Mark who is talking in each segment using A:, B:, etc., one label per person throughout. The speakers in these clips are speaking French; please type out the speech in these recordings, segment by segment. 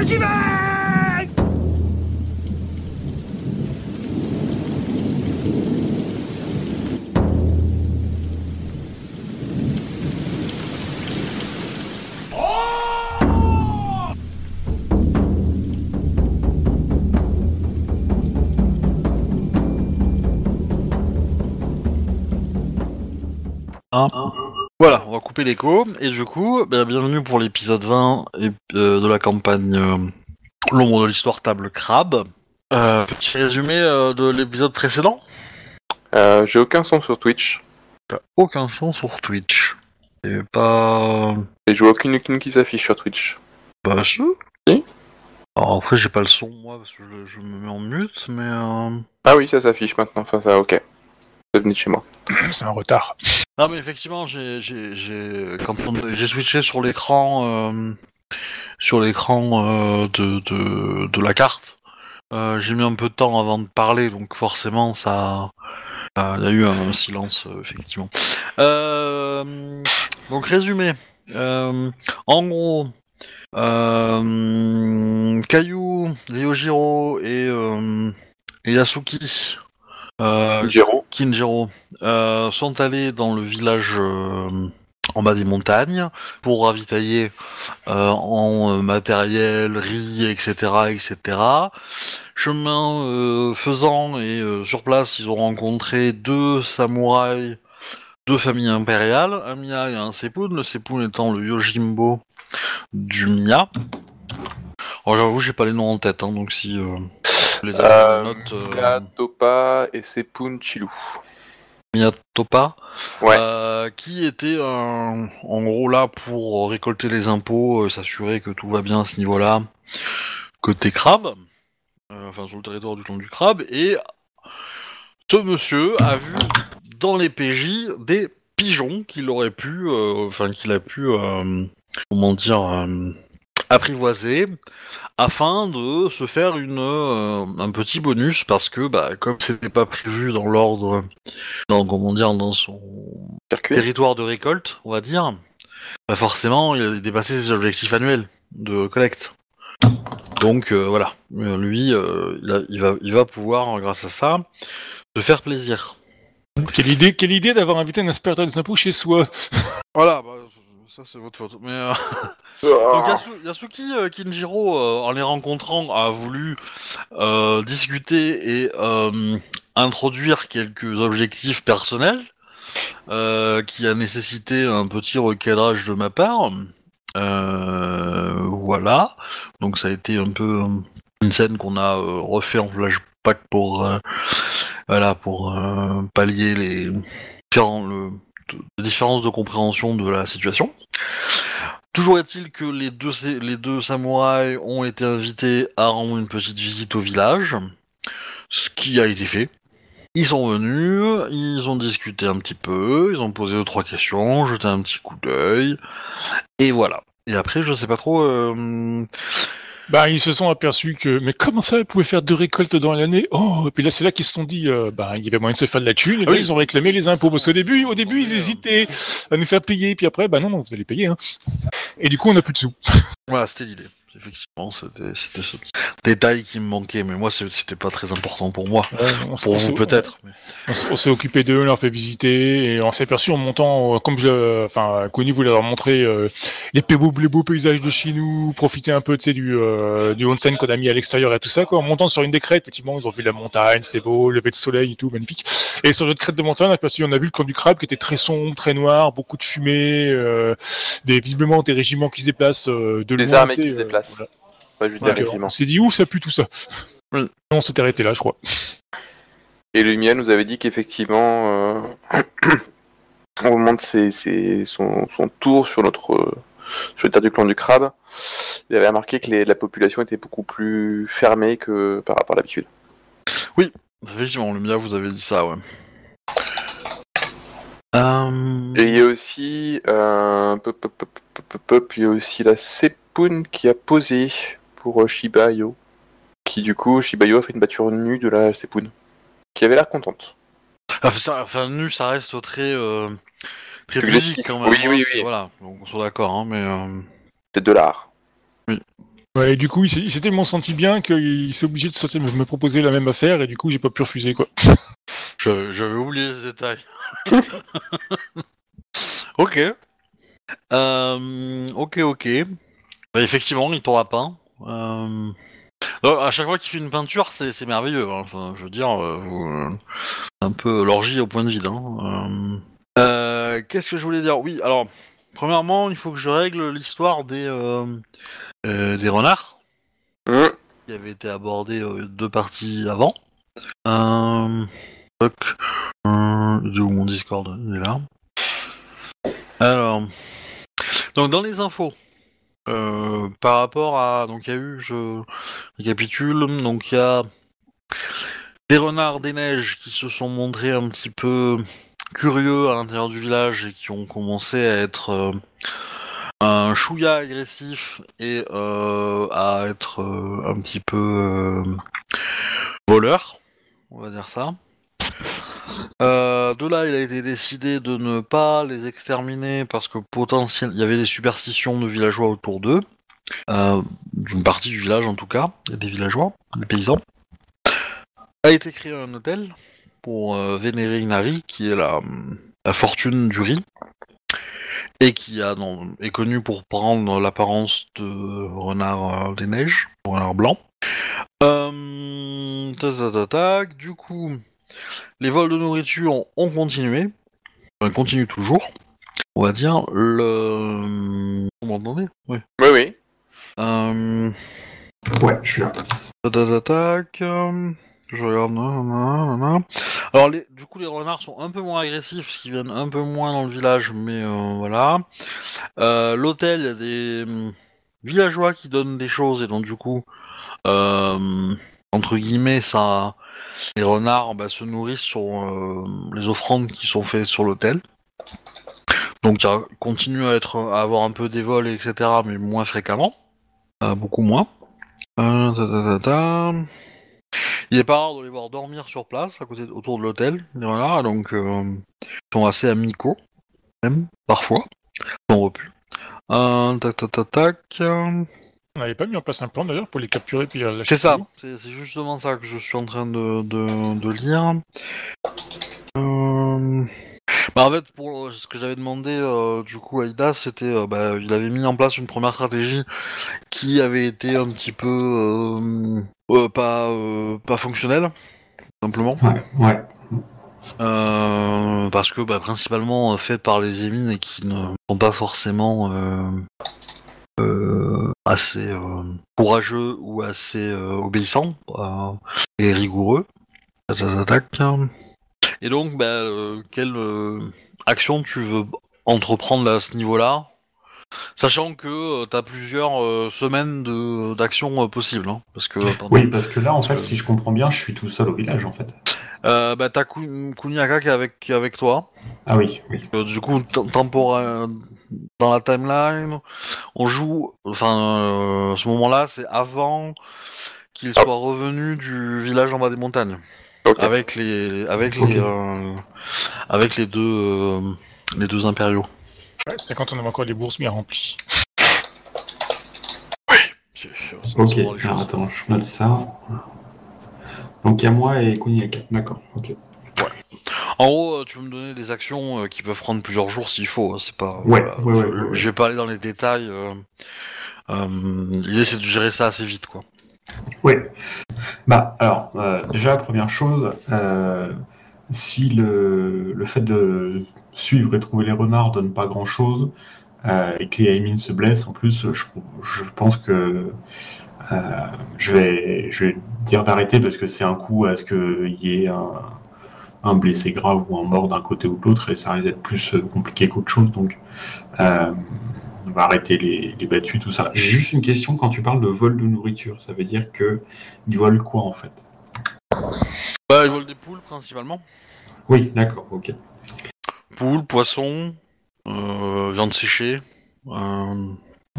A: Hein couper l'écho. Et du coup, ben, bienvenue pour l'épisode 20 et, euh, de la campagne euh, L'ombre de l'histoire table crabe. Euh, petit résumé euh, de l'épisode précédent?
B: Euh, J'ai aucun son sur Twitch.
A: T'as aucun son sur Twitch. Et pas...
B: Et je vois aucune icône qui s'affiche sur Twitch.
A: Bah si.
B: Si.
A: Alors après j'ai pas le son moi parce que je, je me mets en mute mais euh...
B: Ah oui, ça s'affiche maintenant. Enfin, ça, ok. Ça venait de chez moi.
C: C'est un retard.
A: Non mais effectivement j'ai switché sur l'écran euh, sur l'écran euh, de, de de la carte. Euh, j'ai mis un peu de temps avant de parler donc forcément ça il y a eu un, silence effectivement. Donc résumé. En gros Caillou Ryojiro et, et Yasuki euh,
B: Jiro.
A: Kinjiro euh, sont allés dans le village euh, en bas des montagnes pour ravitailler euh, en euh, matériel, riz, etc., etc. Chemin euh, faisant et sur place, ils ont rencontré deux samouraïs, deux familles impériales, un Mia et un Sepun. Le Sepun étant le Yojimbo du Mia. Alors j'avoue, j'ai pas les noms en tête, hein, donc si les note. euh,
B: et Sepun Chilou. Ouais.
A: euh, qui était en gros là pour récolter les impôts, euh, s'assurer que tout va bien à ce niveau-là, côté crabe, enfin sur le territoire du clan du crabe, et ce monsieur a vu dans les PJ des pigeons qu'il aurait pu, euh, enfin qu'il a pu, euh, comment dire, euh, apprivoiser afin de se faire une euh, un petit bonus parce que bah comme c'était pas prévu dans l'ordre dans comment dire dans son
B: Circuit.
A: territoire de récolte on va dire bah forcément il a dépassé ses objectifs annuels de collecte donc euh, voilà Euh, lui euh, il, a- il va il va pouvoir grâce à ça se faire plaisir
C: Quelle idée, quelle idée d'avoir invité un inspecteur des impôts chez soi.
A: voilà bah, ça c'est votre faute mais euh, Donc Yasu- Yasuki euh, Kinjiro, euh, en les rencontrant, a voulu euh, discuter et euh, introduire quelques objectifs personnels, euh, qui a nécessité un petit recadrage de ma part. Euh, voilà. Donc ça a été un peu euh, une scène qu'on a euh, refait en flashback pour euh, voilà pour euh, pallier les le- de- de compréhension de la situation. Toujours est-il que les deux, les deux samouraïs ont été invités à rendre une petite visite au village, ce qui a été fait. Ils sont venus, ils ont discuté un petit peu, ils ont posé deux trois questions, jeté un petit coup d'œil, et voilà. Et après, je sais pas trop. euh,
C: Bah, ils se sont aperçus que, mais comment ça, ils pouvaient faire deux récoltes dans l'année? Oh, et puis là, c'est là qu'ils se sont dit, euh, bah, il y avait moyen de se faire de la thune, et là,
A: Oui.
C: ils ont réclamé les impôts, parce qu'au début, au début, ils
A: Ouais,
C: hésitaient à nous faire payer, puis après, bah non, non, vous allez payer, hein. Et du coup, on a plus de sous.
A: Voilà, c'était l'idée. Effectivement, c'était c'était ce petit détail qui me manquait, mais moi, c'était pas très important pour moi.
C: on
A: Pour vous,
C: s'est-
A: peut-être.
C: On, s'est occupé d'eux, on leur fait visiter, et on s'est aperçu en montant, euh, comme je, enfin, Connie voulait leur montrer euh, les, beaux, les beaux paysages de chez nous, profiter un peu, tu sais, du, euh, du onsen qu'on a mis à l'extérieur et tout ça, quoi. En montant sur une des crêtes, effectivement, ils ont vu la montagne, c'était beau, lever de soleil et tout, magnifique. Et sur notre crête de montagne, on a aperçu, on a vu le camp du crabe qui était très sombre, très noir, beaucoup de fumée, euh, des, visiblement des régiments qui se déplacent euh, de
B: Des
C: loin.
B: armées
C: tu sais,
B: qui se déplacent.
C: Voilà. Euh,
B: effectivement.
C: on s'est dit, ouf, ça pue tout ça.
A: Oui.
C: On s'est arrêté là, je crois.
B: Et Lumia nous avait dit qu'effectivement, euh, au moment de ses- ses- son, son tour sur notre euh, sur le terre du clan du crabe, il avait remarqué que les- la population était beaucoup plus fermée que par rapport à l'habitude.
A: Effectivement, le mien, vous avez dit ça, ouais. Euh...
B: Et il y a aussi euh, a aussi la Sepun qui a posé pour euh, Shiba Inu. Qui du coup, Shiba Inu a fait une batture nue de la Sepun. Qui avait l'air contente.
A: Enfin, ça- enfin, nu, ça reste très, euh, très physique quand même.
B: Oui,
A: hein,
B: oui,
A: c'est-
B: oui.
A: Voilà, donc on soit d'accord, hein, mais... euh,
B: C'est de l'art.
A: Ouais,
C: Ouais, et du coup, il s'est tellement senti bien qu'il s'est obligé de sortir- me proposer la même affaire, et du coup, j'ai pas pu refuser, quoi.
A: J'avais oublié ce détail. ok. Euh, ok, ok. Bah, effectivement, il t'aura peint. Euh... non, à chaque fois qu'il fait une peinture, c'est c'est merveilleux. hein. Enfin, je veux dire, euh, vous, un peu l'orgie au point de vide. hein. Euh, euh, Qu'est-ce que je voulais dire? Oui, alors, premièrement, il faut que je règle l'histoire des, euh, euh, des renards
B: Hum.
A: qui avait été abordé euh, deux parties avant. Euh... toc. Euh, il est où mon Discord Il est là. Alors, donc dans les infos, euh, par rapport à, donc il y a eu, je récapitule, donc il y a des renards des neiges qui se sont montrés un petit peu curieux à l'intérieur du village et qui ont commencé à être euh, un chouïa agressif et euh, à être un petit peu voleur, on va dire ça. Euh, de là, il a été décidé de ne pas les exterminer parce que potentiel, il y avait des superstitions de villageois autour d'eux, euh, d'une partie du village en tout cas, des villageois, des paysans. A été créé un hôtel pour euh, vénérer Inari, qui est la, fortune du riz, et qui a, est connu pour prendre l'apparence de renard euh, des neiges, renard blanc. Euh, tac, tac. Du coup, les vols de nourriture ont continué, enfin, continuent toujours. On va dire le. Vous m'entendez Oui.
B: Oui, oui.
A: Euh...
D: Ouais, je suis là.
A: Tac, euh, Je regarde. nanana. Alors, les, du coup, les renards sont un peu moins agressifs, parce qu'ils viennent un peu moins dans le village, mais euh, voilà. Euh, L'hôtel, il y a des hum, villageois qui donnent des choses, et donc, du coup, euh, entre guillemets, ça, les renards bah, se nourrissent sur euh, les offrandes qui sont faites sur l'hôtel. Donc, il continue à, être, à avoir un peu des vols, etc., mais moins fréquemment. Euh, beaucoup moins. Euh. Il est pas rare de les voir dormir sur place, à côté, autour de l'hôtel, les renards, donc ils sont assez amicaux, même, parfois, on repus. Tac, tac, tac, tac.
C: On n'avait pas mis en place un plan, d'ailleurs, pour les capturer puis les lâcher
A: C'est ça, c'est c'est justement ça que je suis en train de, de, de lire. Euh, Bah en fait, pour euh, ce que j'avais demandé euh, du coup à Ida, c'était, euh, bah, il avait mis en place une première stratégie qui avait été un petit peu euh, euh, pas euh, pas fonctionnelle, tout simplement,
D: Ouais, ouais.
A: Euh, parce que bah, principalement euh, faite par les émines et qui ne sont pas forcément euh, assez euh, courageux ou assez euh, obéissants euh, et rigoureux. Et donc, bah, euh, quelle euh, action tu veux entreprendre à ce niveau-là? Sachant que tu as plusieurs euh, semaines de- d'action euh, possibles. hein, parce que,
D: Oui, parce que là, en fait,
A: que-
D: si je comprends bien, je suis tout seul au village, en fait.
A: Euh, bah, t'as Kun- Kuniaka qui est avec, qui est avec toi.
D: Ah oui, oui.
A: Euh, du coup, tem- tempora- dans la timeline, on joue. Enfin, euh, ce moment-là, c'est avant qu'il soit revenu du village en bas des montagnes, avec les, avec les, euh, avec les deux, euh, les deux impériaux.
C: Ouais, c'est quand on avait encore les bourses bien remplies.
A: C'est
D: Ok, alors attends, je note ça. Donc il y a moi et Kuniaka. D'accord, ok.
A: En gros, euh, tu peux me donner des actions euh, qui peuvent prendre plusieurs jours s'il faut. hein, C'est pas.
D: Ouais,
A: voilà,
D: ouais,
A: je,
D: ouais, ouais, ouais.
A: je vais pas aller dans les détails. euh, euh, L'idée, c'est de gérer ça assez vite, quoi.
D: Oui. Bah, alors, euh, déjà, première chose, euh, si le, le fait de suivre et trouver les renards donne pas grand chose, et que les Aimin se blessent, en plus, je, je pense que euh, je, vais, je vais dire d'arrêter parce que c'est un coup à ce qu'il y ait un, un blessé grave ou un mort d'un côté ou de l'autre et ça risque d'être plus euh, compliqué qu'autre chose. Donc, euh, on va arrêter les, les battus, tout ça. J'ai juste une question quand tu parles de vol de nourriture, ça veut dire que ils volent quoi en fait?
A: Bah, ils volent des poules principalement.
D: Oui, d'accord, ok.
A: Poules, poissons, euh, viande séchée. euh,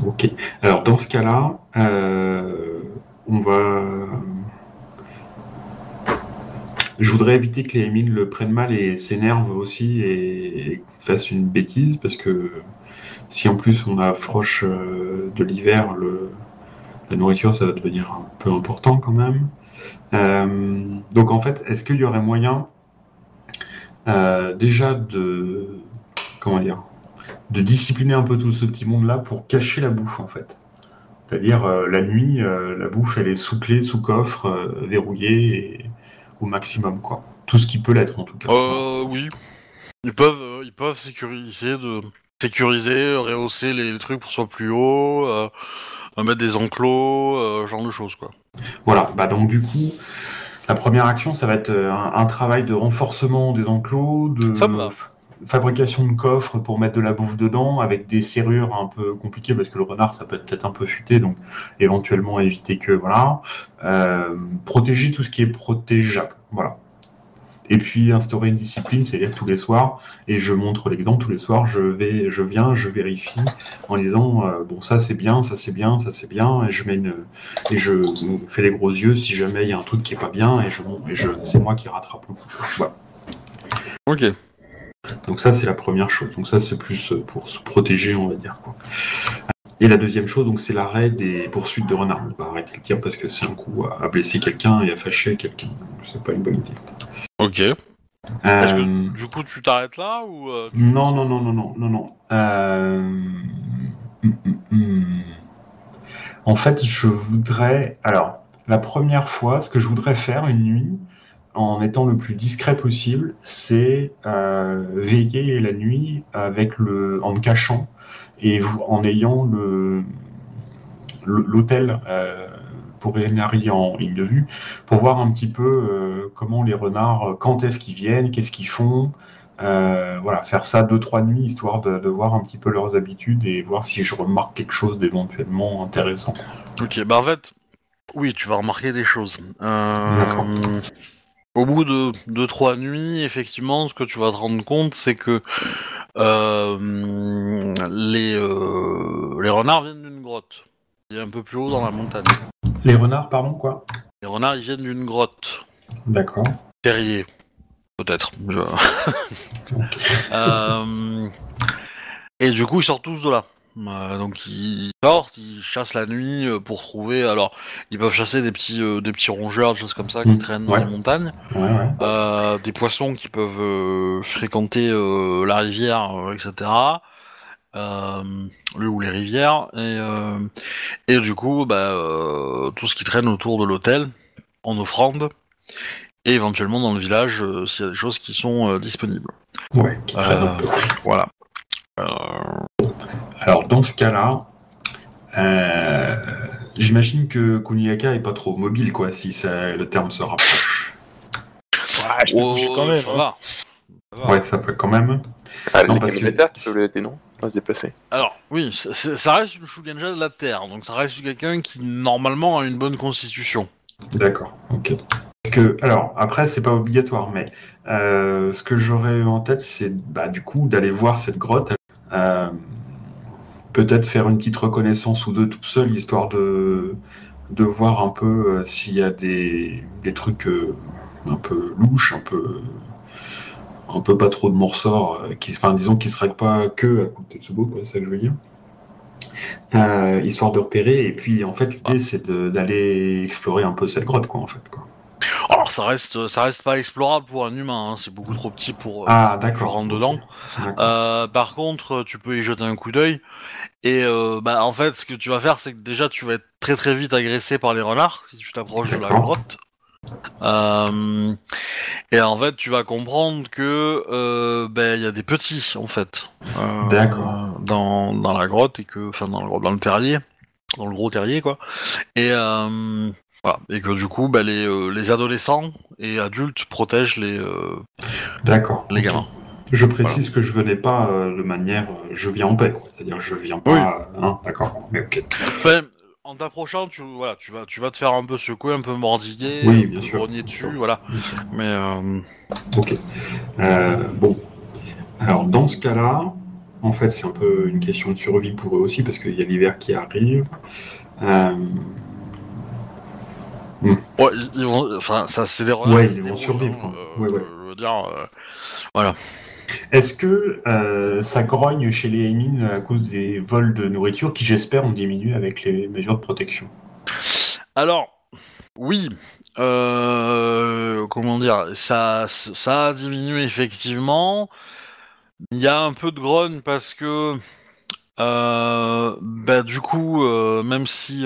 D: Ok. Alors dans ce cas-là, euh, on va. Je voudrais éviter que les Émines le prennent mal et s'énervent aussi et, et fassent une bêtise parce que si en plus on approche de l'hiver. La nourriture, ça va devenir un peu important quand même. Donc en fait, est-ce qu'il y aurait moyen euh, déjà de comment dire de discipliner un peu tout ce petit monde-là pour cacher la bouffe en fait. C'est-à-dire euh, la nuit, euh, la bouffe elle est sous clé, sous coffre, verrouillée et au maximum quoi. Tout ce qui peut l'être en tout cas.
A: Oui. Ils peuvent, ils peuvent sécuriser, de sécuriser, rehausser les, les trucs pour soit plus haut, mettre des enclos, genre de choses quoi.
D: Voilà, bah donc du coup, la première action, ça va être euh, un, un travail de renforcement des enclos, de fabrication de coffres pour mettre de la bouffe dedans, avec des serrures un peu compliquées, parce que le renard, ça peut être peut-être un peu futé, donc éventuellement éviter que, voilà. Euh, protéger tout ce qui est protégeable, voilà. Et puis instaurer une discipline, c'est-à-dire tous les soirs, et je montre l'exemple, tous les soirs, je vais, je viens, je vérifie, en disant, euh, bon, ça c'est bien, ça c'est bien, ça c'est bien, et je mets une, et je fais les gros yeux si jamais il y a un truc qui est pas bien et je, et je c'est moi qui rattrape le coup. Voilà.
A: Ok.
D: Donc ça c'est la première chose. Donc ça c'est plus pour se protéger on va dire quoi. Et la deuxième chose donc c'est l'arrêt des poursuites de renards. On va arrêter le tir parce que c'est un coup à, à blesser quelqu'un et à fâcher quelqu'un. C'est pas une bonne idée.
A: Ok. Est-ce que
D: Euh,
A: du coup tu t'arrêtes là ou euh, tu-
D: Non, non, non, non, non, non, non. Euh, hum, hum, hum. En fait, je voudrais. Alors, la première fois, ce que je voudrais faire une nuit, en étant le plus discret possible, c'est euh, veiller la nuit avec le, en me cachant et vous- en ayant le le- l'hôtel euh, pour Renari en ligne de vue, pour voir un petit peu euh, comment les renards, quand est-ce qu'ils viennent, qu'est-ce qu'ils font, euh, voilà, faire ça deux trois nuits histoire de, de voir un petit peu leurs habitudes et voir si je remarque quelque chose d'éventuellement intéressant.
A: Ok, en fait, oui, tu vas remarquer des choses. Euh,
D: D'accord.
A: Au bout de 2-3 nuits, effectivement, ce que tu vas te rendre compte, c'est que euh, les, euh, les renards viennent d'une grotte. Il est un peu plus haut dans la montagne.
D: Les renards, pardon, quoi
A: Les renards, ils viennent d'une grotte.
D: D'accord.
A: Terrier, peut-être. Je- Euh, et du coup, ils sortent tous de là. Euh, donc ils sortent, ils chassent la nuit euh, pour trouver. Alors, ils peuvent chasser des petits, euh, des petits rongeurs, des choses comme ça qui
D: Mm,
A: traînent dans les montagnes.
D: Ouais, ouais.
A: Des poissons qui peuvent fréquenter la rivière, etc. Euh, le ou les rivières. Et, euh, et du coup, bah, euh, tout ce qui traîne autour de l'hôtel en offrande. Et éventuellement dans le village, euh, s'il y a des choses qui sont euh, disponibles.
D: Ouais, qui traînent un peu.
A: Voilà. Euh,
D: Alors, dans ce cas-là, euh, j'imagine que Kuniaka est pas trop mobile, quoi, si ça- le terme se rapproche.
C: Ouais, je peux
A: oh,
C: bouger quand même.
A: ça
C: hein.
A: va. Ça va.
D: Ouais, ça peut quand même.
B: Ah,
D: Non,
B: les
D: parce que-
B: camionnettes qui peuvent l'aider, non À se déplacer.
A: Alors, oui, ça reste une Shugenja de la Terre, donc ça reste quelqu'un qui normalement a une bonne constitution.
D: D'accord, ok. Parce que, alors, après, c'est pas obligatoire, mais euh, ce que j'aurais en tête, c'est bah, du coup d'aller voir cette grotte. euh, Peut-être faire une petite reconnaissance ou deux toute seule, histoire de, de voir un peu euh, s'il y a des, des trucs euh, un peu louches, un peu, un peu pas trop de morceaux, euh, qui, enfin, disons qui seraient pas que à côté de Tetsubo, quoi, c'est ça que je veux dire. Euh, histoire de repérer, et puis en fait, l'idée c'est de- d'aller explorer un peu cette grotte, quoi, en fait. Quoi.
A: Alors, ça reste, ça reste pas explorable pour un humain, hein, c'est beaucoup trop petit pour. euh,
D: Ah,
A: que je
D: d'accord.
A: rentre
D: ok.
A: dedans. Euh, par contre, tu peux y jeter un coup d'œil. Et euh, bah, en fait, ce que tu vas faire, c'est que déjà, tu vas être très très vite agressé par les renards si tu t'approches de la grotte. Euh, et en fait, tu vas comprendre que euh, ben, il y a des petits en fait. euh,
D: D'accord.
A: Dans, dans la grotte et que, enfin, dans le, dans le terrier, dans le gros terrier quoi. Et voilà. Et que du coup, ben, les, les adolescents et adultes protègent les,
D: D'accord.
A: les gamins.
D: Je précise que je venais pas de manière. je viens en paix, quoi. C'est-à-dire, je viens pas.
A: Oui.
D: hein, d'accord. Mais ok.
A: Enfin, en t'approchant, tu, voilà, tu, vas, tu vas te faire un peu secouer, un peu mordiguer,
D: Oui,
A: un
D: bien sûr, bien
A: dessus,
D: sûr.
A: voilà.
D: Sûr.
A: Mais euh,
D: Ok. Euh, bon. Alors, dans ce cas-là, en fait, c'est un peu une question de survie pour eux aussi, parce qu'il y a l'hiver qui arrive. Euh,
A: ouais, ils, vont, enfin, ça, c'est des
D: Ouais, ils vont survivre,
A: hein,
D: quoi. Ouais, ouais.
A: Je veux dire, euh,
D: Est-ce que euh, ça grogne chez les Émines à cause des vols de nourriture qui, j'espère, ont diminué avec les mesures de protection?
A: Alors, oui, euh, comment dire, ça, ça a diminué effectivement. Il y a un peu de grogne parce que, euh, bah, du coup, même si,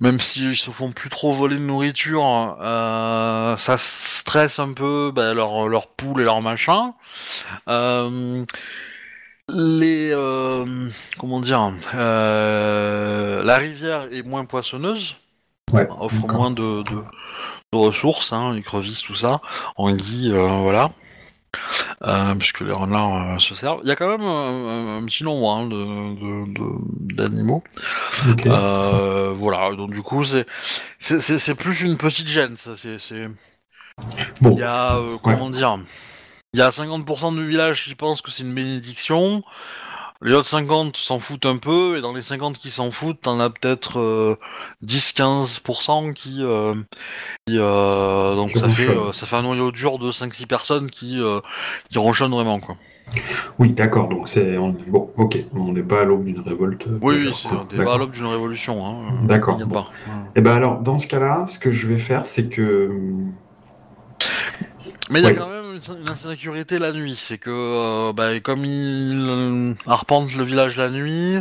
A: même si ils se font plus trop voler de nourriture, euh, ça stresse un peu bah, leur, leur poules et leur machin. Euh, les, euh, comment dire, la rivière est moins poissonneuse
D: Ouais.
A: offre moins de, de, de ressources, hein, écrevisses, tout ça, anguilles, voilà. Euh, puisque les renards euh, se servent. Il y a quand même un, petit nombre hein, de- de- de- d'animaux. Euh, voilà, donc du coup, c'est plus une petite gêne. ça, c'est
D: Bon.
A: Il y a, euh, comment dire, il y a 50% du village qui pensent que c'est une bénédiction. Les autres 50 s'en foutent un peu, et dans les 50 qui s'en foutent, t'en as peut-être euh, 10-15% qui, euh, qui, euh, donc
D: Qui
A: ça fait,
D: ronchonnent.
A: euh, ça fait un noyau dur de 5-6 personnes qui, euh, qui ronchonnent vraiment quoi.
D: Oui, d'accord. Donc c'est on- bon. Ok. On n'est pas à l'aube d'une révolte. euh,
A: Oui, oui, c'est un débat
D: D'accord.
A: à l'aube d'une révolution. Hein.
D: D'accord,
A: T'inquiète
D: bon.
A: pas. Ouais.
D: Eh ben alors, dans ce cas-là, ce que je vais faire, c'est que
A: Mais il y a quand même une, une insécurité la nuit, c'est que euh, bah, comme ils euh, arpentent le village la nuit,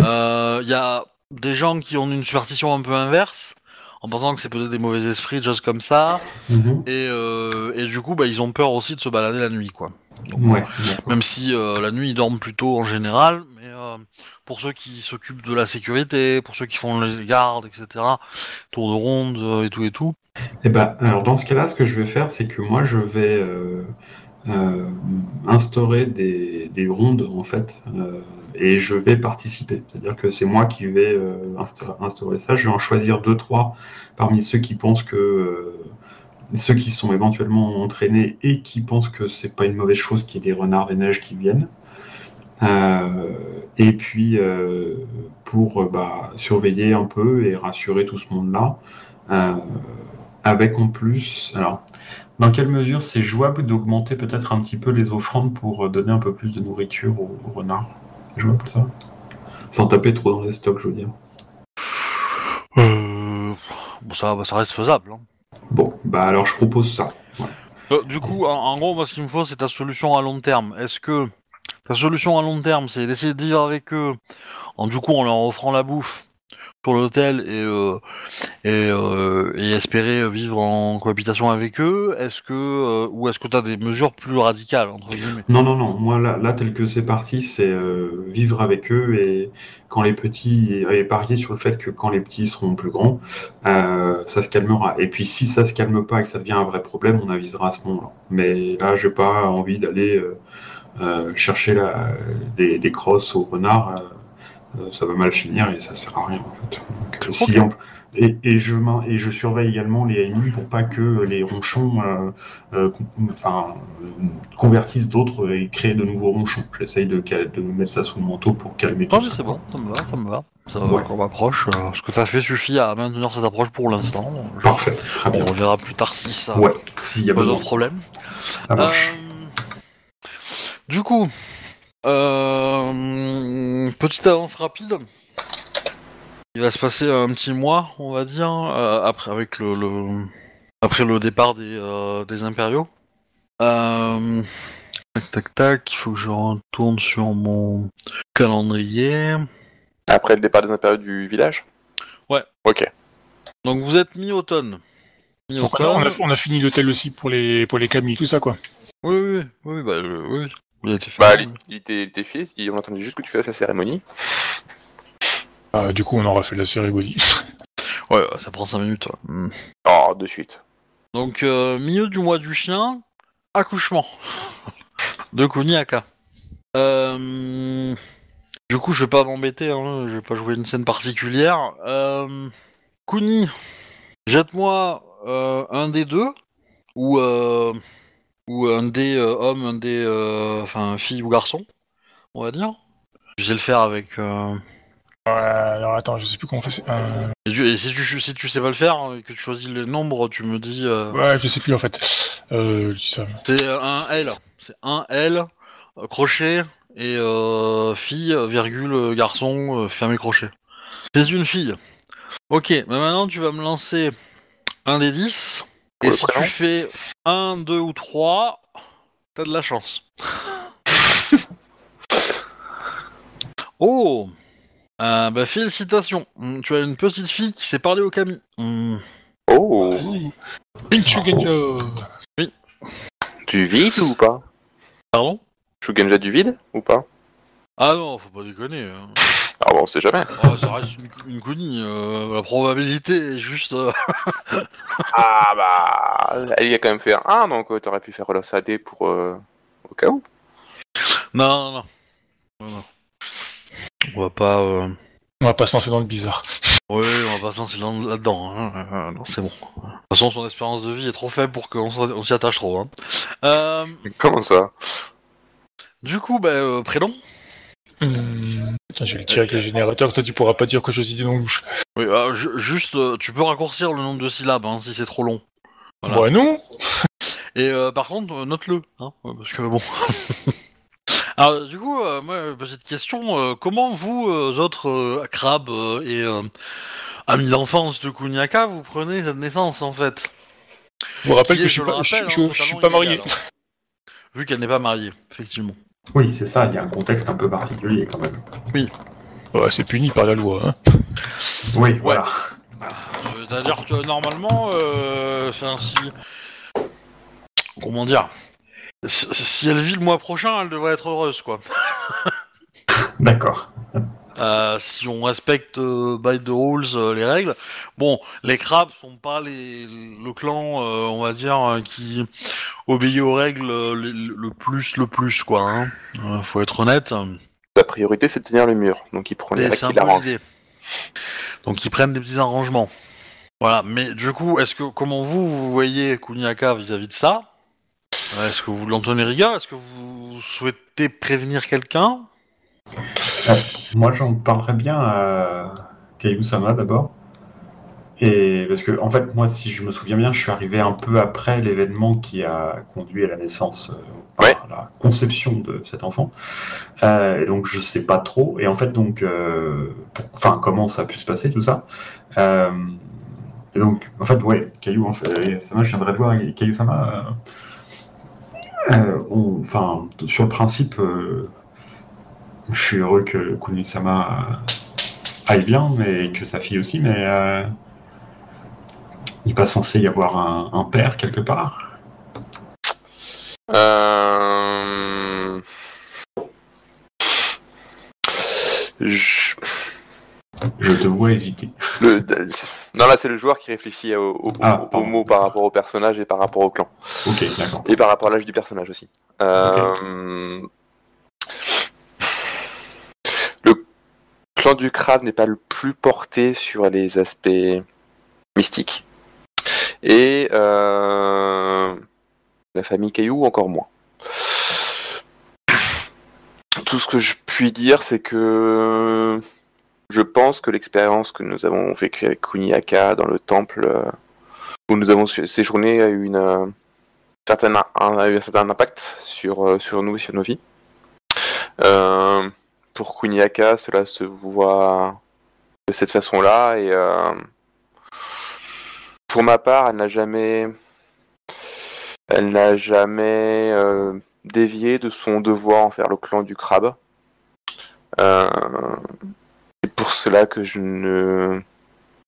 A: euh, il y a des gens qui ont une superstition un peu inverse, en pensant que c'est peut-être des mauvais esprits, des choses comme ça,
D: Mhm.
A: et, euh, et du coup bah, ils ont peur aussi de se balader la nuit, quoi. Donc,
D: ouais. d'accord.
A: Même si euh, la nuit ils dorment plutôt en général, mais euh, pour ceux qui s'occupent de la sécurité, pour ceux qui font les gardes, etc., tour de ronde euh, et tout et tout.
D: Eh ben, alors dans ce cas-là, ce que je vais faire, c'est que moi, je vais euh, euh, instaurer des, des rondes en fait, et je vais participer. C'est-à-dire que c'est moi qui vais instaurer, ça. Je vais en choisir deux, trois parmi ceux qui pensent que ceux qui sont éventuellement entraînés et qui pensent que c'est pas une mauvaise chose qu'il y ait des renards des neiges qui viennent. Euh, et puis euh, pour euh, bah, surveiller un peu et rassurer tout ce monde-là. Avec en plus, alors, dans quelle mesure c'est jouable d'augmenter peut-être un petit peu les offrandes pour donner un peu plus de nourriture aux, aux renards? Jouable ça? Sans taper trop dans les stocks, je veux dire.
A: Euh, bon, ça, bah, ça reste faisable. Hein.
D: Bon, bah alors je propose ça. Ouais.
A: Euh, du coup, en, en gros, moi, ce qu'il me faut, c'est ta solution à long terme. Est-ce que ta solution à long terme, c'est d'essayer de vivre avec eux, en du coup, en leur offrant la bouffe sur l'hôtel et, euh, euh, et espérer vivre en cohabitation avec eux Est-ce que euh, ou est-ce que tu as des mesures plus radicales entre guillemets?
D: Non, non, non, moi là, là tel que c'est parti, c'est vivre avec eux et quand les petits, et parier sur le fait que quand les petits seront plus grands, ça se calmera. Et puis si ça se calme pas et que ça devient un vrai problème, on avisera à ce moment-là. Mais là, j'ai pas envie d'aller chercher la, des, des crosses au renard. euh, euh, ça va mal finir et ça sert à rien en fait. Donc, euh, si on- et, et je m'in- et je surveille également les ennemis pour pas que les ronchons euh, euh, con- enfin, euh, convertissent d'autres et créent de nouveaux ronchons. J'essaye de, de mettre ça sous le manteau pour calmer
A: Non,
D: tout
A: mais
D: ça.
A: c'est bon, ça me va, ça me va. Ça
D: Ouais.
A: qu'on m'approche. euh, ce que tu as fait suffit à maintenir cette approche pour l'instant.
D: Parfait, très bien.
A: On reverra plus tard si ça
D: Ouais, s'il y a
A: pose
D: besoin.
A: un problème.
D: Ça marche.
A: Du coup, euh, petite avance rapide. Il va se passer un petit mois, on va dire, euh, après avec le, le- après le départ des, euh, des impériaux. Euh, tac tac tac, il faut que je retourne sur mon calendrier.
B: Après le départ des impériaux du village?
A: Ouais.
B: Ok.
A: Donc vous êtes mi-automne.
C: Donc, on, a,
A: Mi-automne.
C: on a fini l'hôtel aussi pour les pour les camis, tout ça quoi.
A: Oui, oui, oui, bah, oui. Vous avez été fait.
B: Bah, il, il était, il était fait, il- on attendait juste que tu fasses la cérémonie.
C: Ah, du coup, on aura fait la cérémonie.
A: Ouais, ça prend 5 minutes. ouais. Hmm.
B: Oh, de suite.
A: Donc, euh, milieu du mois du chien, accouchement de Kuniaka. Euh, du coup, je vais pas m'embêter, hein, je vais pas jouer une scène particulière. Euh, Kuni, jette-moi euh, un des deux, ou, euh, ou un des euh, homme, un des euh, enfin fille ou garçon, on va dire. Je sais le faire avec. euh,
C: Ouais, alors attends, je sais plus comment on fait. c'est un-
A: Et, tu- et si, tu, si tu sais pas le faire et que tu choisis le nombre, tu me dis. euh,
C: Ouais, je sais plus en fait. Euh, je dis ça.
A: C'est un L. C'est un L, euh, crochet, et euh, fille, virgule, garçon, euh, fermé crochet. C'est une fille. Ok, mais maintenant tu vas me lancer un des 10. Et si tu fais 1, 2 ou 3, t'as de la chance. oh. Euh, Bah félicitations, Hum, tu as une petite fille qui sait parler au Kami. Hum,
B: Oh.
C: Pink Shugenja
B: Du vide ou pas?
A: Pardon?
B: Shugenja du vide ou pas?
A: Ah non, faut pas déconner. hein.
B: Ah bon, on sait jamais.
A: Ah, ça reste une, une euh, la probabilité est juste... euh,
B: Ah bah, elle y a quand même fait un 1, donc euh, t'aurais pu faire le AD pour... euh, au cas où.
A: Non, non, non. Non, non. On va pas... euh,
C: On va pas se lancer dans le bizarre.
A: Oui, on va pas se lancer là- là-dedans. Hein. euh, non, c'est bon. De toute façon, son espérance de vie est trop faible pour qu'on s'en- on s'y attache trop. Hein. Euh,
B: Comment ça?
A: du coup, bah, euh, prénom?
C: Hum, je vais le tirer avec les générateurs, ça tu pourras pas dire que je suis dans la bouche.
A: oui, euh, ju- Juste, euh, tu peux raccourcir le nombre de syllabes hein, si c'est trop long. Voilà.
C: Bah non
A: Et euh, par contre, euh, note-le. Hein, euh, parce que bon... Alors, du coup, euh, moi, euh, petite question. euh, comment vous, euh, autres euh, crabes euh, et euh, amis d'enfance de Kuniaka, vous prenez cette naissance, en fait?
C: Je vous rappelle
A: Qui
C: que je suis
A: le
C: pas, je,
A: rappelle,
C: je-
A: hein,
C: je suis
A: totalement
C: pas marié.
A: hein. Vu qu'elle n'est pas mariée, effectivement.
D: Oui, c'est ça, il y a un contexte un peu particulier quand même.
C: Ouais, c'est puni par la loi. Hein.
D: Oui, voilà.
A: C'est-à-dire que normalement, euh, enfin, si. Comment dire? Si, si elle vit le mois prochain, elle devrait être heureuse, quoi.
D: D'accord.
A: Euh, si on respecte euh, by the rules euh, les règles. Bon, les crabes sont pas les, le clan, on va dire, qui obéit aux règles le, le plus, le plus, quoi. Hein. Faut être honnête.
B: La priorité, c'est de tenir le mur, donc il prend les
A: C'est
B: règles
A: c'est un
B: qui
A: peu
B: l'arrangent.
A: l'idée. Donc ils prennent des petits arrangements. Voilà, mais du coup, est-ce que comment vous vous voyez Kuniaka vis-à-vis de ça? Est-ce que vous l'en tenez rigueur Est-ce que vous souhaitez prévenir quelqu'un?
D: Moi, j'en parlerais bien à Kayu-sama d'abord. Et parce que, en fait, moi, si je me souviens bien, je suis arrivé un peu après l'événement qui a conduit à la naissance, euh,
B: Ouais.
D: à la conception de cet enfant. Euh, et donc, je sais pas trop. Et en fait, donc, euh, enfin, comment ça a pu se passer, tout ça. Euh, et donc, en fait, ouais, Caillou, en fait, Sama, je viendrai de voir, euh, euh, on- enfin, sur le principe, euh, je suis heureux que Kuni-sama euh, aille bien, mais que sa fille aussi, mais euh, il n'est pas censé y avoir un, un père quelque part.
B: Euh... Je-
D: Je te vois hésiter.
B: le- Non, là, c'est le joueur qui réfléchit au, au-
D: Ah,
B: au- mots par rapport au personnage et par rapport au clan.
D: Ok, d'accord.
B: Et par rapport à l'âge du personnage aussi. Euh, clan du crabe n'est pas le plus porté sur les aspects mystiques. Et euh, la famille Caillou encore moins. Tout ce que je puis dire, c'est que je pense que l'expérience que nous avons vécue avec Kuniaka dans le temple, où nous avons sé- séjourné, a eu une, euh, certaine, un, a eu un certain impact sur, euh, sur nous et sur nos vies. Pour Kuniaka, cela se voit de cette façon-là et euh, pour ma part, elle n'a jamais, euh, dévié de son devoir envers le clan du crabe. Euh, c'est pour cela que je ne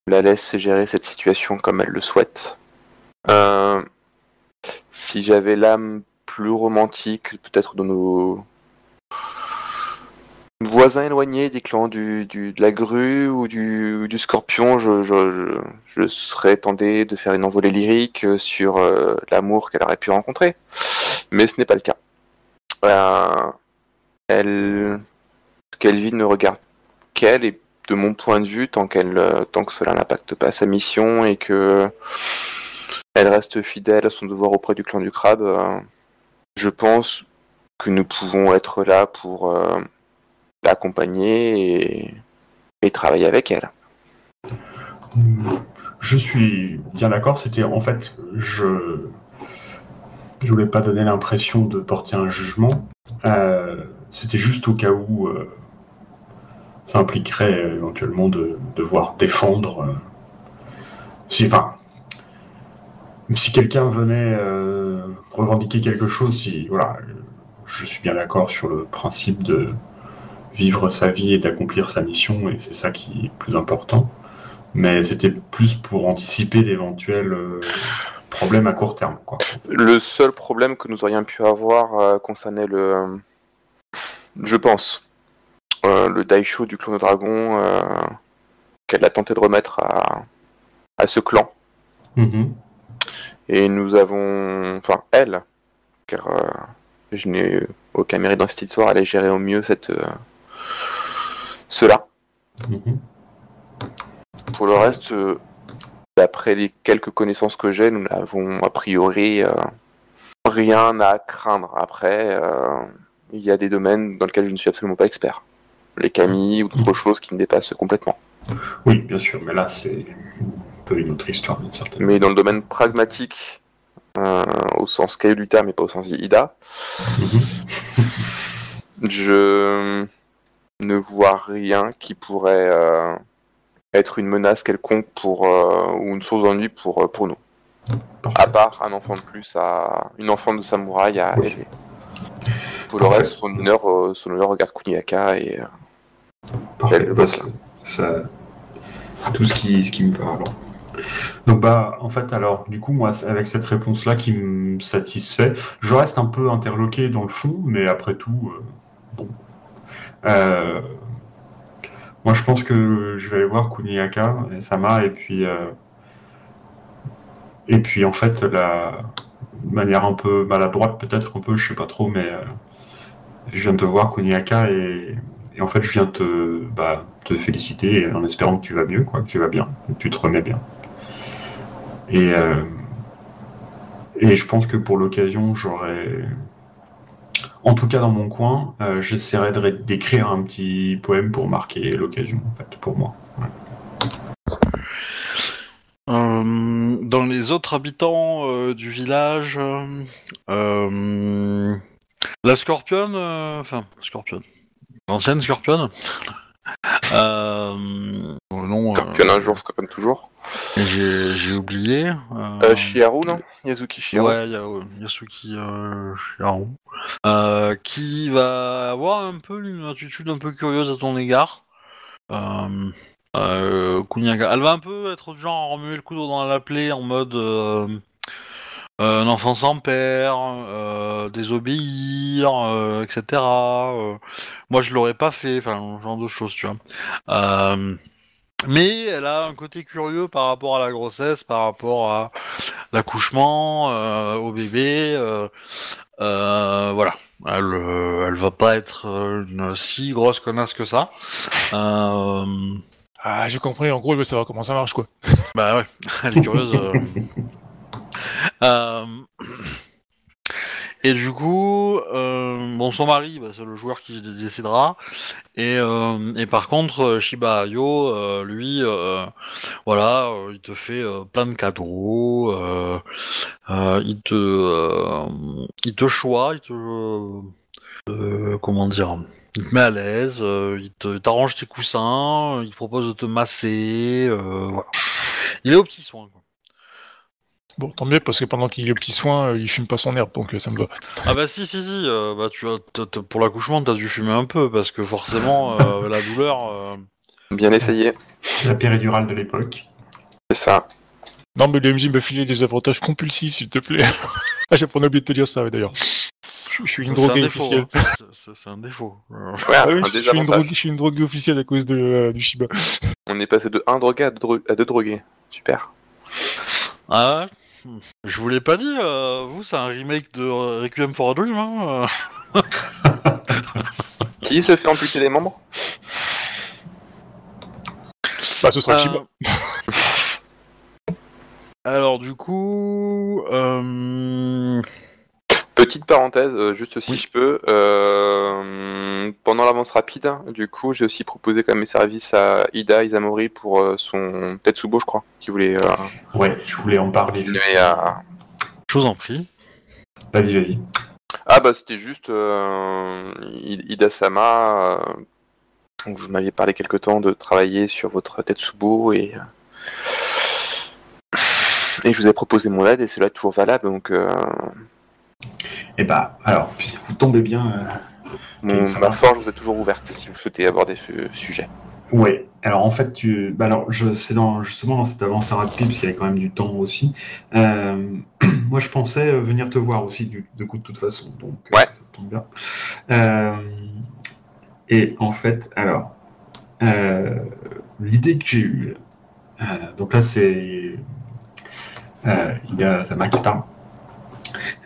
B: la laisse gérer cette situation comme elle le souhaite. Si j'avais l'âme plus romantique, peut-être de nos voisins éloignés des clans du, de la grue ou du, scorpion, je, serais tenté de faire une envolée lyrique sur euh, l'amour qu'elle aurait pu rencontrer. Mais ce n'est pas le cas. Euh, elle, vit ne regarde qu'elle et de mon point de vue, tant, euh, tant que cela n'impacte pas sa mission et que elle reste fidèle à son devoir auprès du clan du crabe, euh, je pense que nous pouvons être là pour l'accompagner et, travailler avec elle.
D: Je suis bien d'accord. C'était en fait, je je voulais pas donner l'impression de porter un jugement. Euh, C'était juste au cas où euh, ça impliquerait éventuellement de devoir défendre. euh, si, si quelqu'un venait revendiquer quelque chose, si voilà, je suis bien d'accord sur le principe de vivre sa vie et d'accomplir sa mission, et c'est ça qui est plus important. Mais c'était plus pour anticiper d'éventuels euh, problèmes à court terme, quoi.
B: Le seul problème que nous aurions pu avoir euh, concernait le. je pense. euh, le Daisho du clone de dragon qu'elle a tenté de remettre à, à ce clan.
D: Mhm.
B: Et nous avons. Enfin, elle, car je n'ai aucun mérite dans cette histoire, elle a géré au mieux cette. Cela.
D: Mhm.
B: Pour le reste, euh, d'après les quelques connaissances que j'ai, nous n'avons a priori euh, rien à craindre. Après, euh, il y a des domaines dans lesquels je ne suis absolument pas expert. Les camis ou d'autres choses qui me dépassent complètement.
D: Oui, bien sûr, mais là, c'est un peu une autre histoire, d'une certaine
B: Mais dans le domaine pragmatique, au sens terme et pas au sens Ida,
D: Mhm.
B: je ne vois rien qui pourrait euh, être une menace quelconque pour euh, ou une source d'ennui pour, euh, pour nous.
D: Parfait.
B: À part un enfant de plus à une enfant de samouraï à
D: Oui.
B: élever. Pour le reste, son honneur, son honneur regarde Kuniaka et
D: Parfait,
B: Elle
D: bah, ça, ça- tout ce qui, ce qui me va alors. Donc bah en fait alors du coup moi avec cette réponse là qui me satisfait, je reste un peu interloqué dans le fond, mais après tout euh, bon. Euh, moi je pense que je vais aller voir Kuniaka et Sama et puis euh, et puis en fait la de manière un peu maladroite peut-être un peu je sais pas trop mais euh, je viens de te voir Kuniaka et en fait, je viens te, bah, te féliciter en espérant que tu vas mieux, quoi, que tu vas bien, que tu te remets bien. Et, et je pense que pour l'occasion, j'aurais. En tout cas, dans mon coin, euh, j'essaierai d'écrire un petit poème pour marquer l'occasion, en fait, pour moi.
A: Euh, dans les autres habitants euh, du village, la scorpionne, enfin, scorpionne, l'ancienne scorpionne, euh, euh,
B: Scorpion un jour, Scorpion toujours.
A: j'ai j'ai oublié. euh,
B: Euh, Shiharu, non? Yazuki Shiharu.
A: Ouais, y a Yasuki euh, Shiharu, euh, qui va avoir un peu une attitude un peu curieuse à ton égard. Euh, euh, Kuniaka. Elle va un peu être du genre à remuer le couteau dans la plaie en mode un enfant sans père, euh, désobéir, euh, etc. Euh, moi, je l'aurais pas fait, enfin, ce genre de choses, tu vois. Euh, mais elle a un côté curieux par rapport à la grossesse, par rapport à l'accouchement, euh, au bébé. euh, euh, voilà. Elle, euh, elle va pas être euh, une si grosse connasse que ça. Euh,
C: Ah, j'ai compris. En gros, il veut savoir comment ça marche, quoi.
A: bah ouais, elle est curieuse. euh. Euh, Et du coup, euh, bon, son mari, bah, c'est le joueur qui dé- décidera. Et, euh, et par contre, Shiba Ayo, lui, voilà, il te fait plein de cadeaux. il te, il te choix, il te, comment dire, il te met à l'aise, il te, t'arrange tes coussins, il te propose de te masser. Il est aux petits soins. Quoi.
C: Bon, tant mieux, parce que pendant qu'il est au petit soin, euh, il fume pas son herbe, donc euh, ça me va.
A: Ah bah si si si, euh, bah tu as, pour l'accouchement t'as dû fumer un peu parce que forcément euh, la douleur. euh,
B: Bien essayé.
D: La péridurale de l'époque.
B: C'est ça.
C: Non, mais le MJ me filait des avantages compulsifs, s'il te plaît. ah, j'ai pas oublié de te dire ça, d'ailleurs. Je je suis une droguée officielle.
A: hein. C'est- un défaut.
B: Ouais,
C: Ah oui,
B: un
C: je suis, une droguée, je suis une droguée officielle à cause de, euh, du Shiba.
B: On est passé de 1 drogué à 2 dro- à deux drogués. Super.
A: Ah ouais? Je vous l'ai pas dit, euh, vous c'est un remake de euh, Requiem for a Dream. Hein euh.
B: Qui se fait amputer les membres?
C: Bah, ce sera
A: Euh,
C: Shiba.
A: Alors du coup, euh...
B: Petite parenthèse, euh, juste si
A: Oui.
B: je peux. euh, pendant l'avance rapide, du coup, j'ai aussi proposé comme mes services à Ida Izamori pour euh, son Tetsubo, je crois, qui voulait euh,
D: Ouais, je voulais en parler.
B: à.
A: je vous en prie.
D: Vas-y, vas-y.
B: Ah bah c'était juste euh, Ida Sama. euh, vous m'aviez parlé quelque temps de travailler sur votre Tetsubo et. Et je vous ai proposé mon aide et cela est toujours valable. Donc,
D: Et bah, alors, vous tombez bien. euh,
B: mon, ma forge vous est toujours ouverte si vous souhaitez aborder ce sujet.
D: Ouais. Alors en fait, tu, bah alors je, c'est dans justement dans cette avance rapide parce qu'il y avait quand même du temps aussi. Euh, moi, je pensais euh, venir te voir aussi du, de coup de toute façon, donc
B: Ouais.
D: ça tombe bien. Euh, et en fait, alors euh, l'idée que j'ai eue, donc là c'est il y a Zama qui parle.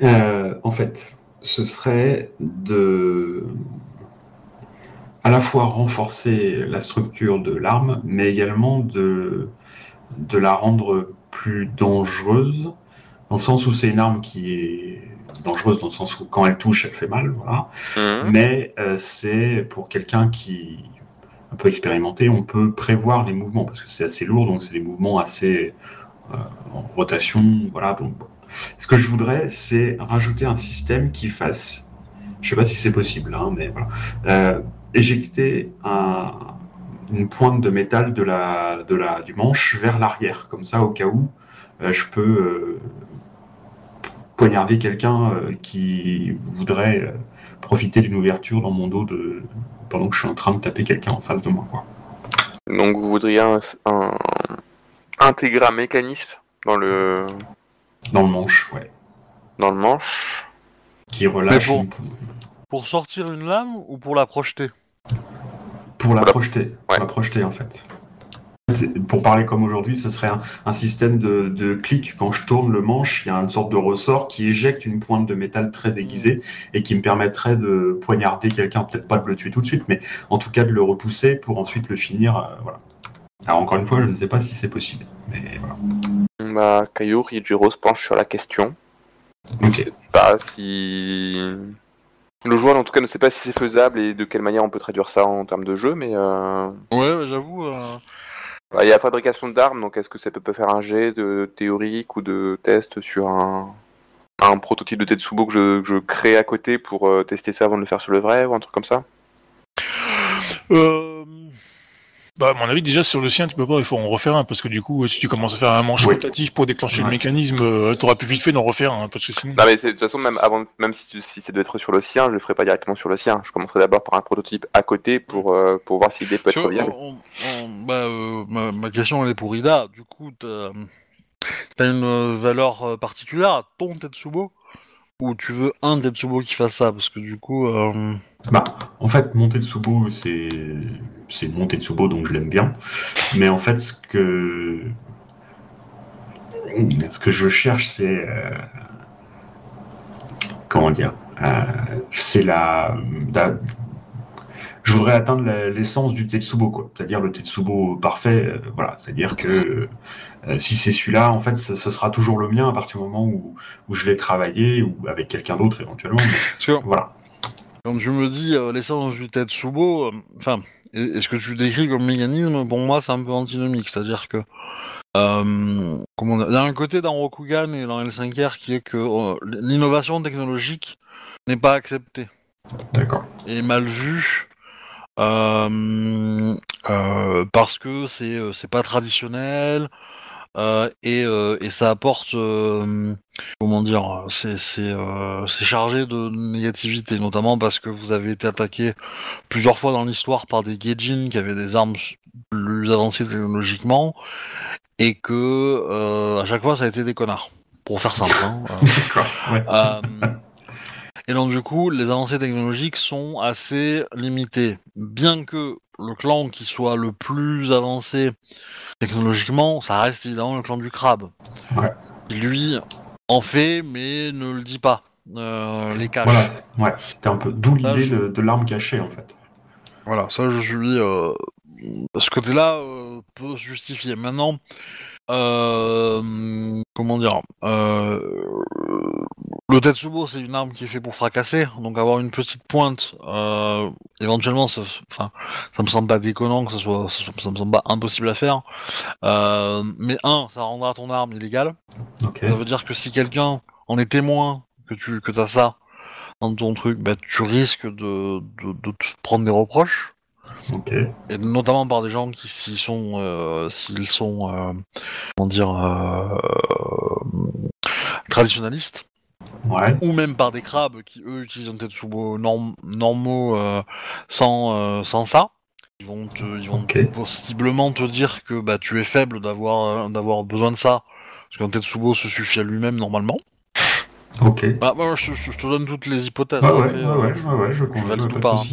D: Euh, en fait, ce serait de à la fois renforcer la structure de l'arme, mais également de, de la rendre plus dangereuse, dans le sens où c'est une arme qui est dangereuse, dans le sens où quand elle touche, elle fait mal, voilà.
B: Mhm.
D: Mais euh, c'est pour quelqu'un qui est un peu expérimenté, on peut prévoir les mouvements, parce que c'est assez lourd, donc c'est des mouvements assez euh, en rotation, voilà. Donc. Ce que je voudrais, c'est rajouter un système qui fasse, je sais pas si c'est possible, hein, mais voilà, euh, éjecter un- une pointe de métal du manche vers l'arrière, comme ça, au cas où euh, je peux euh, poignarder quelqu'un qui voudrait profiter d'une ouverture dans mon dos pendant que je suis en train de taper quelqu'un en face de moi.
B: Donc vous voudriez un, un- intégrer un mécanisme dans le
D: Dans le manche, ouais.
B: dans le manche.
D: Qui relâche
A: Mais bon.
D: une pou-
A: Pour sortir une lame ou pour la projeter?
D: Pour la projeter. Pour la projeter, en fait. Pour parler comme aujourd'hui, ce serait un, un système de, de clic. Quand je tourne le manche, il y a une sorte de ressort qui éjecte une pointe de métal très aiguisée et qui me permettrait de poignarder quelqu'un, peut-être pas de le tuer tout de suite, mais en tout cas de le repousser pour ensuite le finir. euh, voilà. Alors encore une fois, je ne sais pas si c'est possible. Mais voilà.
B: Bah, Caillou, Rijiro se penche sur la question.
D: Ok.
B: Pas si le joueur en tout cas ne sait pas si c'est faisable et de quelle manière on peut traduire ça en termes de jeu, mais euh...
A: Ouais, j'avoue. euh,
B: bah, il y a la fabrication d'armes, donc est-ce que ça peut faire un jet de théorique ou de test sur un, un prototype de Tetsubo que je, que je crée à côté pour euh, tester ça avant de le faire sur le vrai ou un truc comme ça?
A: Euh...
C: Bah, à mon avis, déjà sur le sien, tu peux pas, il faut en refaire un, parce que du coup, si tu commences à faire un manche
D: Oui.
C: rotatif pour déclencher le mécanisme, euh, t'auras plus vite fait d'en refaire un, parce que sinon.
B: Non mais de toute façon même avant même si, tu- si c'est d'être sur le sien, je le ferai pas directement sur le sien. Je commencerai d'abord par un prototype à côté pour euh, pour voir si l'idée peut
A: Tu
B: être viable.
A: bah, euh, ma, ma question elle est pour Ida. Du coup, t'as as une euh, valeur euh, particulière à ton Tetsubo? Ou tu veux un Tetsubo qui fasse ça? Parce que du coup, euh,
D: Bah, en fait, mon Tetsubo, c'est c'est mon Tetsubo, donc je l'aime bien. Mais en fait, ce que ce que je cherche, c'est euh, comment dire, Euh, c'est la, la- je voudrais atteindre l'essence du Tetsubo, quoi. C'est-à-dire le Tetsubo parfait. euh, voilà, c'est-à-dire que si c'est celui-là, en fait, ce, sera toujours le mien à partir du moment où, où je l'ai travaillé ou avec quelqu'un d'autre éventuellement. mais voilà.
A: quand tu me dis l'essence du Tetsubo, enfin, et, et ce que tu décris comme mécanisme, pour moi c'est un peu antinomique. C'est-à-dire que euh, comment dire, il y a un côté dans Rokugan et dans L5R qui est que euh, l'innovation technologique n'est pas acceptée.
D: D'accord.
A: est mal vu euh, euh, parce que c'est c'est pas traditionnel et, euh, et ça apporte euh, comment dire c'est euh, chargé de négativité notamment parce que vous avez été attaqué plusieurs fois dans l'histoire par des Gaijin qui avaient des armes plus avancées technologiquement et que euh, à chaque fois ça a été des connards pour faire simple hein. Euh.
D: Ouais.
A: euh, et donc du coup, les avancées technologiques sont assez limitées. Bien que le clan qui soit le plus avancé technologiquement, ça reste évidemment le clan du crabe.
D: Ouais.
A: Lui en fait, mais ne le dit pas. Euh, les cache.
D: Voilà, ouais, c'était un peu d'où l'idée
A: je-
D: de, de l'arme cachée en fait.
A: Voilà, ça je suis. euh, ce côté-là euh, peut se justifier. Maintenant, euh, comment dire euh, Le Tetsubo, c'est une arme qui est fait pour fracasser, donc avoir une petite pointe, euh, éventuellement, ça, enfin, ça me semble pas déconnant que ça soit, ça, ça me semble pas impossible à faire. Euh, mais un, ça rendra ton arme illégale.
D: Ok.
A: Ça veut dire que si quelqu'un en est témoin que tu que as ça dans ton truc, bah, tu risques de, de, de te prendre des reproches.
D: Ok.
A: et notamment par des gens qui s'y sont, euh, s'ils sont, euh, comment dire, euh,
D: Ouais.
A: ou même par des crabes qui eux utilisent un Tetsubo norm- normaux euh, sans, sans ça. Ils vont, te, ils vont possiblement te dire que bah, tu es faible d'avoir d'avoir besoin de ça, parce qu'un Tetsubo se suffit à lui-même normalement.
D: Ok.
A: Bah, moi, je, je- je te donne toutes les hypothèses.
D: Ah ouais,
A: après,
D: ouais,
A: euh,
D: ouais, ouais, ouais, je
A: je
D: comprends.
A: valide
D: Pas
A: hein.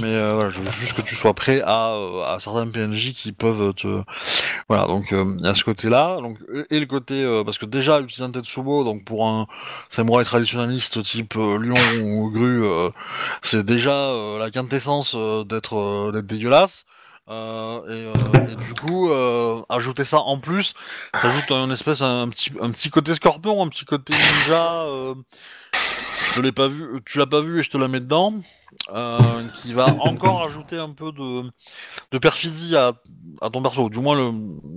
A: Mais euh, voilà, je veux juste que tu sois prêt à, euh, à certains PNJ qui peuvent te. Voilà, donc euh, il y a ce côté-là. Donc, et le côté. euh, parce que déjà, utiliser un Tetsubo, donc pour un samouraï traditionnaliste type euh, lion ou grue, euh, c'est déjà euh, la quintessence euh, d'être euh, d'être dégueulasse. Euh, et, euh, et du coup, euh, ajouter ça en plus, ça ajoute un espèce, un, petit, un petit côté scorpion, un petit côté ninja. euh, je te l'ai pas vu, tu l'as pas vu et je te la mets dedans. euh, qui va encore ajouter un peu de, de perfidie à, à ton perso, du moins le,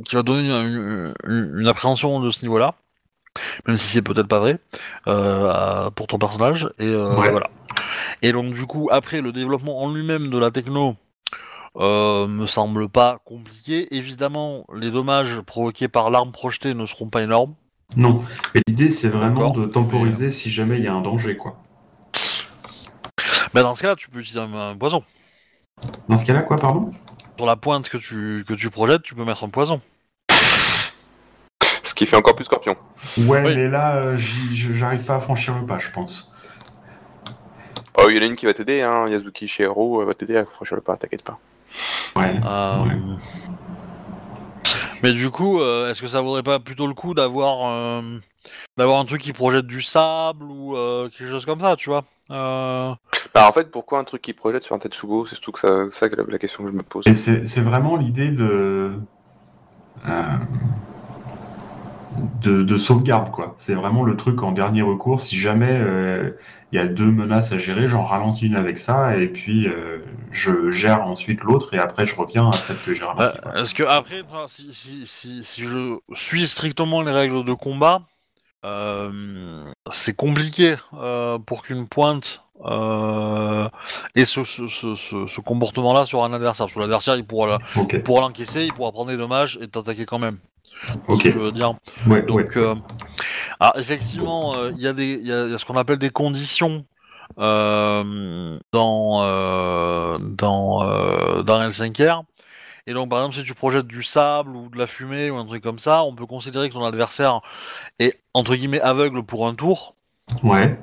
A: qui va donner une, une- une appréhension de ce niveau-là, même si c'est peut-être pas vrai euh, pour ton personnage. Et euh,
D: Ouais.
A: voilà. Et donc du coup, après le développement en lui-même de la techno. Euh, me semble pas compliqué. Évidemment, les dommages provoqués par l'arme projetée ne seront pas énormes.
D: Non. Mais l'idée, c'est vraiment de temporiser si jamais il y a un danger, quoi.
A: Mais dans ce cas-là, tu peux utiliser un, un poison.
D: Dans ce cas-là, quoi, pardon?
A: Sur la pointe que tu, que tu projettes, tu peux mettre un poison.
B: Ce qui fait encore plus scorpion.
D: Ouais,
A: Oui.
D: mais là, euh, j'arrive pas à franchir le pas, je pense.
B: Oh, il y en a une qui va t'aider, hein. Yazuki Shiro va t'aider à franchir le pas, t'inquiète pas.
D: Ouais.
A: Euh,
D: Ouais.
A: Mais du coup, euh, est-ce que ça vaudrait pas plutôt le coup d'avoir euh, d'avoir un truc qui projette du sable ou euh, quelque chose comme ça, tu vois euh...
B: Bah, en fait, pourquoi un truc qui projette sur un Tetsubo C'est surtout que ça, ça que la, la question que je me pose.
D: Et c'est c'est vraiment l'idée de, euh, de de sauvegarde, quoi. C'est vraiment le truc en dernier recours. Si jamais euh, il y a deux menaces à gérer, j'en ralentis une avec ça et puis euh, je gère ensuite l'autre et après je reviens à celle que j'ai
A: bah,
D: ralentie.
A: Est-ce que après, si, si, si, si je suis strictement les règles de combat, euh, c'est compliqué pour qu'une pointe euh, ait ce, ce, ce, ce- ce comportement-là sur un adversaire. Parce que l'adversaire, pourra il pourra l'encaisser, il pourra prendre des dommages et t'attaquer quand même.
D: Ok.
A: Ce que je veux dire.
D: Ouais,
A: Donc,
D: ouais.
A: alors effectivement, il y, a des- il y a il y a ce qu'on appelle des conditions euh, dans euh, dans euh, dans L5R. Et donc, par exemple, si tu projettes du sable ou de la fumée ou un truc comme ça, on peut considérer que ton adversaire est entre guillemets aveugle pour un tour.
D: Ouais.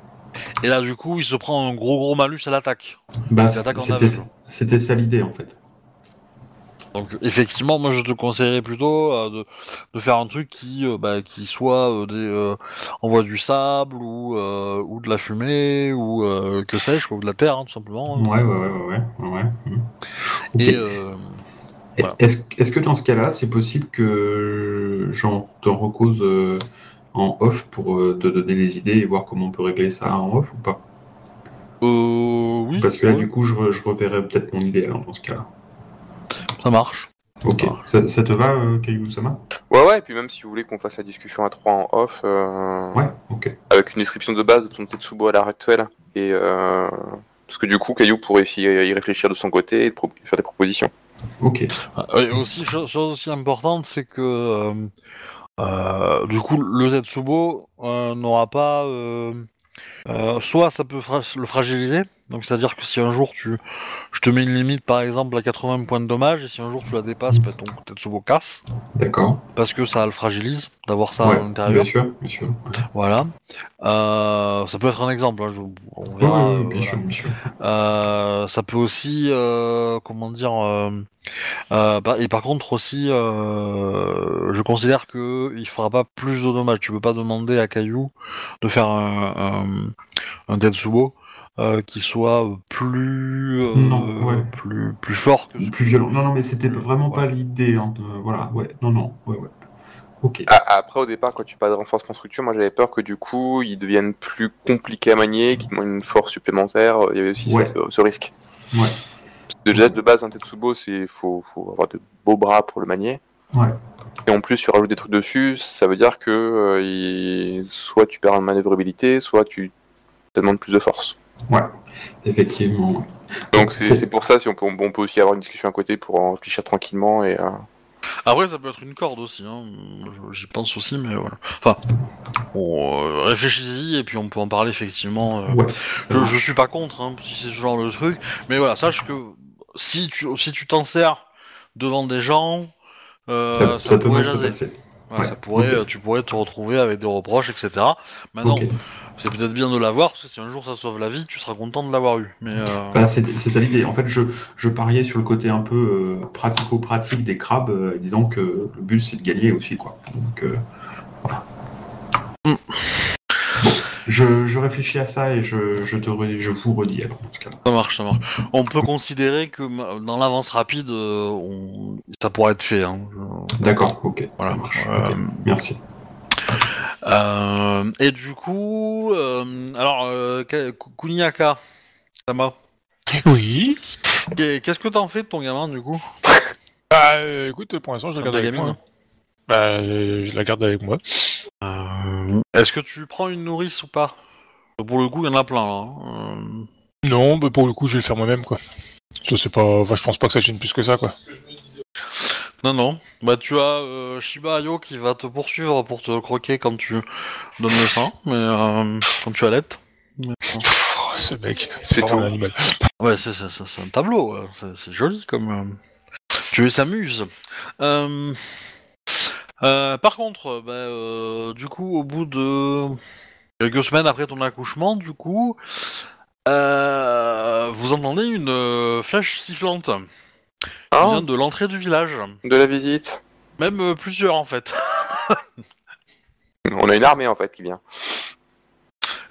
A: Et là, du coup, il se prend un gros gros malus à l'attaque.
D: Bah, c'était ça l'idée en fait.
A: Donc effectivement, moi je te conseillerais plutôt euh, de, de faire un truc qui, euh, bah, qui soit euh, des, envoie du sable ou, ou de la fumée ou que sais-je, ou de la terre hein, tout simplement. hein.
D: Ouais, ouais, ouais, ouais, ouais. ouais. Ok.
A: Et voilà.
D: Est-ce est-ce que dans ce cas-là, c'est possible que j'en t'en recose en off pour te donner les idées et voir comment on peut régler ça en off ou pas?
A: Euh, oui,
D: Parce que là,
A: ouais,
D: du coup, je, re- je reverrai peut-être mon idée alors dans ce cas-là.
A: Ça marche.
D: Ok. Ça, ça te va, euh, Caillou Sama
B: Ouais, ouais, et puis même si vous voulez qu'on fasse la discussion à 3 en off, euh,
D: Ouais, ok.
B: avec une description de base de ton Tetsubo à l'heure actuelle, et euh, parce que du coup, Caillou pourrait y réfléchir de son côté et de pro- faire des propositions.
D: Ok.
A: Euh, Et aussi, cho- chose aussi importante, c'est que euh, euh, du coup, le Tetsubo euh, n'aura pas. euh, euh, soit ça peut fra- le fragiliser, donc c'est-à-dire que si un jour tu, je te mets une limite par exemple à 80 points de dommage, et si un jour tu la dépasses, bah, ton Tetsubo casse,
D: D'accord.
A: parce que ça le fragilise d'avoir ça
D: Ouais,
A: à l'intérieur.
D: bien sûr, bien sûr. Ouais,
A: Voilà. Euh, ça peut être un exemple, hein, je- on
D: Ouais,
A: verra.
D: ouais,
A: euh,
D: bien
A: voilà.
D: sûr, bien sûr.
A: Euh, ça peut aussi, euh, comment dire, euh, euh, bah, et par contre aussi, euh, je considère que il fera pas plus de dommages. Tu peux pas demander à Caillou de faire un, un, un Tetsubo euh, qui soit plus, euh,
D: Non, ouais.
A: plus, plus fort que.
D: Plus violent. Non, non, mais c'était vraiment pas l'idée. hein, de- Voilà, ouais. Non, non, ouais, ouais. Ok.
B: Ah, Après, au départ, quand tu parles de renforcement structure, moi j'avais peur que du coup, ils deviennent plus compliqués à manier, qu'ils demandent une force supplémentaire. Il y avait aussi
D: Ouais.
B: ce, ce risque.
D: Ouais.
B: Déjà, de base, un Tetsubo, c'est faut, faut avoir de beaux bras pour le manier.
D: Ouais.
B: Et en plus, tu rajoutes des trucs dessus, ça veut dire que euh, il- soit tu perds en manœuvrabilité, soit tu te demandes plus de force.
D: Ouais. Effectivement. ouais.
B: Donc c'est pour ça si on peut, on peut aussi avoir une discussion à côté pour en réfléchir tranquillement et euh,
A: Après, ça peut être une corde aussi, hein. J'y pense aussi, mais voilà. Enfin, bon, euh, réfléchis-y et puis on peut en parler effectivement. euh.
D: Ouais. ça
A: Je, suis pas contre, hein, si c'est ce genre de truc, mais voilà, sache que si tu si tu t'en sers devant des gens, euh, ça,
D: ça peut
A: pourrait jaser.
D: Ouais,
A: ça pourrait, tu pourrais te retrouver avec des reproches, etc. Maintenant, c'est peut-être bien de l'avoir, parce que si un jour ça sauve la vie, tu seras content de l'avoir eu. Mais euh,
D: Bah, c'est c'est ça l'idée. En fait, je, je pariais sur le côté un peu euh, pratico-pratique des crabes, euh, disant que le but c'est de gagner aussi, quoi. Donc, euh, voilà.
A: Mm.
D: Je, je réfléchis à ça et je, je, te re- je vous redis alors, dans ce cas-là.
A: ça marche, ça marche. On peut considérer que dans l'avance rapide, euh, on- ça pourrait être fait. Hein.
D: D'accord, ok,
A: Voilà.
D: ça marche.
A: Euh,
D: ok, Merci.
A: Euh, et du coup, euh, alors, euh, Ka- Kuniaka, Sama,
C: Oui.
A: qu'est- qu'est-ce que t'en fais de ton gamin du coup?
C: Bah, euh, écoute, pour l'instant, je la
A: Comme
C: garde
A: ta
C: avec
A: gamine
C: hein. Bah, je la garde avec moi.
A: Euh, Est-ce que tu prends une nourrice ou pas? Pour le coup, il y en a plein là. hein. Euh,
C: Non, bah, pour le coup, je vais le faire moi-même, quoi. Ça, c'est pas... Enfin, je pense pas que ça gêne plus que ça, quoi.
A: Non, non. Bah, tu as euh, Shiba Ayo qui va te poursuivre pour te croquer quand tu donnes le sein, mais euh, quand tu allaites. Mais,
C: Pff, ce mec, c'est
B: tout.
C: un animal.
A: Ouais, c'est un tableau, ouais. c'est joli comme. Tu s'amuses. Euh... euh, par contre, bah, euh, du coup, au bout de quelques semaines après ton accouchement, du coup, euh, vous entendez une euh, flèche sifflante qui
B: Ah,
A: vient de l'entrée du village.
B: de la visite.
A: Même euh, plusieurs en fait.
B: On a une armée en fait qui vient.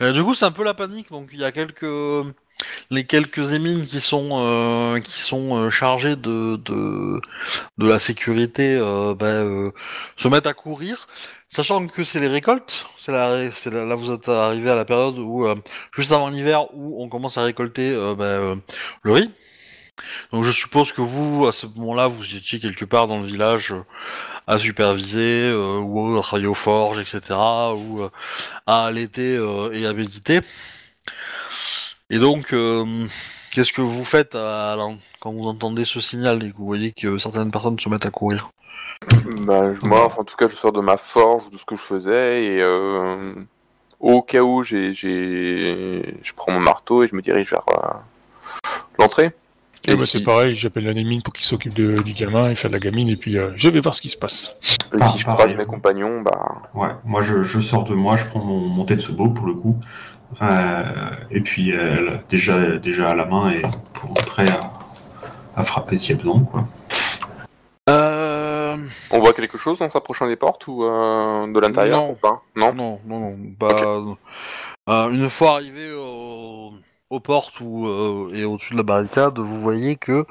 A: Euh, du coup, c'est un peu la panique. Donc, il y a quelques les quelques émines qui sont euh, qui sont euh, chargés de, de la sécurité euh, euh, se mettent à courir, sachant que c'est les récoltes. C'est là vous êtes arrivé à la période où juste avant l'hiver où on commence à récolter euh, le riz. Donc je suppose que vous, à ce moment-là, vous étiez quelque part dans le village à superviser ou à travailler aux forges, etc. ou à allaiter et à méditer. Et donc, euh, qu'est-ce que vous faites à quand vous entendez ce signal et que vous voyez que certaines personnes se mettent à courir?
B: Bah, je- moi, enfin, en tout cas, je sors de ma forge, de ce que je faisais, et euh, au cas où, j'ai, j'ai, je prends mon marteau et je me dirige vers euh, l'entrée.
C: Et
B: Et
C: bah,
B: si,
C: c'est pareil, j'appelle l'anémine pour qu'il s'occupe de- du gamin et faire de la gamine, et puis euh, je vais voir ce qui se passe.
B: et
D: Ah,
B: si je
D: pareil.
B: croise mes compagnons, bah,
D: Ouais, moi je, je sors de moi, je prends mon, mon Tetsubo pour le coup, et puis euh, déjà, déjà à la main et pour, prêt à, à frapper a besoin. Quoi.
A: Euh...
B: on voit quelque chose en s'approchant des portes ou euh, de l'intérieur
A: Non.
B: ou pas? Non.
A: Non, non, non. Bah, euh, une fois arrivé au- aux portes ou, euh, et au-dessus de la barricade, vous voyez que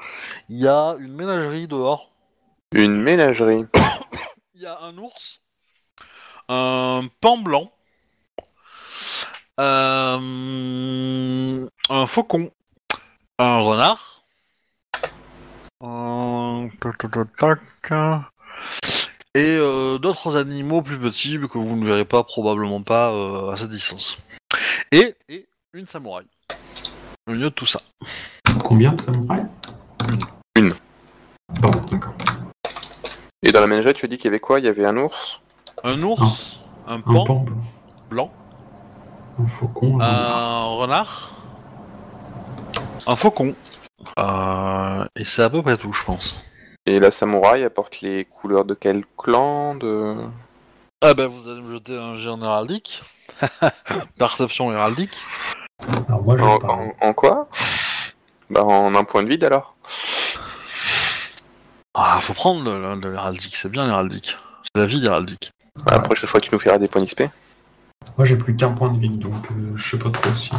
A: il y a une ménagerie dehors.
B: Une ménagerie.
A: Il y a un ours, un pan blanc, euh, un faucon, un renard, un... et euh, d'autres animaux plus petits que vous ne verrez pas probablement pas euh, à cette distance. Et, et une samouraï. Au milieu de tout ça.
D: Combien de samouraïs?
B: Une.
D: Pardon, d'accord.
B: Et dans la ménagerie, tu as dit qu'il y avait quoi? Il y avait un ours?
A: Un ours, un
D: Un
A: pan?
D: Pan blanc,
A: blanc,
D: un faucon, un renard.
A: un renard, un faucon. Euh, et c'est à peu près tout, je pense.
B: Et la samouraï apporte les couleurs de quel clan de...
A: Ah ben vous allez me jeter un jet en héraldique. Perception héraldique.
D: Alors moi je
B: En,
D: parle.
B: en- en quoi? Bah en un point de vide alors.
A: Ah, faut prendre le, le- le héraldique, c'est bien l'héraldique. C'est la vie l'héraldique.
B: La prochaine fois, tu nous feras des points d'XP.
D: Moi j'ai plus qu'un point de vie, donc euh, je sais pas trop si.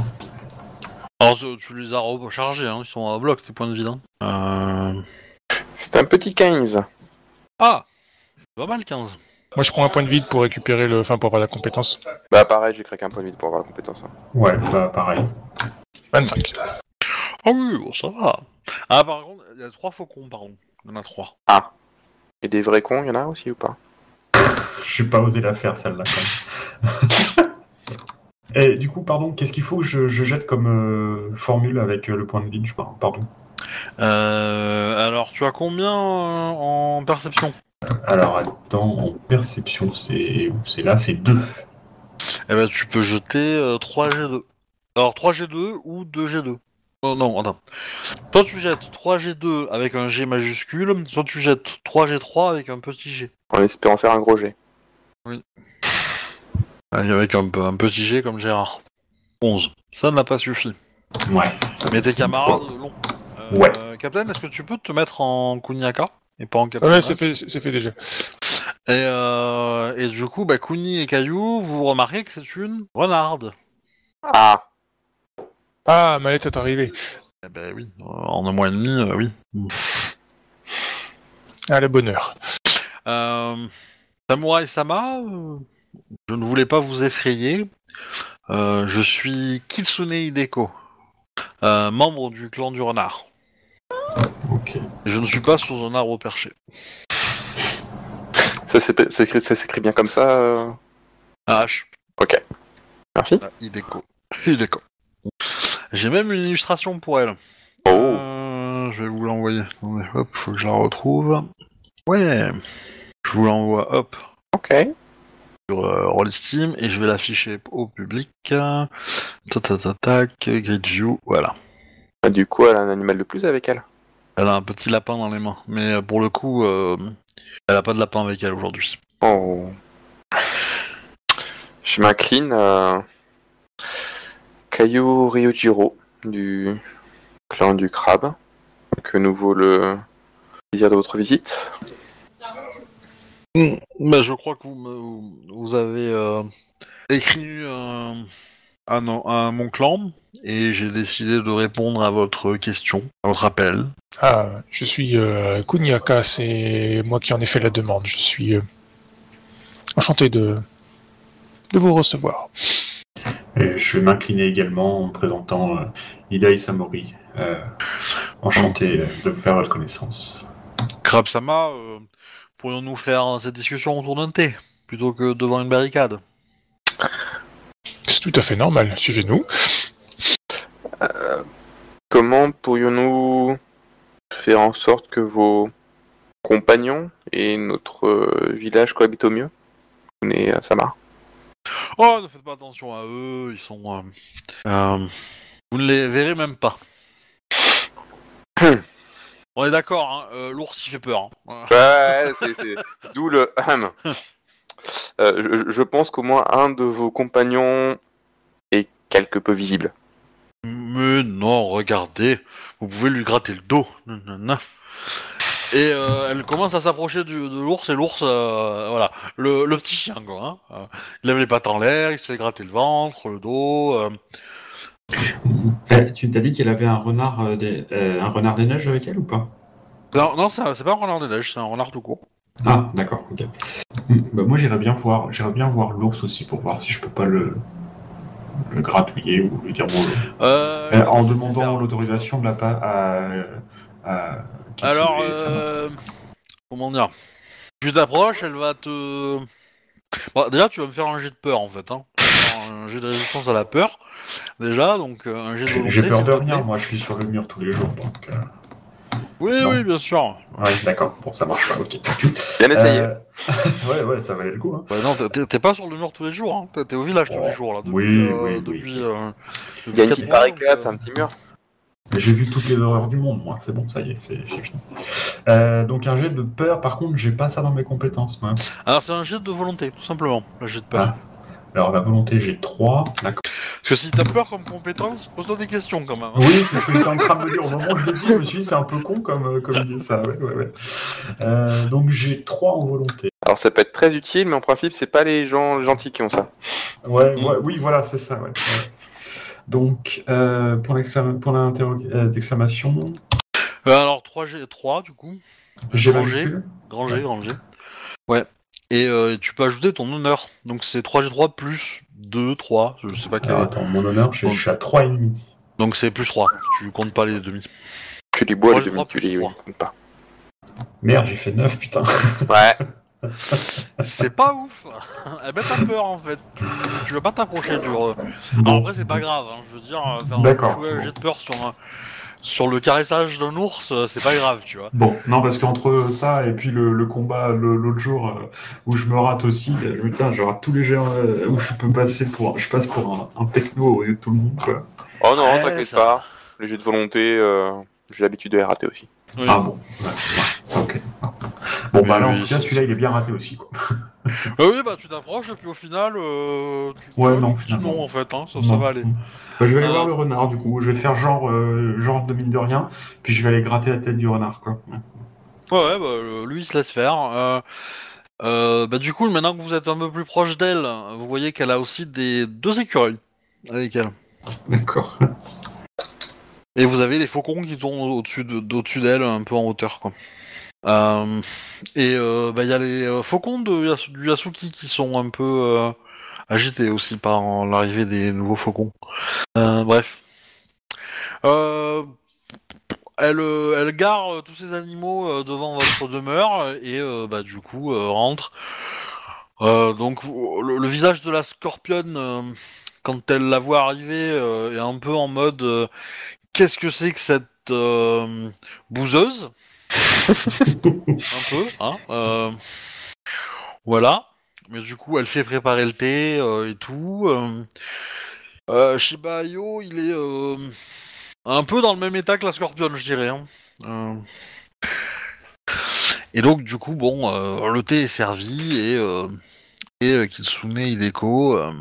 A: Alors tu, tu les as rechargés, hein, ils sont à bloc tes points de vie. hein. Euh...
B: C'est un petit 15.
A: Ah c'est Pas mal 15.
C: Moi, je prends un point de vide pour récupérer le... Enfin, pour avoir la compétence.
B: Bah pareil, j'ai craqué un point de vide pour avoir la compétence. hein.
D: Ouais, bah pareil.
C: 25.
A: Ah oui, bon ça va. Ah par contre, il y a trois faucons, pardon. Il y en a trois.
B: Et des vrais cons, il y en a aussi ou pas?
D: J'ai pas osé la faire celle-là quand même. Et du coup, pardon, qu'est-ce qu'il faut que je, je jette comme euh, formule avec euh, le point de vide Pardon?
A: Euh, alors, tu as combien en perception?
D: Alors, attends, en perception, c'est c'est là, c'est 2.
A: Eh ben, tu peux jeter euh, 3G2. Alors, 3G2 ou 2G2 Oh non, attends. Soit tu jettes 3G2 avec un G majuscule, soit tu jettes 3G3 avec un petit G.
B: En espérant faire un gros jet.
A: Avec un, un petit G comme Gérard. 11. Ça n'a pas suffi.
D: Ouais. ça-
A: Mais tes camarades, non. Euh,
D: Ouais.
A: Captain, est-ce que tu peux te mettre en Kuniaka et pas en Captain
C: Ouais, c'est fait, c'est fait déjà.
A: Et, euh, et du coup, bah, Kuni et Caillou, vous remarquez que c'est une renarde.
B: Ah
C: Ah, Mallette est arrivé.
A: Eh ben oui, euh, en un mois et demi, euh, oui.
C: Ah, le bonheur.
A: Euh, Samurai Sama, euh, je ne voulais pas vous effrayer. Euh, je suis Kitsune Hideko, euh, membre du clan du renard.
D: Ok.
A: Et je ne suis pas sous un arbre perché.
B: Ça s'écrit- bien comme ça euh
A: H.
B: Ok. Merci.
A: Ah, Hideko. Hideko. J'ai même une illustration pour elle.
B: Oh
A: Euh, je vais vous l'envoyer. Hop, faut que je la retrouve. Ouais. Je vous l'envoie, hop,
B: Ok.
A: sur euh, Rollsteam et je vais l'afficher au public. Ta ta ta tac, grid view, voilà.
B: Ah, du coup, elle a un animal de plus avec elle.
A: Elle a un petit lapin dans les mains, mais euh, pour le coup, euh, elle a pas de lapin avec elle aujourd'hui.
B: Oh. Je m'incline à Kayu Ryujiro du clan du crabe. Que nous vaut le plaisir de votre visite.
A: Bah, je crois que vous, me- vous avez euh, écrit euh, à, mon clan et j'ai décidé de répondre à votre question, à votre appel.
C: Ah, je suis euh, Kuniaka, c'est moi qui en ai fait la demande. Je suis euh, enchanté de, de vous recevoir.
D: Et je vais m'incliner également en présentant euh, Ida Isamori. Euh, enchanté de faire votre connaissance.
A: Krabsama, euh, pourrions-nous faire cette discussion autour d'un thé plutôt que devant une barricade
C: C'est tout à fait normal. Suivez-nous.
B: Comment pourrions-nous faire en sorte que vos compagnons et notre euh, village cohabitent au mieux? Mais ça marche.
A: Oh, ne faites pas attention à eux, ils sont... euh, euh, vous ne les verrez même pas. On est d'accord, hein, euh, l'ours il fait peur. hein.
B: Ouais, c'est, c'est... D'où le... Euh, je, je pense qu'au moins un de vos compagnons est quelque peu visible.
A: Mais non, regardez, vous pouvez lui gratter le dos. Et euh, elle commence à s'approcher du- de l'ours et l'ours, euh, voilà, le, le petit chien quoi. Hein, il lève les pattes en l'air, il se fait gratter le ventre, le dos. Euh.
D: Eh, tu t'as dit qu'elle avait un renard, euh, des, euh, un renard des neiges avec elle ou pas?
A: Non, non, c'est pas un renard des neiges, c'est un renard tout court.
D: Ah, d'accord, ok. Hmm, bah, moi, j'irais bien voir, j'irais bien voir l'ours aussi pour voir si je peux pas le, le gratouiller ou lui dire bonjour.
A: Euh,
D: en demandant l'autorisation de la part à, à Kitsune
A: Alors, euh, comment dire? Tu t'approches, elle va te. Bon, déjà, tu vas me faire un jet de peur en fait. Hein. Un jet de résistance à la peur, déjà, donc euh, un jet de volonté.
D: J'ai peur de rien, moi je suis sur le mur tous les jours, donc... euh,
A: Oui,
D: Non.
A: oui, bien sûr.
D: Ouais, d'accord, bon, ça marche pas, ok.
B: Bien essayé.
D: Euh, ouais, ouais, ça valait le coup. Hein.
A: Bah non, t'es- pas sur le mur tous les jours, hein. T'es- au village tous les jours là. Depuis,
D: Oui,
A: euh,
D: oui, oui.
A: depuis, euh,
B: Il y a une petite barricade, un petit mur.
D: Mais J'ai vu toutes les horreurs du monde, moi, c'est bon, ça y est, c'est fini. Euh, donc un jet de peur, par contre, j'ai pas ça dans mes compétences, moi.
A: Alors c'est un jet de volonté, tout simplement, le jet de peur.
D: Ah. Alors la volonté, j'ai 3, d'accord.
A: Parce que si t'as peur comme compétence, pose-toi des questions quand même. hein.
D: Oui, c'est ce que j'étais en train de me dire. Au moment où je l'ai dit, je me suis dit, c'est un peu con comme, euh, comme idée, ça. Ouais, ouais, ouais. Euh, donc j'ai 3 en volonté.
B: Alors ça peut être très utile, mais en principe, c'est pas les gens gentils qui ont ça.
D: Ouais,
A: Mm.
D: ouais, oui, voilà, c'est ça, ouais. ouais. Donc, euh, pour l'exclama- pour l'interro- euh, d'exclamation,
A: Euh, alors 3 G, 3 du coup, G.
D: majuscule
A: grand G,
D: Ouais.
A: grand G. Ouais. Et euh, tu peux ajouter ton honneur. Donc c'est 3G3 plus 2, 3, je sais pas quel.
D: Alors attends, mon honneur, je, je suis à 3,5.
A: Donc c'est plus 3, tu comptes pas les demi.
B: Tu les bois, les demi, tu les comptes pas.
D: Merde, j'ai fait 9, putain.
B: Ouais.
A: c'est pas ouf. Elle met ta peur en fait. Tu, tu veux pas t'approcher du. Alors,
D: Bon.
A: après, c'est pas grave. hein. Je veux dire, euh, faire un jet de peur sur un- sur le caressage d'un ours, euh, c'est pas grave, tu vois.
D: Bon, non, parce qu'entre ça et puis le, le combat le- l'autre jour euh, où je me rate aussi, putain, je rate tous les jeux euh, où je peux passer pour, je passe pour un, un techno au lieu de tout le monde, quoi.
B: Oh non,
A: Ouais,
B: t'inquiète
A: ça-
B: pas. Les jeux de volonté, euh, j'ai l'habitude de les rater aussi.
A: Oui.
D: Ah bon, ouais, ouais, ok. Bon, bah là, en tout cas, celui-là, il est bien raté aussi, quoi.
A: Euh, oui, bah tu t'approches et puis au final, euh, tu
D: Ouais, non, finalement.
A: non en fait, hein, ça, ça
D: Non.
A: va aller.
D: Bah, je vais aller
A: Euh.
D: voir le renard, du coup. Je vais faire genre, euh, genre de mine de rien, puis je vais aller gratter la tête du renard, quoi.
A: Ouais, ouais, bah, euh, lui il se laisse faire. Euh, euh, bah du coup, maintenant que vous êtes un peu plus proche d'elle, vous voyez qu'elle a aussi des deux écureuils avec elle.
D: D'accord.
A: Et vous avez les faucons qui tournent au-dessus de- d'au-dessus d'elle, un peu en hauteur, quoi. Euh, et euh, bah il y a les euh, faucons de du Yasuki qui sont un peu euh, agités aussi par l'arrivée des nouveaux faucons. Bref. Elle, elle gare tous ces animaux devant votre demeure et bah, du coup rentre. Donc le, visage de la scorpionne, quand elle la voit arriver, est un peu en mode qu'est-ce que c'est que cette bouseuse? Un peu, hein euh, Voilà. Mais du coup, elle fait préparer le thé euh, et tout. Euh, euh, Shiba Inu, il est euh, un peu dans le même état que la scorpionne, je dirais. hein. Euh, Et donc, du coup, bon, euh, le thé est servi et, euh, et euh, Kitsune Hideko euh,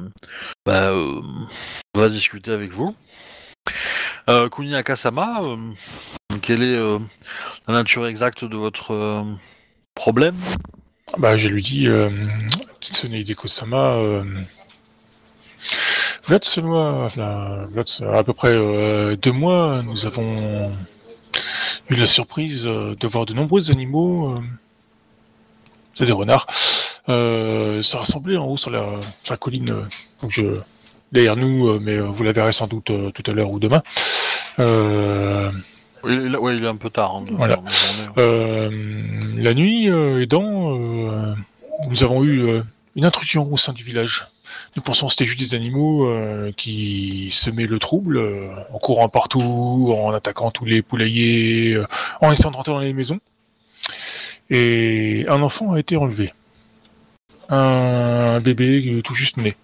A: bah, euh, va discuter avec vous. Euh, Kuni Akasama, euh, quelle est euh, la nature exacte de votre euh, problème?
C: Bah, je lui dis, euh, Kitsune Hideko-sama, euh, Vlad, à peu près euh, deux mois, nous avons eu la surprise de voir de nombreux animaux, c'est des renards, se rassembler en haut sur la, sur colline, derrière nous, mais vous la verrez sans doute tout à l'heure ou demain.
A: Oui, il, ouais, il est un peu tard. hein,
C: Voilà.
A: dans la journée.
C: Euh, la nuit euh, aidant, euh, nous avons eu euh, une intrusion au sein du village. Nous pensons que c'était juste des animaux euh, qui semaient le trouble euh, en courant partout, en attaquant tous les poulaillers, euh, en essayant de rentrer dans les maisons. Et un enfant a été enlevé. Un bébé tout juste né.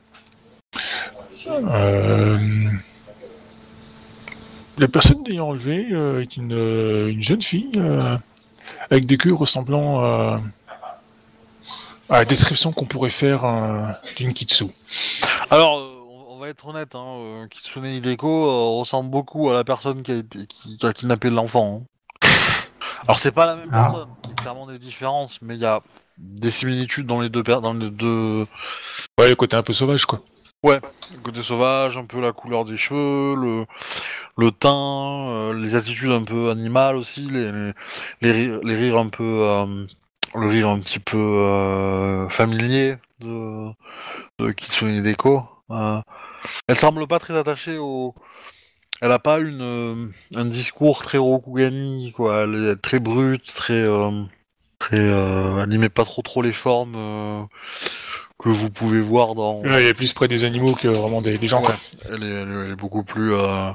C: Euh, la personne l'ayant enlevé euh, est une, euh, une jeune fille euh, avec des queues ressemblant à, à la description qu'on pourrait faire euh, d'une kitsu.
A: Alors, on- va être honnête, hein, euh, Kitsune Hideko euh, ressemble beaucoup à la personne qui a, été, qui, qui a kidnappé l'enfant. hein. Alors, c'est pas la même
D: Ah.
A: personne, il y a clairement des différences, mais il y a des similitudes dans les deux, dans les deux
C: Ouais, le côté un peu sauvage, quoi.
A: Le côté sauvage, un peu la couleur des cheveux, le, le teint, euh, les attitudes un peu animales aussi, les, les, les rires, un peu, euh, le rire un petit peu euh, familier de, de Kitsune. Euh, elle semble pas très attachée au. Elle a pas une, un discours très Rokugani, quoi. Elle est très brute, très. très elle met pas trop trop les formes que vous pouvez voir dans.
C: Là, il est plus près des animaux que vraiment des, des gens.
A: Ouais, elle est, elle elle beaucoup plus euh,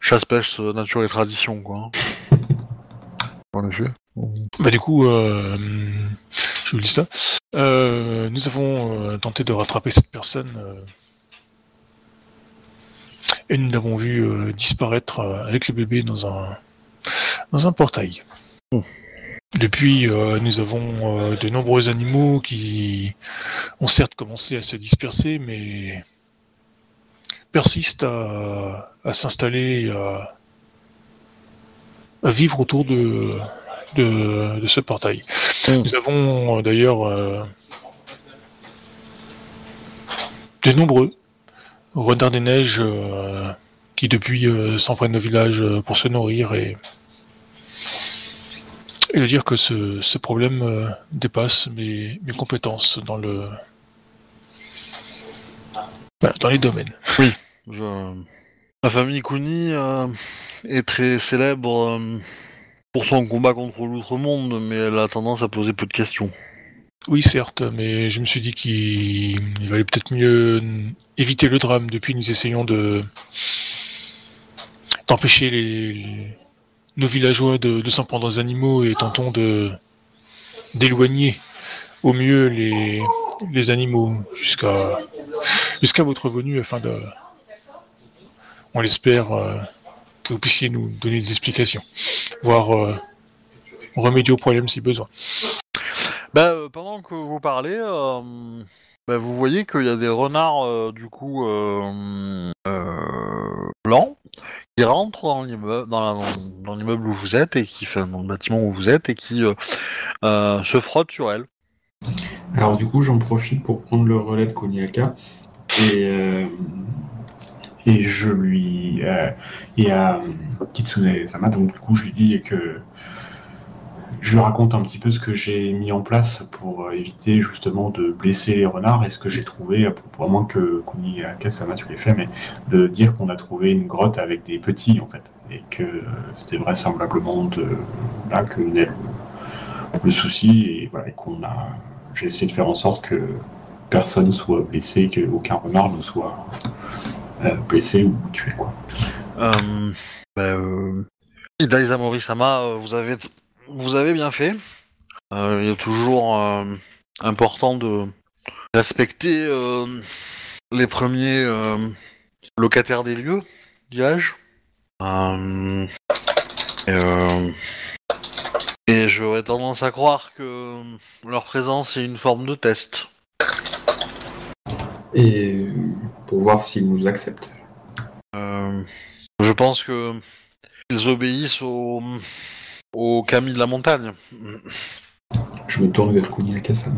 A: chasse-pêche, euh, nature et tradition, quoi. En effet.
C: Bah du coup, euh, je vous dis ça. Euh, nous avons tenté de rattraper cette personne et nous l'avons vu disparaître avec le bébé dans un dans un portail.
A: Hmm.
C: Depuis, euh, nous avons euh, de nombreux animaux qui ont certes commencé à se disperser, mais persistent à, à s'installer, et à, à vivre autour de, de, de ce portail.
A: Mm.
C: Nous avons euh, d'ailleurs de nombreux renards des neiges qui depuis s'en prennent au village pour se nourrir et, et de dire que ce, ce problème euh, dépasse mes, mes compétences dans le voilà, dans les domaines.
A: Je... La famille Kuni euh, est très célèbre euh, pour son combat contre l'outre-monde, mais elle a tendance à poser peu de questions.
C: Oui, certes, mais je me suis dit qu'il il valait peut-être mieux éviter le drame. Depuis, nous essayons de d'empêcher les- nos villageois de, s'en prendre aux animaux et tentons de d'éloigner au mieux les, les animaux jusqu'à jusqu'à votre venue afin de, on l'espère, euh, que vous puissiez nous donner des explications, voire euh, remédier au problème si besoin.
A: Bah, euh, pendant que vous parlez, euh, bah, vous voyez qu'il y a des renards, du coup, blancs, qui rentrent dans l'immeuble, dans, l'immeuble où vous êtes, et qui, enfin, dans le bâtiment où vous êtes, et qui euh, euh, se frottent sur elle.
D: Alors du coup, j'en profite pour prendre le relais de Koniaka et, euh, et je lui euh, et à Kitsune Sama, donc du coup, je lui dis que je lui raconte un petit peu ce que j'ai mis en place pour euh, éviter justement de blesser les renards et ce que j'ai trouvé, pour, moins que Koniaka Sama tu l'aies fait, mais de dire qu'on a trouvé une grotte avec des petits en fait et que c'était vraisemblablement de là que venait le, souci et qu'on a j'ai essayé de faire en sorte que personne soit blessé, qu'aucun renard ne soit euh, blessé ou tué. Quoi.
A: Euh, euh, Idaisa Morisama, vous avez, vous avez bien fait. Euh, il est toujours euh, important de respecter euh, les premiers locataires des lieux. Euh, et, j'aurais tendance à croire que leur présence est une forme de test.
E: Et pour voir s'ils nous acceptent.
A: Je pense que ils obéissent au, au Camille de la montagne.
E: Je me tourne vers Kuniaka-sama.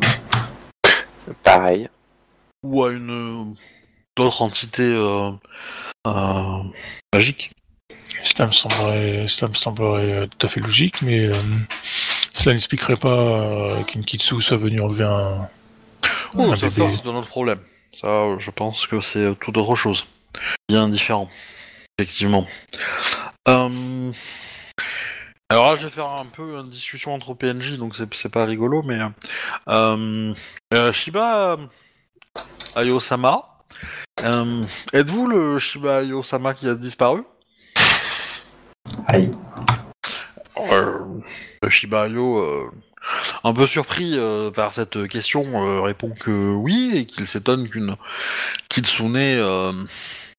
B: Pareil.
A: Ou à une d'autres entités euh, euh, magiques.
C: Cela me semblerait, cela me semblerait euh, tout à fait logique, mais euh, cela n'expliquerait pas euh, qu'une Kitsu soit venue enlever un,
A: Oh,
C: un
A: ça, c'est un autre problème. Ça, euh, je pense que c'est tout autre chose. Bien différent. Effectivement. Euh, Alors là, je vais faire un peu une discussion entre PNJ, donc c'est c'est pas rigolo, mais... Euh, euh, Shiba Ayo-sama, euh, êtes-vous le Shiba Ayo-sama qui a disparu?
D: Aïe.
A: Euh, Shiba Ayo, euh, un peu surpris euh, par cette question, euh, répond que oui, et qu'il s'étonne qu'une Kitsune euh,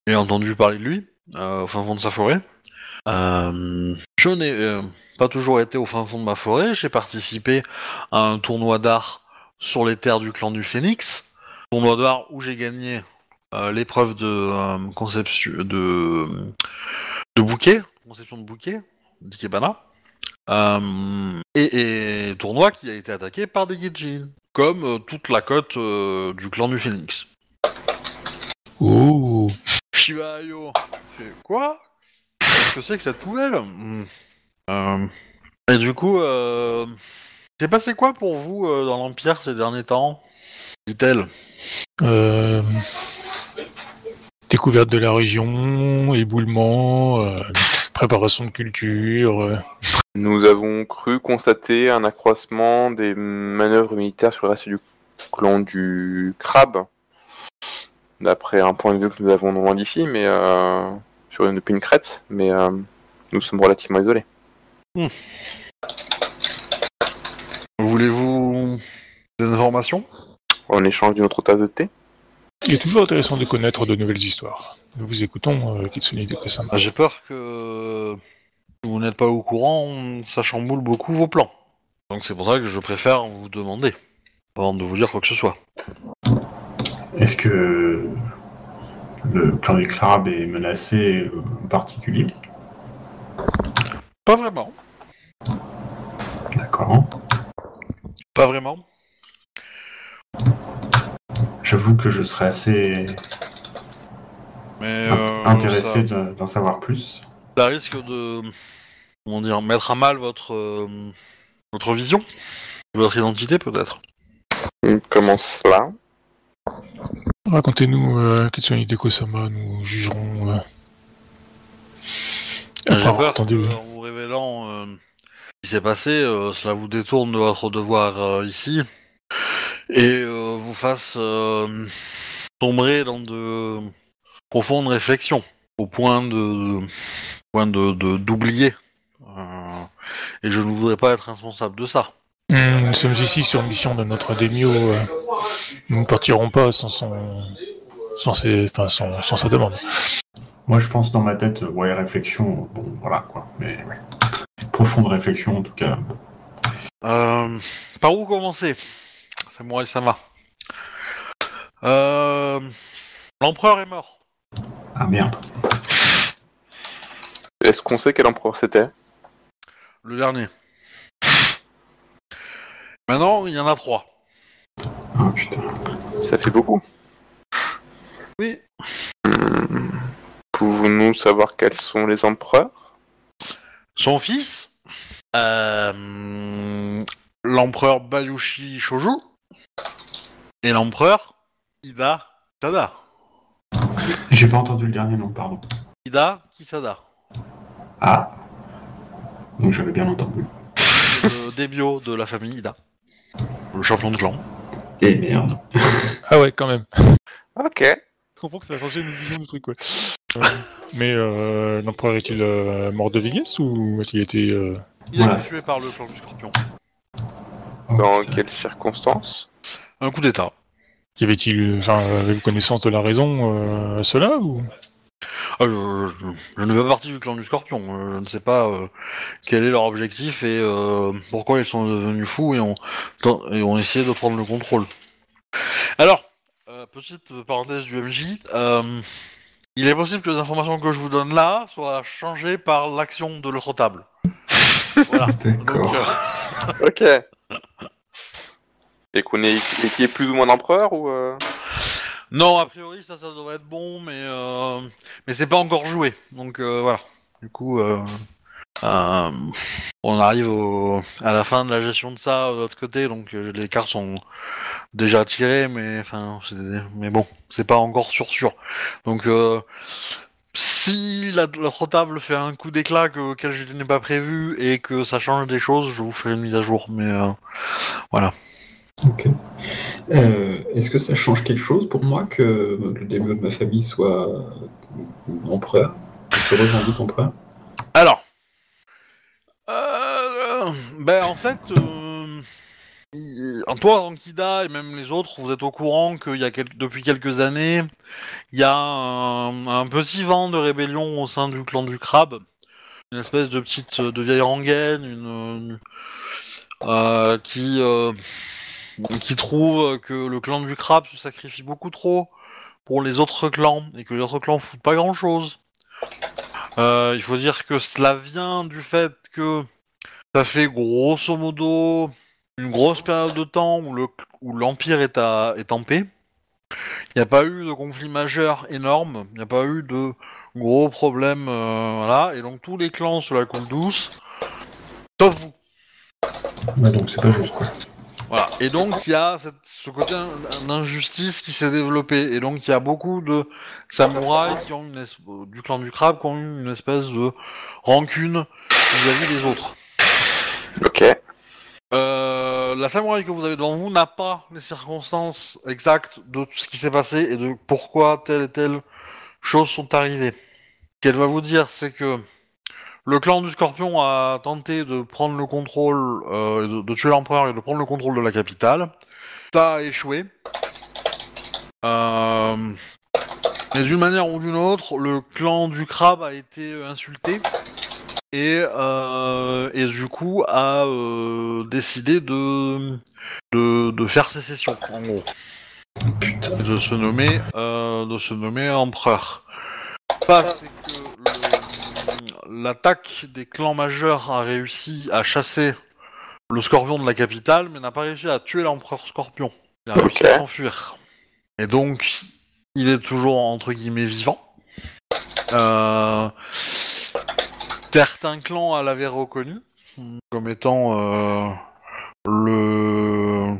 A: ait entendu parler de lui, euh, au fin fond de sa forêt. Euh, je n'ai euh, pas toujours été au fin fond de ma forêt, j'ai participé à un tournoi d'art sur les terres du clan du Phénix, tournoi d'art où j'ai gagné euh, l'épreuve de conception de, de bouquet, conception de bouquet, d'Ikebana. Et, et tournoi qui a été attaqué par des Gijin, comme toute la côte du clan du Phénix.
C: Oh
A: Shiba Ayo quoi? Qu'est-ce que c'est que cette poubelle. Euh, Et du coup, euh... c'est passé quoi pour vous euh, dans l'Empire ces derniers temps? Dit-elle.
C: euh, Découverte de la région, éboulement, euh, préparation de culture. euh,
B: Nous avons cru constater un accroissement des manœuvres militaires sur le reste du clan du crabe, d'après un point de vue que nous avons non loin d'ici, mais euh, sur une, depuis une crête, mais euh, nous sommes relativement isolés.
A: Voulez-vous des informations?
B: En échange d'une autre tasse de thé?
C: Il est toujours intéressant de connaître de nouvelles histoires. Nous vous écoutons, euh, Kitsune Dekosama.
A: Ah, J'ai peur que si vous n'êtes pas au courant, ça chamboule beaucoup vos plans. Donc c'est pour ça que je préfère vous demander, avant de vous dire quoi que ce soit.
D: Est-ce que le clan du crabe est menacé euh, en particulier
A: Pas vraiment.
D: D'accord.
A: Pas vraiment.
D: J'avoue que je serais assez
A: Mais
D: in-
A: euh,
D: intéressé
A: ça-
D: de- d'en savoir plus.
A: ça risque de comment dire mettre à mal votre euh, votre vision, votre identité peut-être.
B: On commence là.
C: Racontez-nous, euh, Kitsune Dekosama, nous jugerons. euh, avoir
A: peur
C: entendu-
A: que, en vous révélant euh, ce qui s'est passé, euh, cela vous détourne de votre devoir euh, ici et euh, vous fasse euh, sombrer dans de profondes réflexions, au point de, point de d'oublier. Euh, et je ne voudrais pas être responsable de ça.
C: Hum, Nous sommes ici sur mission de notre Demio. Nous ne partirons pas sans son, sans, ses, enfin, sans, sans sa demande.
D: Moi, je pense dans ma tête, euh, ouais, réflexion, bon, voilà, quoi. Mais, ouais. Profonde réflexion, en tout cas.
A: Euh, par où commencer? Samurai Sama. Euh, L'empereur est mort.
D: Ah merde.
B: Est-ce qu'on sait quel empereur c'était?
A: Le dernier. Maintenant, il y en a trois.
D: Ah putain.
B: Ça fait beaucoup.
A: Oui.
B: Hmm. Pouvons-nous savoir quels sont les empereurs?
A: Son fils, euh, l'empereur Bayushi Shoju, et l'empereur Ida Kisada.
D: J'ai pas entendu le dernier nom, pardon.
A: Ida Kisada.
D: Ah. Donc j'avais bien entendu.
A: Le débio de la famille Ida. Le champion de clan.
D: Et merde.
C: Ah ouais, quand même.
B: Ok.
C: Je comprends que ça a changé une vision du truc, quoi. Euh, mais euh, l'empereur est-il euh, mort de vieillesse ou a-t-il été... euh,
A: Il a
D: Voilà.
A: été tué par le clan du scorpion.
D: Oh,
B: Dans
D: putain.
B: quelles circonstances?
A: Un coup d'état.
C: Y avait-il... Enfin, avez-vous connaissance de la raison euh, à cela ou...
A: Ah, je, je- je ne fais pas partie du clan du Scorpion. euh, Je ne sais pas euh, quel est leur objectif et euh, pourquoi ils sont devenus fous et ont, et ont essayé de prendre le contrôle. Alors, euh, petite parenthèse du MJ, euh, il est possible que les informations que je vous donne là soient changées par l'action de l'autre table. Voilà.
D: D'accord.
A: euh,
B: Ok. Et qu'on est, est plus ou moins d'empereur ou euh
A: non, a priori ça, ça devrait être bon, mais euh, mais c'est pas encore joué. Donc euh, voilà. Du coup, euh, euh, on arrive au, à la fin de la gestion de ça de l'autre côté, donc euh, les cartes sont déjà tirées, mais enfin, mais bon, c'est pas encore sûr sûr. Donc euh, si la, l'autre table fait un coup d'éclat que, auquel je n'ai pas prévu et que ça change des choses, je vous ferai une mise à jour. Mais euh,
E: Ok. Euh, Est-ce que ça change quelque chose pour moi que le début de ma famille soit euh, empereur Se revendique empereur?
A: Alors, euh, ben en fait, euh, il- toi, Ankida et même les autres, vous êtes au courant qu'il y a depuis quelques années, il y a un, petit vent de rébellion au sein du clan du crabe, une espèce de petite de vieille rengaine, une, euh, qui euh, qui trouve que le clan du crabe se sacrifie beaucoup trop pour les autres clans et que les autres clans foutent pas grand chose. Euh, il faut dire que cela vient du fait que ça fait grosso modo une grosse période de temps où le l'empire est est en paix. Il n'y a pas eu de conflit majeur énorme, il n'y a pas eu de gros problèmes, euh, voilà, et donc tous les clans se la coulent douce, sauf vous.
E: Donc c'est pas juste quoi.
A: Voilà. Et donc il y a cette- ce côté in- d'injustice qui s'est développé. Et donc il y a beaucoup de samouraïs qui ont une es- du clan du crabe qui ont eu une espèce de rancune vis-à-vis des autres.
B: Ok.
A: Euh, la samouraï que vous avez devant vous n'a pas les circonstances exactes de tout ce qui s'est passé et de pourquoi telle et telle chose sont arrivées. Ce qu'elle va vous dire, c'est que le clan du Scorpion a tenté de prendre le contrôle, euh, de, tuer l'empereur et de prendre le contrôle de la capitale. Ça a échoué. Euh, mais d'une manière ou d'une autre, le clan du crabe a été insulté et, euh, du coup a décidé de, faire sécession en gros
E: Putain.
A: De se nommer de se nommer empereur. L'attaque des clans majeurs a réussi à chasser le scorpion de la capitale, mais n'a pas réussi à tuer l'empereur scorpion. Il a réussi à s'enfuir. Et donc, il est toujours entre guillemets vivant. Euh, certains clans l'avaient reconnu comme étant euh, le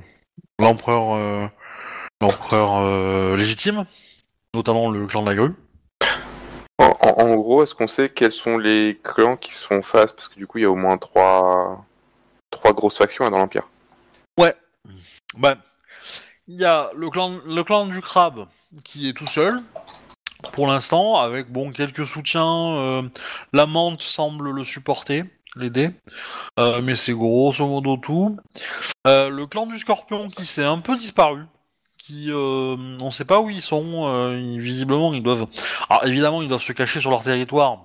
A: l'empereur euh, l'empereur légitime, notamment le clan de la grue.
B: En, gros, est-ce qu'on sait quels sont les clans qui sont face? Parce que du coup, il y a au moins trois, trois grosses factions dans l'Empire.
A: Bah, il y a le clan, le clan du crabe qui est tout seul pour l'instant, avec bon quelques soutiens. euh, la menthe semble le supporter, l'aider, euh, mais c'est grosso modo tout. Euh, le clan du scorpion qui s'est un peu disparu. Qui, euh, on sait pas où ils sont. euh, visiblement, ils doivent. Alors évidemment, ils doivent se cacher sur leur territoire.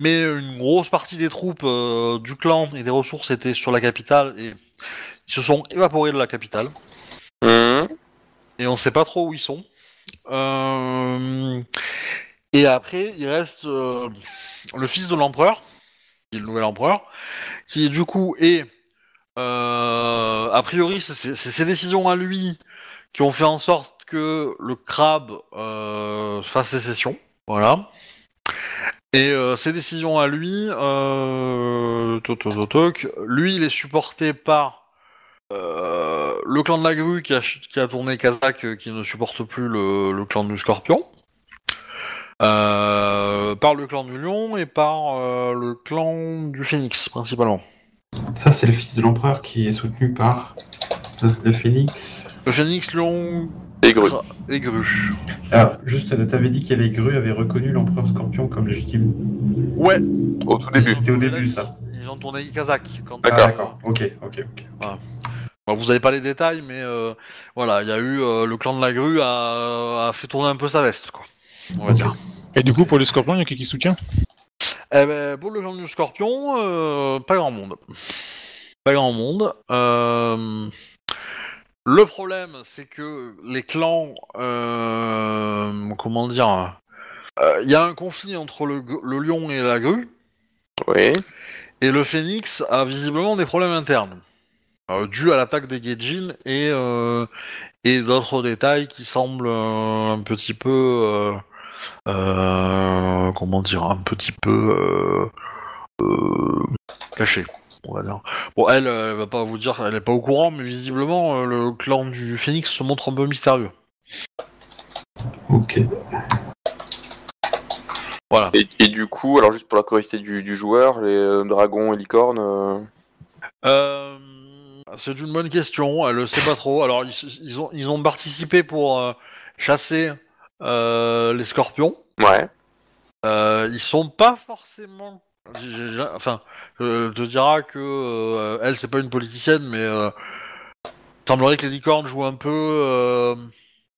A: Mais une grosse partie des troupes euh, du clan et des ressources étaient sur la capitale et ils se sont évaporés de la capitale.
B: Mhm.
A: Et on sait pas trop où ils sont. Et après, il reste le fils de l'empereur, qui est le nouvel empereur, qui du coup est, euh, a priori, c'est ses décisions à lui qui ont fait en sorte que le crabe euh, fasse sécession. Voilà. Et euh, ses décisions à lui, euh, lui, il est supporté par euh, le clan de la grue qui a, tourné Kazakh, euh, qui ne supporte plus le, clan du scorpion. Euh, par le clan du lion et par euh, le clan du phénix, principalement.
D: Ça, c'est le fils de l'empereur qui est soutenu par euh, le phénix.
A: Le phénix, lion
B: Et grue.
A: Et grue.
D: Alors, juste, t'avais dit que les grues avaient reconnu l'empereur scorpion comme légitime.
A: Ouais,
B: Au tout début.
D: C'était au début, ça.
A: ils ont tourné Kazakh. Quand...
B: D'accord.
D: Ah, d'accord. Ok, ok, ok.
A: Bon, vous avez pas les détails, mais euh, voilà, il y a eu euh, le clan de la grue a, a fait tourner un peu sa veste, quoi. On va dire.
C: Et du coup, pour les scorpions, il y a qui qui soutient?
A: Eh ben, pour le clan du scorpion, euh, pas grand monde. Pas grand monde. Euh, Le problème, c'est que les clans, euh, comment dire, euh, il y a un conflit entre le, lion et la grue,
B: Oui.
A: et le phénix a visiblement des problèmes internes, euh, dus à l'attaque des Gaijin et, euh, et d'autres détails qui semblent euh, un petit peu, euh, euh, comment dire, un petit peu euh, euh, cachés. On va dire. Bon, elle, euh, elle va pas vous dire, elle est pas au courant, mais visiblement, euh, le clan du Phénix se montre un peu mystérieux.
D: Ok.
A: Voilà.
B: Et, et du coup, alors juste pour la curiosité du, du joueur, les euh, dragons et licornes. euh,
A: Euh, c'est une bonne question, elle le sait pas trop. Alors, ils, ils ont, ils ont participé pour euh, chasser euh, les scorpions.
B: Ouais.
A: Euh, ils sont pas forcément. J'ai- j'ai- enfin, je te dira que euh, elle, c'est pas une politicienne, mais euh, il semblerait que les licornes jouent un peu euh,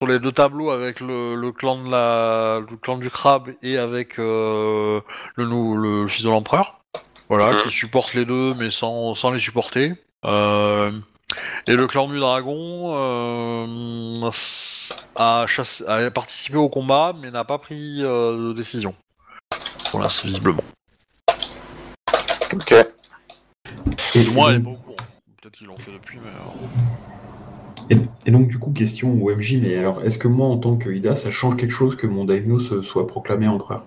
A: sur les deux tableaux avec le, le clan de la, le clan du crabe et avec euh, le, le fils de l'empereur. Voilà, qui supporte les deux, mais sans, sans les supporter. Euh, et le clan du dragon euh, a, chassé- a participé au combat, mais n'a pas pris euh, de décision. L'instant, visiblement.
B: Ok.
D: Et,
A: Du moins, elle est
D: donc,
A: pas au courant. Peut-être qu'ils l'ont fait depuis, mais. euh,
D: et- et donc, du coup, question au MJ, mais alors, est-ce que moi, en tant que Ida, ça change quelque chose que mon daimyo se soit proclamé empereur?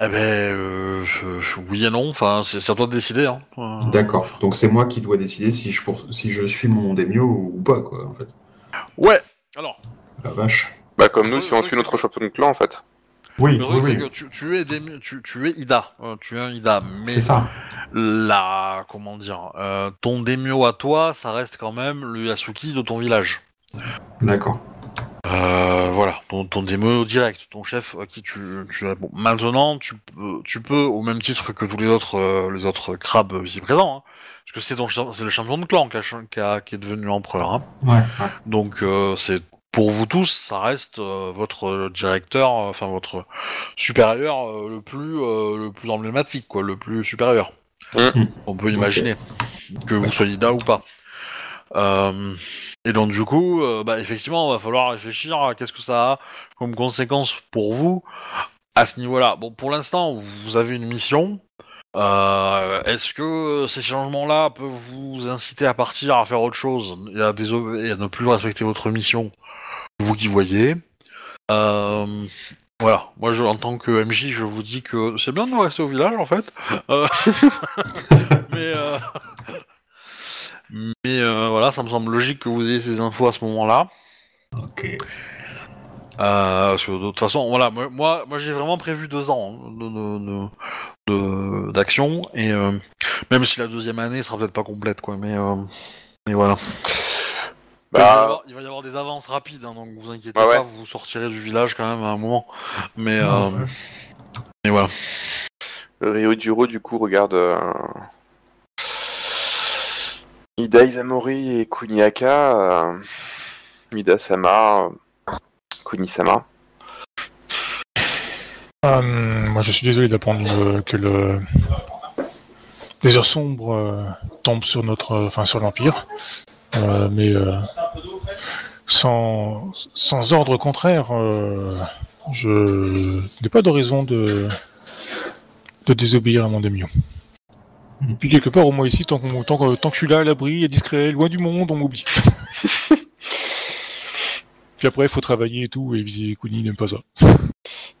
A: Eh ben, euh, je- je- oui et non. Enfin, c'est c'est à toi de décider. Hein. Euh,
D: D'accord. Donc, c'est moi qui dois décider si je, pour- si je suis mon daimyo ou pas, quoi, en fait.
A: Ouais. Alors,
D: La vache.
B: Bah comme nous, si on suit notre champion de clan, en fait.
D: Oui,
A: le truc,
D: oui.
A: que tu, tu es des, tu, tu es Ida. Euh, tu es un Ida, mais
D: ça.
A: la, comment dire, euh, ton démio à toi, ça reste quand même le Yasuki de ton village.
D: D'accord.
A: Euh, voilà, ton, ton démo direct, ton chef à qui tu, tu réponds. Maintenant, tu peux, tu peux, au même titre que tous les autres, euh, les autres crabes ici présents, hein, parce que c'est c'est le champion de clan qui, a qui, a- qui est devenu empereur. Hein.
D: Ouais, ouais.
A: Donc, euh, c'est pour vous tous, ça reste euh, votre directeur, euh, enfin votre supérieur euh, le plus, euh, le plus emblématique, quoi, le plus supérieur.
B: Mm.
A: On peut imaginer que vous soyez là ou pas. Euh, et donc du coup, euh, bah, effectivement, va falloir réfléchir à qu'est-ce que ça a comme conséquence pour vous à ce niveau-là. Bon, pour l'instant, vous avez une mission. Euh, Est-ce que ces changements-là peuvent vous inciter à partir, à faire autre chose et à, déso- et à ne plus respecter votre mission? Vous qui voyez. Euh, voilà, moi je, en tant que MJ, je vous dis que c'est bien de rester au village en fait. Euh, mais euh, mais euh, voilà, ça me semble logique que vous ayez ces infos à ce moment-là.
D: Ok.
A: Euh, parce que de toute façon, voilà, moi, moi, j'ai vraiment prévu deux ans hein, de- de- de- de- d'action et euh, même si la deuxième année sera peut-être pas complète, quoi, mais euh, mais voilà. Il, va y
B: Bah,
A: avoir, il va y avoir des avances rapides, hein, donc vous inquiétez
B: ouais.
A: pas, vous sortirez du village quand même à un moment. Mais, euh,
D: ouais.
A: mais voilà.
B: Ryujiro, du coup, regarde euh, Ida Izamori et Kuniaka, euh, Ida Sama, euh, Kuni-sama.
C: Euh, moi, je suis désolé d'apprendre que le les heures sombres euh, tombent sur notre, euh, enfin sur l'empire, Euh, mais euh, sans sans ordre contraire, euh, je n'ai pas de raison de de désobéir à mon daimyo. Et puis quelque part, au moins ici, tant, qu'on- tant, que, tant que je suis là, à l'abri, et discret, loin du monde, on m'oublie. Puis après, il faut travailler et tout, et Kuni n'aime pas ça.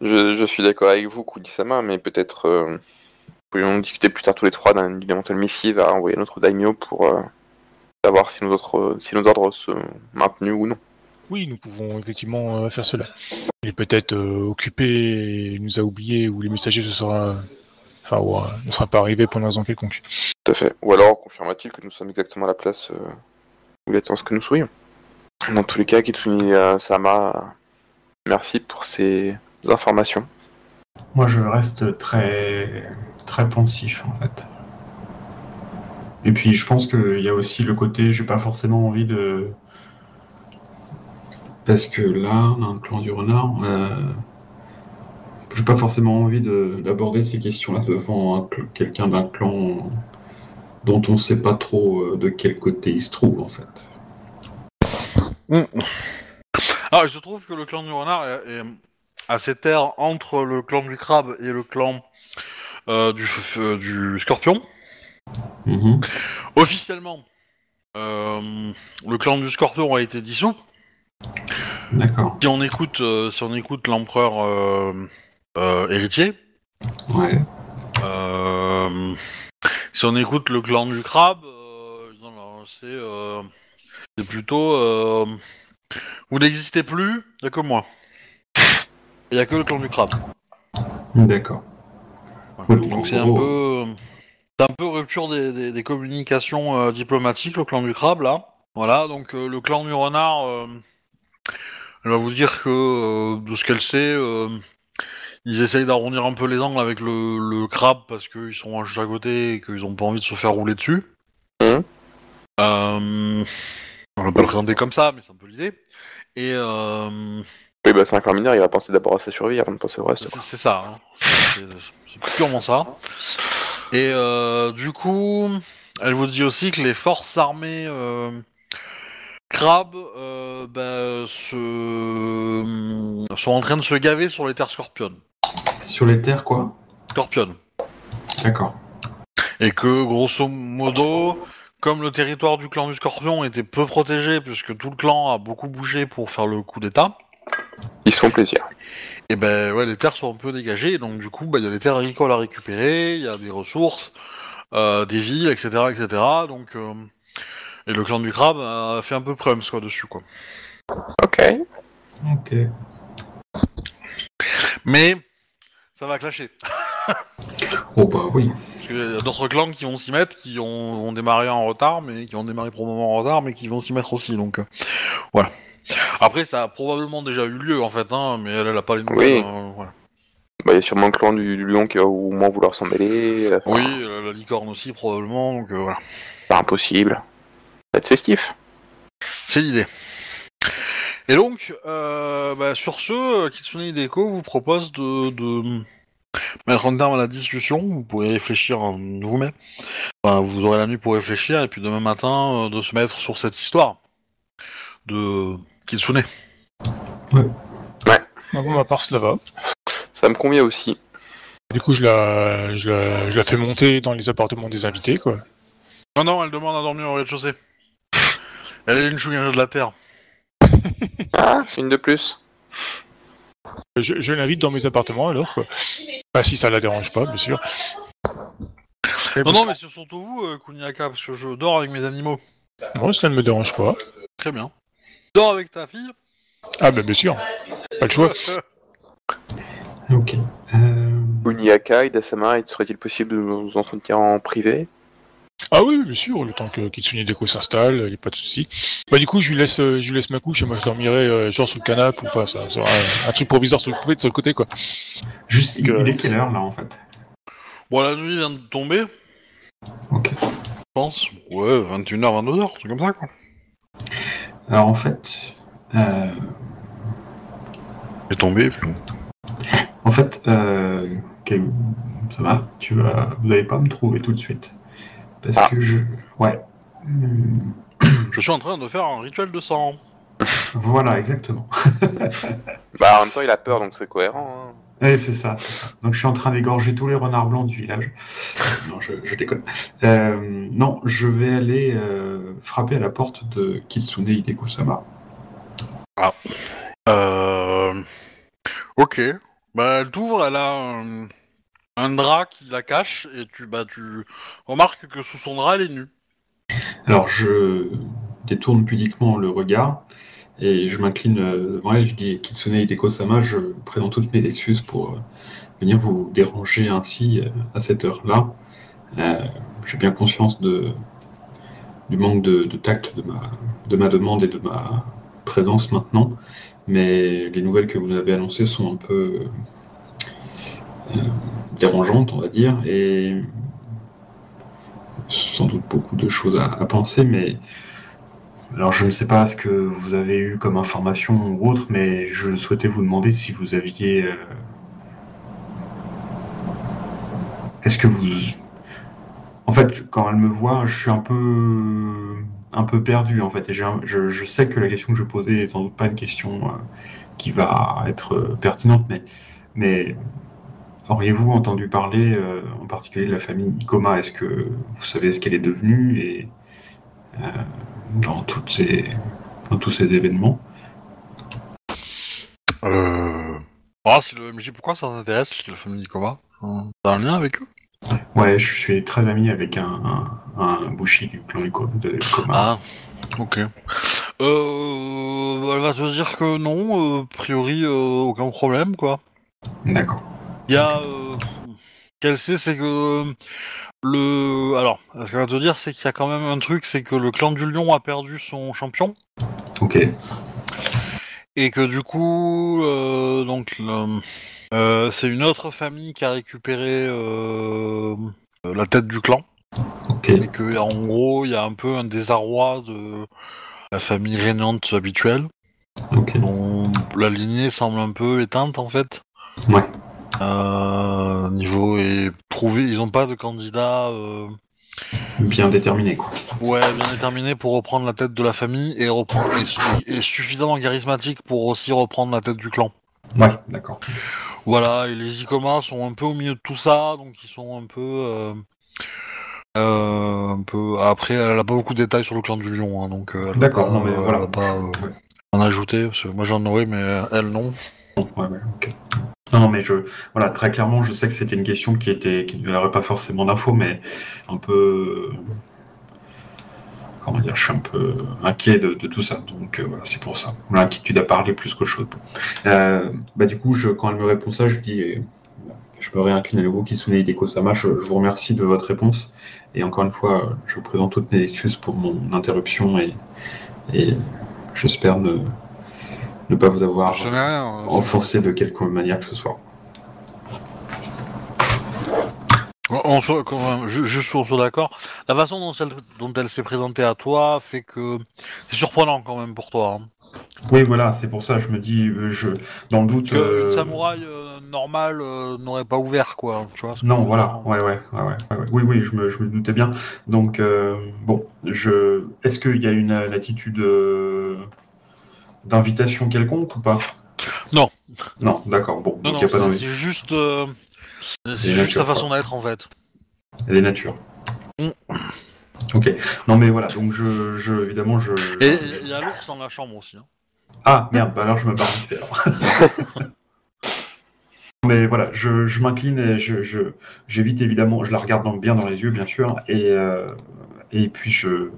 B: Je, je suis d'accord avec vous, Kuni-sama, mais peut-être pourrions discuter plus tard tous les trois d'un- d'une éventuelle missive à envoyer à notre daimyo pour savoir si nos, autres, si nos ordres sont maintenus ou non.
C: Oui, nous pouvons effectivement euh, faire cela. Il est peut-être euh, occupé et il nous a oublié ou les messagers se sera, enfin, ou, euh, ne sera pas arrivé pour une raison quelconque.
B: Tout à fait. Ou alors confirme-t-il que nous sommes exactement à la place euh, où il attend ce que nous soyons. Dans tous les cas, Kitsuni euh, Sama, merci pour ces informations.
D: Moi, je reste très, très pensif, en fait. Et puis, je pense qu'il y a aussi le côté, j'ai pas forcément envie de. Parce que là, dans le clan du renard, euh... j'ai pas forcément envie de- d'aborder ces questions-là devant un quelqu'un d'un clan dont on sait pas trop euh, de quel côté il se trouve, en fait.
A: Ah, je trouve que le clan du renard est, est à ses terres entre le clan du crabe et le clan euh, du, du scorpion.
D: Mhm.
A: Officiellement, euh, le clan du scorpion a été dissous.
D: D'accord.
A: Si on écoute, euh, si on écoute l'empereur euh, héritier,
D: Ouais.
A: si on écoute le clan du crabe, c'est c'est plutôt vous n'existez plus, il y a que moi. Il y a que le clan du crabe.
D: D'accord.
A: Donc c'est un peu, c'est un peu rupture des, des- des communications euh, diplomatiques, le clan du crabe là. Voilà, donc euh, le clan du renard, euh, elle va vous dire que de ce qu'elle sait, ils essayent d'arrondir un peu les angles avec le, le crabe parce qu'ils sont juste à côté et qu'ils ont pas envie de se faire rouler dessus. Euh, on va pas le présenter comme ça, mais c'est un peu l'idée. Et
B: Oui, bah c'est un clan mineur, il va penser d'abord à sa survie avant de penser au reste.
A: c'est ça, hein. c'est purement ça. Et euh, du coup, elle vous dit aussi que les forces armées euh, crabes euh, bah, se... sont en train de se gaver sur les terres scorpionnes.
D: Sur les terres, quoi?
A: Scorpionnes.
D: D'accord.
A: Et que grosso modo, comme le territoire du clan du scorpion était peu protégé, puisque tout le clan a beaucoup bougé pour faire le coup d'état,
B: Ils se font plaisir.
A: Et ben ouais, les terres sont un peu dégagées, donc du coup, bah, il y a des terres agricoles à récupérer, il y a des ressources, euh, des villes, etc., etc. Donc, euh, et le clan du crabe a fait un peu prums quoi dessus quoi.
B: Ok.
D: Ok.
A: Mais ça va clasher,
D: Oh bah oui.
A: parce qu'il y a d'autres clans qui vont s'y mettre, qui ont, ont démarré en retard, mais qui ont démarré probablement en retard, mais qui vont s'y mettre aussi, donc euh, voilà. Après, ça a probablement déjà eu lieu en fait, hein, mais elle, elle a pas les nouvelles.
B: Oui.
A: euh, voilà.
B: Bah, il y a sûrement le clan du, du lion qui va au moins vouloir s'en mêler. euh,
A: Oui, la, la licorne aussi probablement, donc euh, voilà.
B: Pas impossible. Ça va être festif.
A: C'est l'idée. Et donc, euh, bah, sur ce, euh, Kitsune Hideko vous propose de, de mettre un terme à la discussion. Vous pourrez réfléchir euh, vous-même. Enfin, vous aurez la nuit pour réfléchir, et puis demain matin, euh, de se mettre sur cette histoire de Kitsune.
C: Ah bon, ma part, cela va.
B: Ça me convient aussi.
C: Du coup, je la, je la, je la fais monter dans les appartements des invités, quoi.
A: Non, non, elle demande à dormir au rez-de-chaussée. Elle est une chouïa de la terre.
B: Ah, une de plus.
C: Je, je l'invite dans mes appartements alors, quoi. Bah, si ça la dérange pas, bien sûr.
A: Non, non, mais c'est surtout vous, euh, Kuniaka, parce que je dors avec mes animaux.
C: Moi, cela ne me dérange pas.
A: Très bien. Dors avec ta fille
C: Ah, bah, bien sûr. Pas le choix.
D: Ok. Euh,
B: Uniaka, Idasama, serait-il possible de nous entretenir en privé?
C: Ah oui, bien sûr, le temps que Kitsune Deko s'installe, il n'y a pas de souci. Bah du coup, je lui laisse, euh, je lui laisse ma couche et moi je dormirai euh, genre sur le canapé ou enfin ça sera un, un truc provisoire sur le côté, sur le côté quoi.
D: Juste, il est quelle heure là en fait?
A: Bon, la nuit vient de tomber,
D: Ok.
A: je pense. Ouais, 21h, 22h, c'est comme ça, quoi.
D: Alors en fait, euh,
A: tombée, puis...
D: en fait, euh, ça va Tu vas, vous n'allez pas me trouver tout de suite parce
B: Ah.
D: que je, ouais.
A: Je suis en train de faire un rituel de sang.
D: Voilà, exactement.
B: Bah, en même temps, il a peur, donc c'est cohérent. hein.
D: C'est ça, c'est ça. Donc je suis en train d'égorger tous les renards blancs du village. Non, je, je déconne. Euh, non, je vais aller euh, frapper à la porte de Kitsune Hideko-sama.
A: Euh... Ok. Bah, elle t'ouvre, elle a un... un drap qui la cache, et tu, bah, tu remarques que sous son drap, elle est nue.
D: Alors je détourne pudiquement le regard et je m'incline euh, devant elle. Je dis Kitsune Hideko-sama, je présente toutes mes excuses pour euh, venir vous déranger ainsi euh, à cette heure-là. Euh, J'ai bien conscience de, du manque de, tact de ma, de ma demande et de ma présence maintenant, mais les nouvelles que vous avez annoncées sont un peu euh, dérangeantes, on va dire, et sans doute beaucoup de choses à, à penser, mais alors je ne sais pas ce que vous avez eu comme information ou autre, mais je souhaitais vous demander si vous aviez. euh, Est-ce que vous. En fait, quand elle me voit, je suis un peu un peu perdu en fait, et je, sais que la question que je posais est sans doute pas une question euh, qui va être euh, pertinente, mais Auriez-vous entendu parler en particulier de la famille Ikoma? Est-ce que vous savez ce qu'elle est devenue dans, toutes ces, dans tous ces événements
A: Euh... Ah, c'est le MJ, pourquoi ça t'intéresse, la famille Nikoma T'as un lien avec eux?
D: Ouais, je suis très ami avec un, un, un Bushi du clan Ikoma.
A: Ah, ok. Euh... Elle va te dire que non, euh, a priori, euh, aucun problème, quoi.
D: D'accord.
A: Il y a... Euh... Qu'elle sait, c'est que... Le... Alors, ce qu'elle va te dire, c'est qu'il y a quand même un truc, c'est que le clan du lion a perdu son champion.
D: Ok.
A: Et que du coup, euh, donc, le- euh, c'est une autre famille qui a récupéré euh, la tête du clan.
D: Ok.
A: Et que, en gros, il y a un peu un désarroi de la famille régnante habituelle,
D: Ok.
A: dont la lignée semble un peu éteinte en fait.
D: Ouais.
A: Euh, niveau et prouvé, ils n'ont pas de candidat euh,
D: Bien déterminé, quoi.
A: ouais bien déterminé pour reprendre la tête de la famille et reprendre et, et suffisamment charismatique pour aussi reprendre la tête du clan.
D: Ouais, d'accord.
A: Voilà, et les Icoma sont un peu au milieu de tout ça, donc ils sont un peu. euh, un peu. Après, elle a pas beaucoup de détails sur le clan du lion, hein, donc. elle
D: D'accord,
A: pas-
D: non, mais
A: elle
D: voilà.
A: va pas euh,
D: Ouais.
A: en ajouter, parce que moi j'en aurais, mais elle non.
D: Ouais, ouais, ok. Non, mais je, voilà, très clairement, je sais que c'était une question qui était, qui n'aurait pas forcément d'infos, mais un peu, comment dire, je suis un peu inquiet de, tout ça, donc euh, voilà, c'est pour ça. L'inquiétude à parler plus qu'autre chose. Euh, bah du coup, quand elle me répond ça, je dis, je me réincline à nouveau, Kisune Hideko-sama, je, je vous remercie de votre réponse, et encore une fois, je vous présente toutes mes excuses pour mon interruption, et, et j'espère ne, ne pas vous avoir
A: euh,
D: offensé de quelque manière que ce soit.
A: On juste pour soit d'accord, la façon dont elle, dont elle s'est présentée à toi fait que c'est surprenant quand même pour toi. hein.
D: Oui, voilà, c'est pour ça, je me dis, euh, je, dans le doute.
A: Que
D: euh,
A: une samouraï euh, normale euh, n'aurait pas ouvert quoi, tu vois.
D: Non, voilà, ouais, ouais, ouais, ouais, ouais, ouais. Oui, oui, je me, je me doutais bien. Donc, euh, bon, je, est-ce qu'il y a une, une attitude euh, d'invitation quelconque ou pas
A: Non.
D: Non, d'accord, bon,
A: Non,
D: donc il
A: non,
D: n'y a pas
A: c'est
D: d'envie.
A: c'est juste, euh, c'est juste sa façon d'être en fait.
D: Elle est nature.
A: Mm.
D: Ok, non, mais voilà, donc je, je évidemment, je.
A: Et il y a l'ours dans la chambre aussi. hein.
D: Ah merde, bah alors je me barre vite fait alors. Mais voilà, je, je m'incline et je, je- j'évite évidemment, je la regarde dans- bien dans les yeux bien sûr, et, euh, et puis je,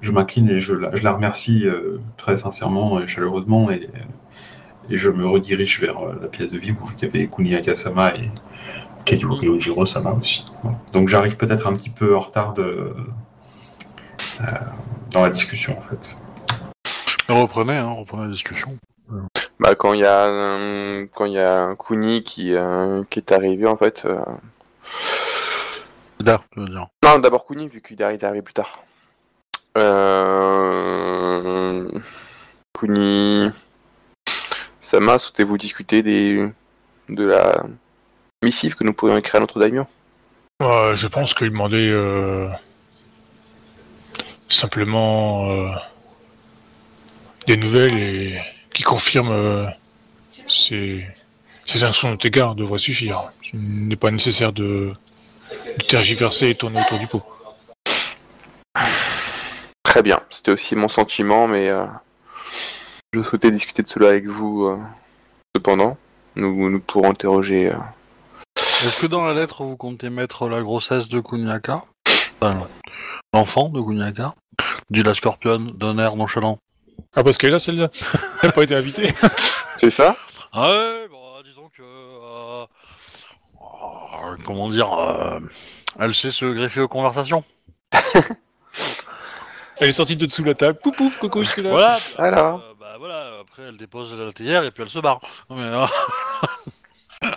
D: je m'incline et je la, je la remercie euh, très sincèrement et chaleureusement et, et je me redirige vers euh, la pièce de vie où il y avait Kuniaka-sama et Keijo Ryojiro-sama aussi. Voilà. Donc j'arrive peut-être un petit peu en retard de, euh, dans la discussion en fait.
A: Reprenez, hein, reprenez la discussion.
B: Bah, quand il y a un, quand il y a un Kuni qui, euh, qui est arrivé en fait. euh,
A: Da, je veux dire.
B: D'abord Kuni vu qu'il est arrivé plus tard. Euh... Kuni, Sama, souhaitez-vous discuter des de la missive que nous pourrions écrire à notre daimyo?
C: Euh, je pense qu'il demandait euh, simplement euh, des nouvelles et qui confirment euh, ses, ses actions de égard devraient suffire. Il n'est pas nécessaire de tergiverser et tourner autour du pot.
B: Très bien, c'était aussi mon sentiment, mais euh, je souhaitais discuter de cela avec vous. euh, cependant, nous, nous pourrons interroger. euh,
A: Est-ce que dans la lettre vous comptez mettre la grossesse de Kunyaka Enfin, L'enfant de Kunyaka Dit la scorpionne d'un air nonchalant.
C: Ah parce qu'elle est là celle-là Elle n'a pas été invitée
B: C'est ça?
A: Ah ouais, bah, disons que... euh, euh, comment dire euh, Elle sait se greffer aux conversations.
C: Elle est sortie de dessous la table. Pouf pouf, coucou, je suis là.
A: Voilà.
B: Alors
A: euh, bah voilà, après elle dépose la théière et puis elle se barre. Non, mais, euh,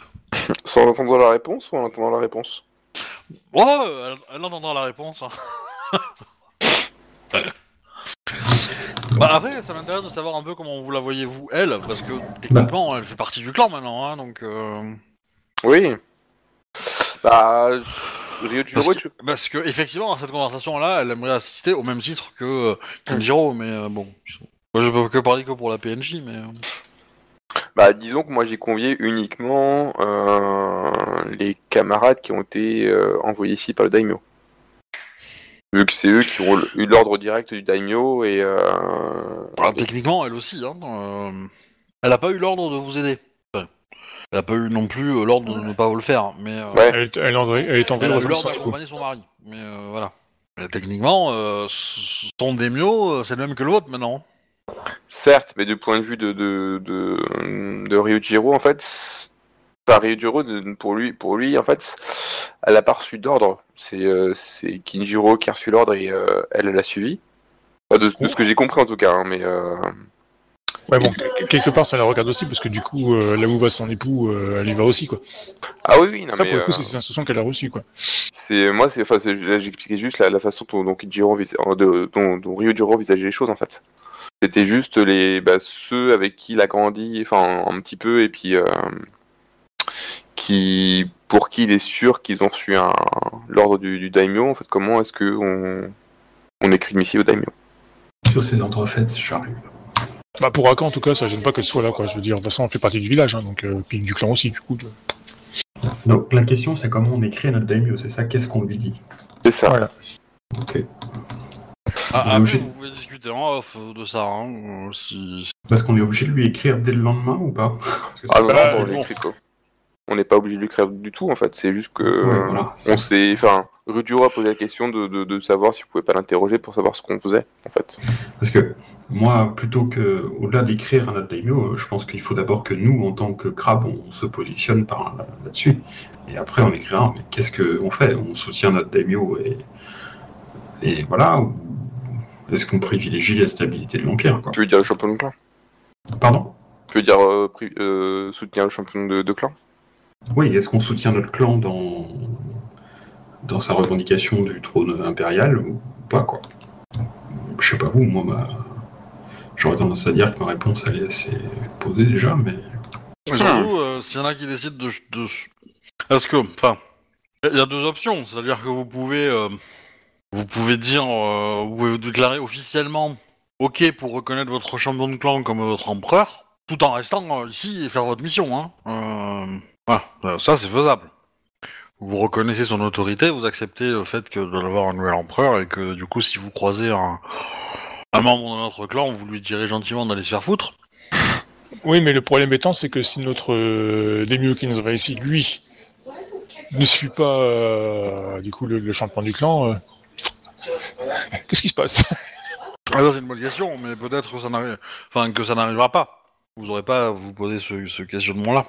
B: Sans entendre la réponse ou en entendant la réponse?
A: Ouais, elle, elle entendra la réponse. hein. bah après, ça m'intéresse de savoir un peu comment vous la voyez vous, elle, parce que techniquement, elle fait partie du clan maintenant, hein, donc... Euh...
B: Oui. Bah, Ryojiro,
A: Parce que, parce que effectivement, dans cette conversation-là, elle aimerait assister au même titre que euh, Kenjiro, mais euh, bon... Moi, je peux que parler que pour la PNJ, mais... euh,
B: bah, disons que moi j'ai convié uniquement euh, les camarades qui ont été euh, envoyés ici par le daimyo. Vu que c'est eux qui ont eu l'ordre direct du daimyo et.
A: Techniquement, elle aussi, hein, elle a pas eu l'ordre de vous aider. Elle a pas eu non plus euh, l'ordre de ne pas vous le faire, mais euh,
B: Ouais.
C: Elle, est- elle est en elle est en train
A: elle
C: de
A: a eu
C: rejoindre
A: l'ordre
C: son époux.
A: d'accompagner son mari. Mais euh, voilà. Mais techniquement, euh, son démio, c'est le même que le vôtre maintenant.
B: Certes, mais du point de vue de, de, de, de Ryujiro, en fait, enfin, Ryujiro, pour lui, pour lui, en fait, elle a pas reçu d'ordre. C'est euh, c'est Kinjiro qui a reçu l'ordre et euh, elle l'a suivi. Enfin, de, de ce que j'ai compris en tout cas, hein, mais euh,
C: Ouais, bon, que- quelque part, ça la regarde aussi, parce que du coup, euh, là où va son époux, euh, elle y va aussi, quoi.
B: ah oui, oui, non,
C: ça,
B: mais,
C: pour le coup,
B: euh,
C: c'est ses instructions qu'elle a reçues, quoi.
B: c'est moi, c'est enfin, c'est- là, j'expliquais juste la, la façon dont, dont Kinjiro envis- euh, de- dont, dont Ryujiro envisageait les choses en fait. C'était juste les bah, ceux avec qui il a grandi, enfin un petit peu, et puis euh, qui pour qui il est sûr qu'ils ont reçu un l'ordre du, du daimyo. En fait, comment est-ce que on, on écrit une missive au daimyo
D: Sur ces entrefaites, j'arrive.
C: Bah, pour Aka, en tout cas, ça gêne pas qu'elle soit là, quoi. Je veux dire, de toute façon, elle fait partie du village, hein, donc, euh, puis du clan aussi, du coup. de-
D: Donc la question c'est comment on écrit à notre daimyo, c'est ça, qu'est-ce qu'on lui dit?
B: C'est ça.
C: Voilà.
D: Ok.
A: Ah,
D: On est
A: après,
D: obligé-
A: vous pouvez discuter en off euh, de ça. Hein, euh, si...
D: Parce qu'on est obligé de lui écrire dès le lendemain ou pas? Parce que
B: Ah non,
C: Bah,
B: non, on l'écrit quoi. On n'est pas obligé de l'écrire du tout en fait. C'est juste que
D: Ouais,
B: euh,
D: voilà.
B: on s'est, enfin, Ryujiro a posé la question de, de, de savoir si vous pouvez pas l'interroger pour savoir ce qu'on faisait en fait.
D: Parce que moi, plutôt que, au-delà d'écrire à notre daimyo, euh, je pense qu'il faut d'abord que nous, en tant que crabe, on se positionne par là- là-dessus. Et après, on écrira, mais qu'est-ce qu'on fait? On soutient notre daimyo et, et voilà Est-ce qu'on privilégie la stabilité de l'Empire quoi?
B: Tu veux dire le champion de clan?
D: Pardon?
B: Tu veux dire euh, euh, soutenir le champion de, de clan?
D: Oui, est-ce qu'on soutient notre clan dans, dans sa revendication du trône impérial ou pas quoi? Je sais pas vous, moi, ma... j'aurais tendance à dire que ma réponse elle est assez posée déjà, mais
A: Mais surtout, euh, s'il y en a qui décident de. de... Parce que, enfin, il y a deux options. C'est-à-dire que vous pouvez, euh, vous pouvez dire, euh, vous pouvez déclarer officiellement OK pour reconnaître votre champion de clan comme votre empereur, tout en restant euh, ici et faire votre mission. Hein. Euh, voilà, ça c'est faisable. Vous reconnaissez son autorité, vous acceptez le fait que de l'avoir un nouvel empereur et que du coup, si vous croisez un, un membre de notre clan, vous lui direz gentiment d'aller se faire foutre.
C: Oui, mais le problème étant, c'est que si notre euh, Daimyo qui nous envoie ici, lui, ne suit pas, euh, du coup, le, le champion du clan, euh, qu'est-ce qui se passe?
A: Ah, ça, c'est une bonne question, mais peut-être que ça n'arrive, enfin que ça n'arrivera pas. Vous aurez pas à vous poser ce, ce questionnement-là.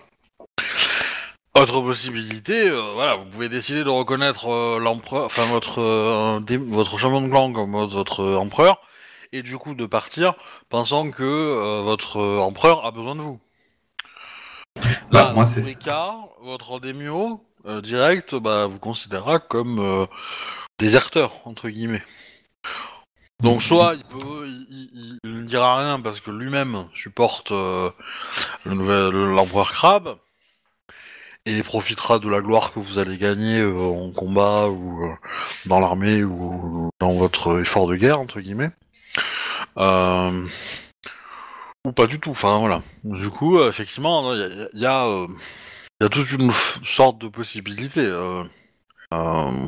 A: Autre possibilité, euh, voilà, vous pouvez décider de reconnaître l'empereur, enfin votre votre champion de clan comme votre empereur, et du coup de partir pensant que euh, votre euh, empereur a besoin de vous.
D: Bah,
A: Là,
D: moi,
A: dans
D: c'est-
A: tous les cas, votre daimyo euh, direct, bah, vous considérera comme euh, déserteur entre guillemets. Donc soit il peut, il, il- il ne dira rien parce que lui-même supporte euh, le l'empereur crabe et il profitera de la gloire que vous allez gagner euh, en combat ou euh, dans l'armée ou dans votre effort de guerre entre guillemets. Euh, ou pas du tout. Enfin voilà. Du coup, euh, effectivement, il euh, y a toute une sorte de possibilité. euh, euh,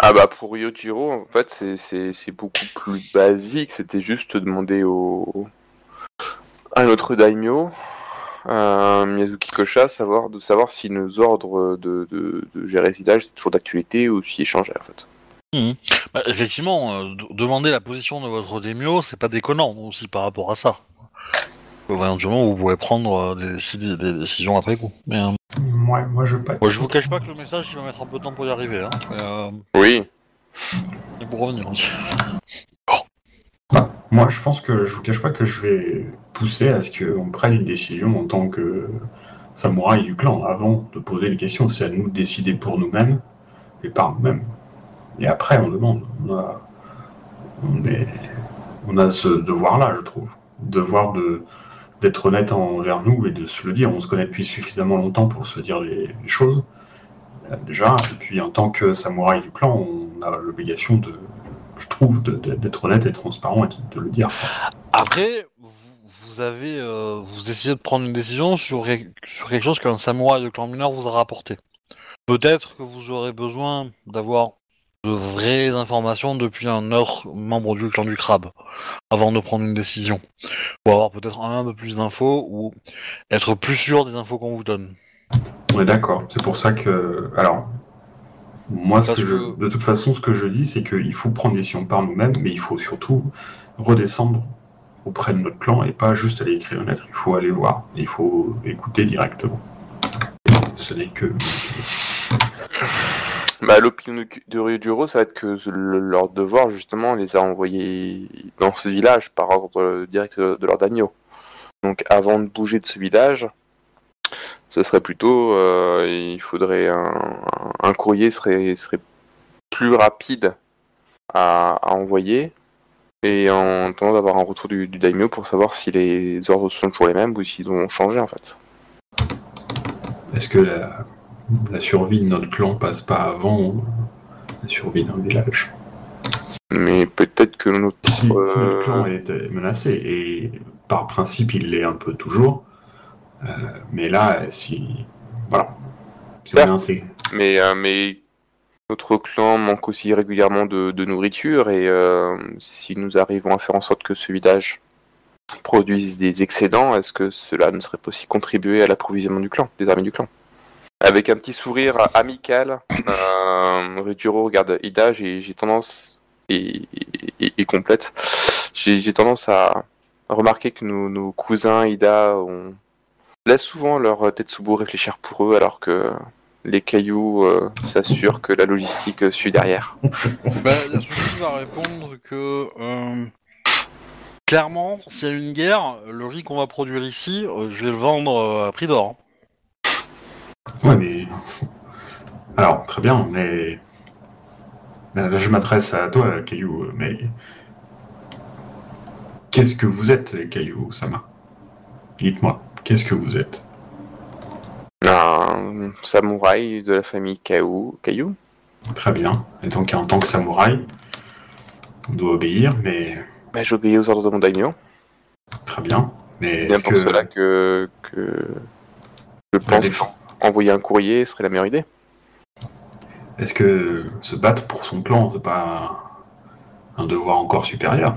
B: Ah bah pour Ryojiro, en fait, c'est- beaucoup plus basique. C'était juste demander au à notre daimyo, Miyazuki Kosha, savoir de savoir si nos ordres de, de, de gérer ce village c'est toujours d'actualité ou s'ils changeaient en fait.
A: Mhm. Bah, effectivement, euh, demander la position de votre daimyo, c'est pas déconnant aussi par rapport à ça. Éventuellement, vous pourrez prendre euh, des, déci- des décisions après coup. Mais, euh,
D: Ouais, moi je veux pas.
A: moi, je vous cache pas que le message, il va mettre un peu de temps pour y arriver. Hein. Mais, euh,
B: Oui.
A: et pour revenir.
D: Bah, moi je pense que je vous cache pas que je vais pousser à ce qu'on prenne une décision en tant que samouraï du clan avant de poser les questions. C'est à nous de décider pour nous-mêmes et par nous-mêmes. Et après on demande. On a, on a ce devoir-là, je trouve. Devoir de d'être honnête envers nous et de se le dire. On se connaît depuis suffisamment longtemps pour se dire les, choses, déjà. Et puis, en tant que samouraï du clan, on a l'obligation de, je trouve, d'être honnête et transparent et de le dire.
A: Après, vous, avez, euh, vous essayez de prendre une décision sur, sur quelque chose qu'un samouraï de clan mineur vous a rapporté. Peut-être que vous aurez besoin d'avoir de vraies informations depuis un autre membre du clan du crabe avant de prendre une décision. Ou avoir peut-être un peu plus d'infos ou être plus sûr des infos qu'on vous donne.
D: On est d'accord. C'est pour ça que, alors, moi, ce
A: Parce
D: que je,
A: que-
D: de toute façon, ce que je dis, c'est qu'il faut prendre des décisions par nous-mêmes, mais il faut surtout redescendre auprès de notre clan et pas juste aller écrire une lettre. Il faut aller voir et il faut écouter directement. Ce n'est que
B: Bah l'opinion de, de Ryojiro, ça va être que le- leur devoir justement les a envoyés dans ce village par ordre direct de, de leur daimyo. Donc avant de bouger de ce village, ce serait plutôt, euh, il faudrait un, un courrier serait, serait plus rapide à, à envoyer et en attendant d'avoir un retour du, du daimyo pour savoir si les ordres sont toujours les mêmes ou s'ils ont changé en fait.
D: Est-ce que la, la survie de notre clan passe pas avant la survie d'un village
B: Mais peut-être que notre
D: si, si notre
B: Euh,
D: clan est menacé, et par principe il l'est un peu toujours, euh, mais là, si. Voilà. Intégré.
B: Mais, euh, mais notre clan manque aussi régulièrement de, de nourriture et si nous arrivons à faire en sorte que ce village produise des excédents, est-ce que cela ne serait pas aussi contribuer à l'approvisionnement du clan, des armées du clan? Avec un petit sourire amical, euh, Ryujiro regarde Ida, j'ai tendance, et, complète, j'ai tendance à remarquer que nos, cousins Ida ont, laissent souvent leur Tetsubo réfléchir pour eux alors que les cailloux euh, s'assurent que la logistique suit derrière.
A: Bah, Yasuki va répondre que euh, clairement, s'il y a une guerre, le riz qu'on va produire ici, euh, je vais le vendre à prix d'or.
D: Ouais, mais. Alors, très bien, mais. Là, je m'adresse à toi, Caillou, mais. Qu'est-ce que vous êtes, Caillou Sama? Dites-moi, qu'est-ce que vous êtes?
B: Un samouraï de la famille Kaou, Caillou
D: Très bien. Et donc, en tant que samouraï, on doit obéir, mais.
B: bah, J'obéis aux ordres de mon daimyo.
D: Très bien. Mais
B: C'est bien pour
D: que.
B: cela que, que je
D: la
B: pense
D: défense-
B: envoyer un courrier serait la meilleure idée.
D: Est-ce que se battre pour son clan, c'est pas un devoir encore supérieur?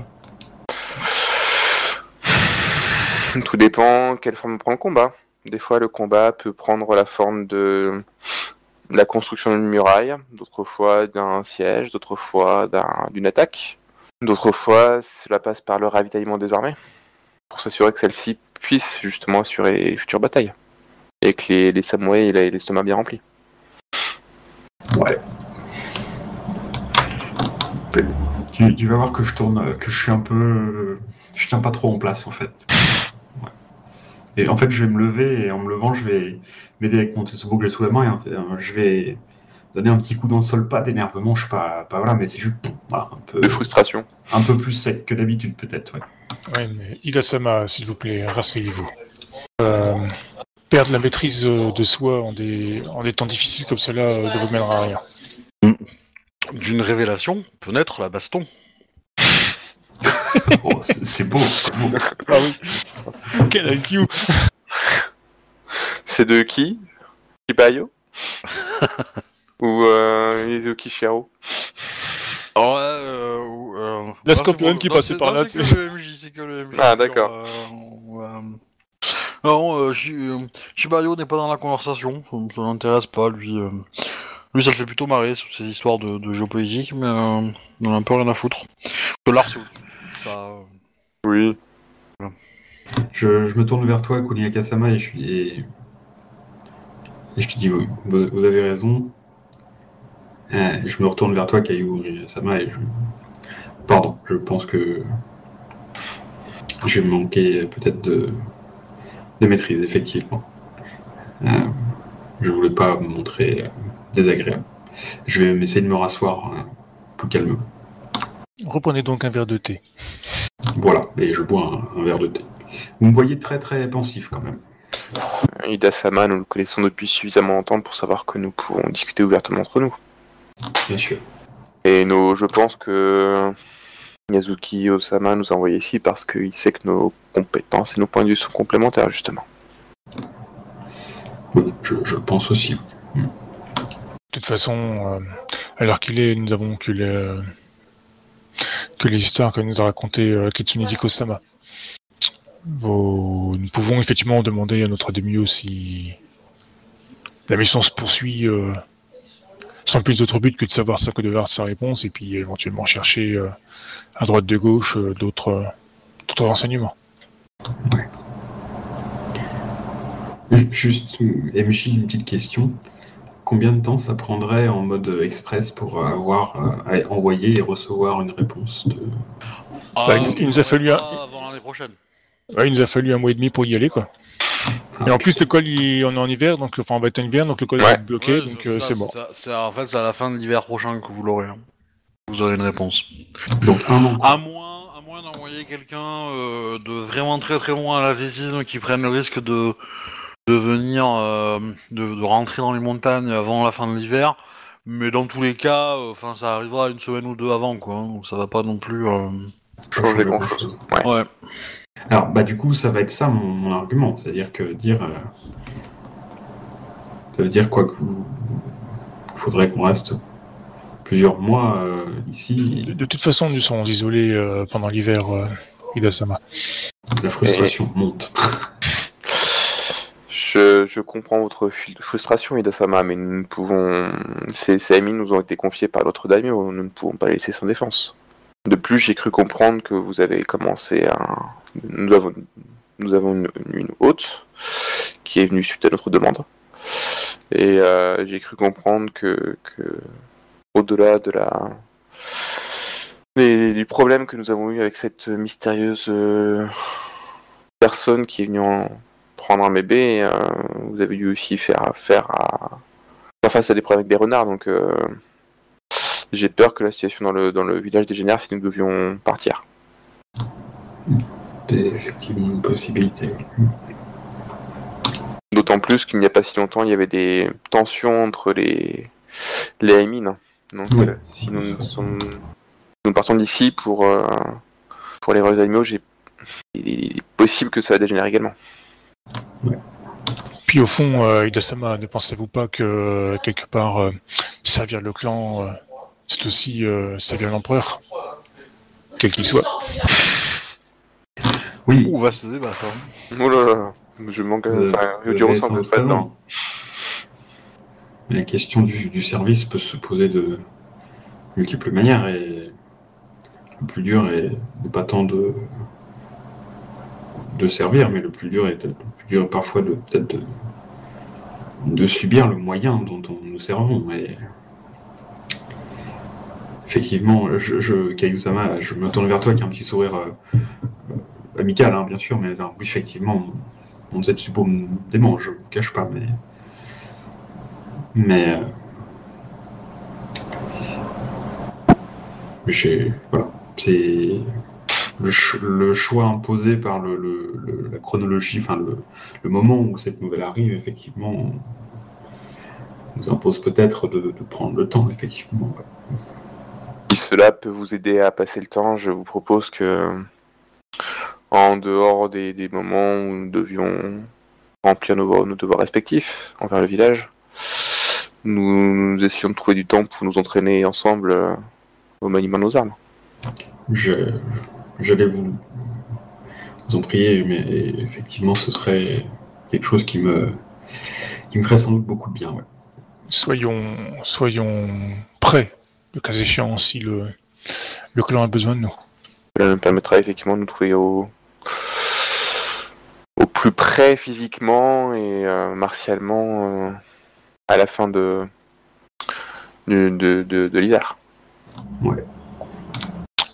B: Tout dépend quelle forme prend le combat. Des fois, le combat peut prendre la forme de la construction d'une muraille, d'autres fois d'un siège, d'autres fois d'un- d'une attaque. D'autres fois, cela passe par le ravitaillement des armées, pour s'assurer que celle-ci puisse justement assurer les futures batailles. Et que les, les samouraïs, il a l'estomac bien rempli.
D: Ouais. Tu, tu vas voir que je tourne, que je suis un peu. Je tiens pas trop en place en fait. Ouais. Et en fait, je vais me lever et en me levant, je vais m'aider avec mon Tetsubo que j'ai sous la main et en fait, euh, je vais donner un petit coup dans le sol, pas d'énervement, je suis pas, pas voilà, mais c'est juste voilà, un, peu,
B: De frustration.
D: un peu plus sec que d'habitude peut-être. Ouais.
C: Ouais, mais Ida-sama, s'il vous plaît, rasseyez-vous. Euh, perdre la maîtrise euh, de soi en des, en des temps difficiles comme cela ne vous mènera à rien.
A: D'une révélation peut naître la baston.
D: Oh, c'est beau, c'est beau.
C: Ah oui Quel IQ
B: C'est de qui? Kibayo? Ou euh, Izuki Shiro?
A: Ouais, euh, ou, euh,
C: La Scorpion qui passait par là,
A: C'est que le MJ, c'est que le MJ.
B: Ah, d'accord.
A: Non, euh, euh, Shibayo n'est pas dans la conversation, ça, ça l'intéresse pas, lui. euh. Lui, ça le fait plutôt marrer, sur ces histoires de, de géopolitique, mais euh, il en a un peu rien à foutre. L'art, c'est- ça... euh,
B: Oui.
D: Je, je me tourne vers toi, Kuni Akasama, et je, et, et je te dis, vous, vous avez raison. Euh, je me retourne vers toi, Kayu Akasama, et je... Pardon, je pense que je vais manquer peut-être de, de maîtrise, effectivement. Euh, je voulais pas me montrer euh, désagréable. Je vais essayer de me rasseoir euh, plus calmement.
C: Reprenez donc un verre de thé.
D: Voilà, et je bois un, un verre de thé. Vous me voyez très très pensif quand même.
B: Ida-sama, nous le connaissons depuis suffisamment longtemps pour savoir que nous pouvons discuter ouvertement entre nous.
D: Bien sûr.
B: Et nos, je pense que Yazuki Osama nous a envoyé ici parce qu'il sait que nos compétences et nos points de vue sont complémentaires, justement.
D: Oui, je, je le pense aussi.
C: De toute façon, euh, à l'heure qu'il est, nous avons que, les- que les histoires que nous a racontées euh, Kitsune Diko-sama. Vos- Nous pouvons effectivement demander à notre demi si la mission se poursuit euh, sans plus d'autre but que de savoir ça que de voir sa réponse et puis éventuellement chercher euh, à droite de gauche euh, d'autres euh,
D: Juste, euh, MJ, une petite question. Combien de temps ça prendrait en mode express pour avoir euh, à envoyer et recevoir une réponse de...
C: Bah, il- il nous a fallu un-
A: Avant l'année prochaine.
C: Ouais, il nous a fallu un mois et demi pour y aller quoi. Et en plus le col il, on est en hiver donc enfin on va être en hiver donc le col
B: Ouais.
C: est bloqué
A: Ouais,
C: donc euh, c'est
A: ça- c'est- en fait, c'est à la fin de l'hiver prochain que vous l'aurez. hein. Vous aurez une réponse.
D: Donc un an.
A: À moins, d'envoyer quelqu'un euh, de vraiment très très loin à l'athlétisme qui prenne le risque de, de venir, euh, de, de rentrer dans les montagnes avant la fin de l'hiver. Mais dans tous les cas, euh, enfin, ça arrivera une semaine ou deux avant, quoi. hein, donc ça va pas non plus. euh,
B: Changer grand chose. Ouais.
A: Ouais.
D: Alors, bah du coup, ça va être ça mon, mon argument. C'est-à-dire que dire... euh, Ça veut dire quoi que vous... Faudrait qu'on reste plusieurs mois euh,
C: De,
D: ici.
C: de toute façon nous sommes isolés euh, pendant l'hiver euh, Hidasama.
D: La frustration monte.
B: Je, je comprends votre frustration, Ida-sama, mais nous ne pouvons. Ces, ces amis nous ont été confiés par l'autre daimyo, nous ne pouvons pas les laisser sans défense. De plus, j'ai cru comprendre que vous avez commencé à. Nous avons, nous avons une, une hôte qui est venue suite à notre demande. Et euh, j'ai cru comprendre que, que au-delà de la. du problème que nous avons eu avec cette mystérieuse euh, personne qui est venue en, prendre un bébé, euh, vous avez dû aussi faire affaire à faire face à des problèmes avec des renards, donc euh, j'ai peur que la situation dans le, dans le village dégénère si nous devions partir.
D: C'est effectivement une possibilité.
B: D'autant plus qu'il n'y a pas si longtemps, il y avait des tensions entre les, les Aimines. Donc
D: Oui.
B: euh, si nous, nous sommes- nous partons d'ici pour, euh, pour les vrais animaux, j'ai... il est possible que ça dégénère également.
C: Puis au fond euh, Hidasama ne pensez-vous pas que quelque part euh, servir le clan euh, c'est aussi euh, servir l'empereur quel qu'il soit?
D: Oui,
A: Où va ce débat, ça
B: Oh là là, je manque...
D: Euh,
B: Enfin, pas dedans.
D: La question du, service peut se poser de multiples manières et le plus dur est pas tant de de servir, mais le plus dur est, le plus dur parfois de peut-être de, subir le moyen dont on nous servons. Effectivement, je, je Kayusama, je me tourne vers toi avec un petit sourire euh, euh, amical, hein, bien sûr, mais non, oui, effectivement, mon Zetsubo me démange, je vous cache pas, mais. Mais. euh, mais. Voilà. C'est. Le, le choix imposé par le, le- la chronologie, enfin le, moment où cette nouvelle arrive, effectivement, nous impose peut-être de, de prendre le temps, effectivement.
B: Si cela peut vous aider à passer le temps, je vous propose que, en dehors des, des moments où nous devions remplir nos, nos devoirs respectifs envers le village, nous, nous essayons de trouver du temps pour nous entraîner ensemble euh, au maniement de nos armes.
D: Je, j'allais vous, vous en prier, mais effectivement, ce serait quelque chose qui me, qui me ferait sans doute beaucoup de bien. Ouais.
C: Soyons, soyons prêts, le cas échéant, si le, le clan a besoin de nous.
B: Cela nous permettra effectivement de nous trouver au, au plus près physiquement et euh, martialement euh, à la fin de, de, de, de- de l'hiver.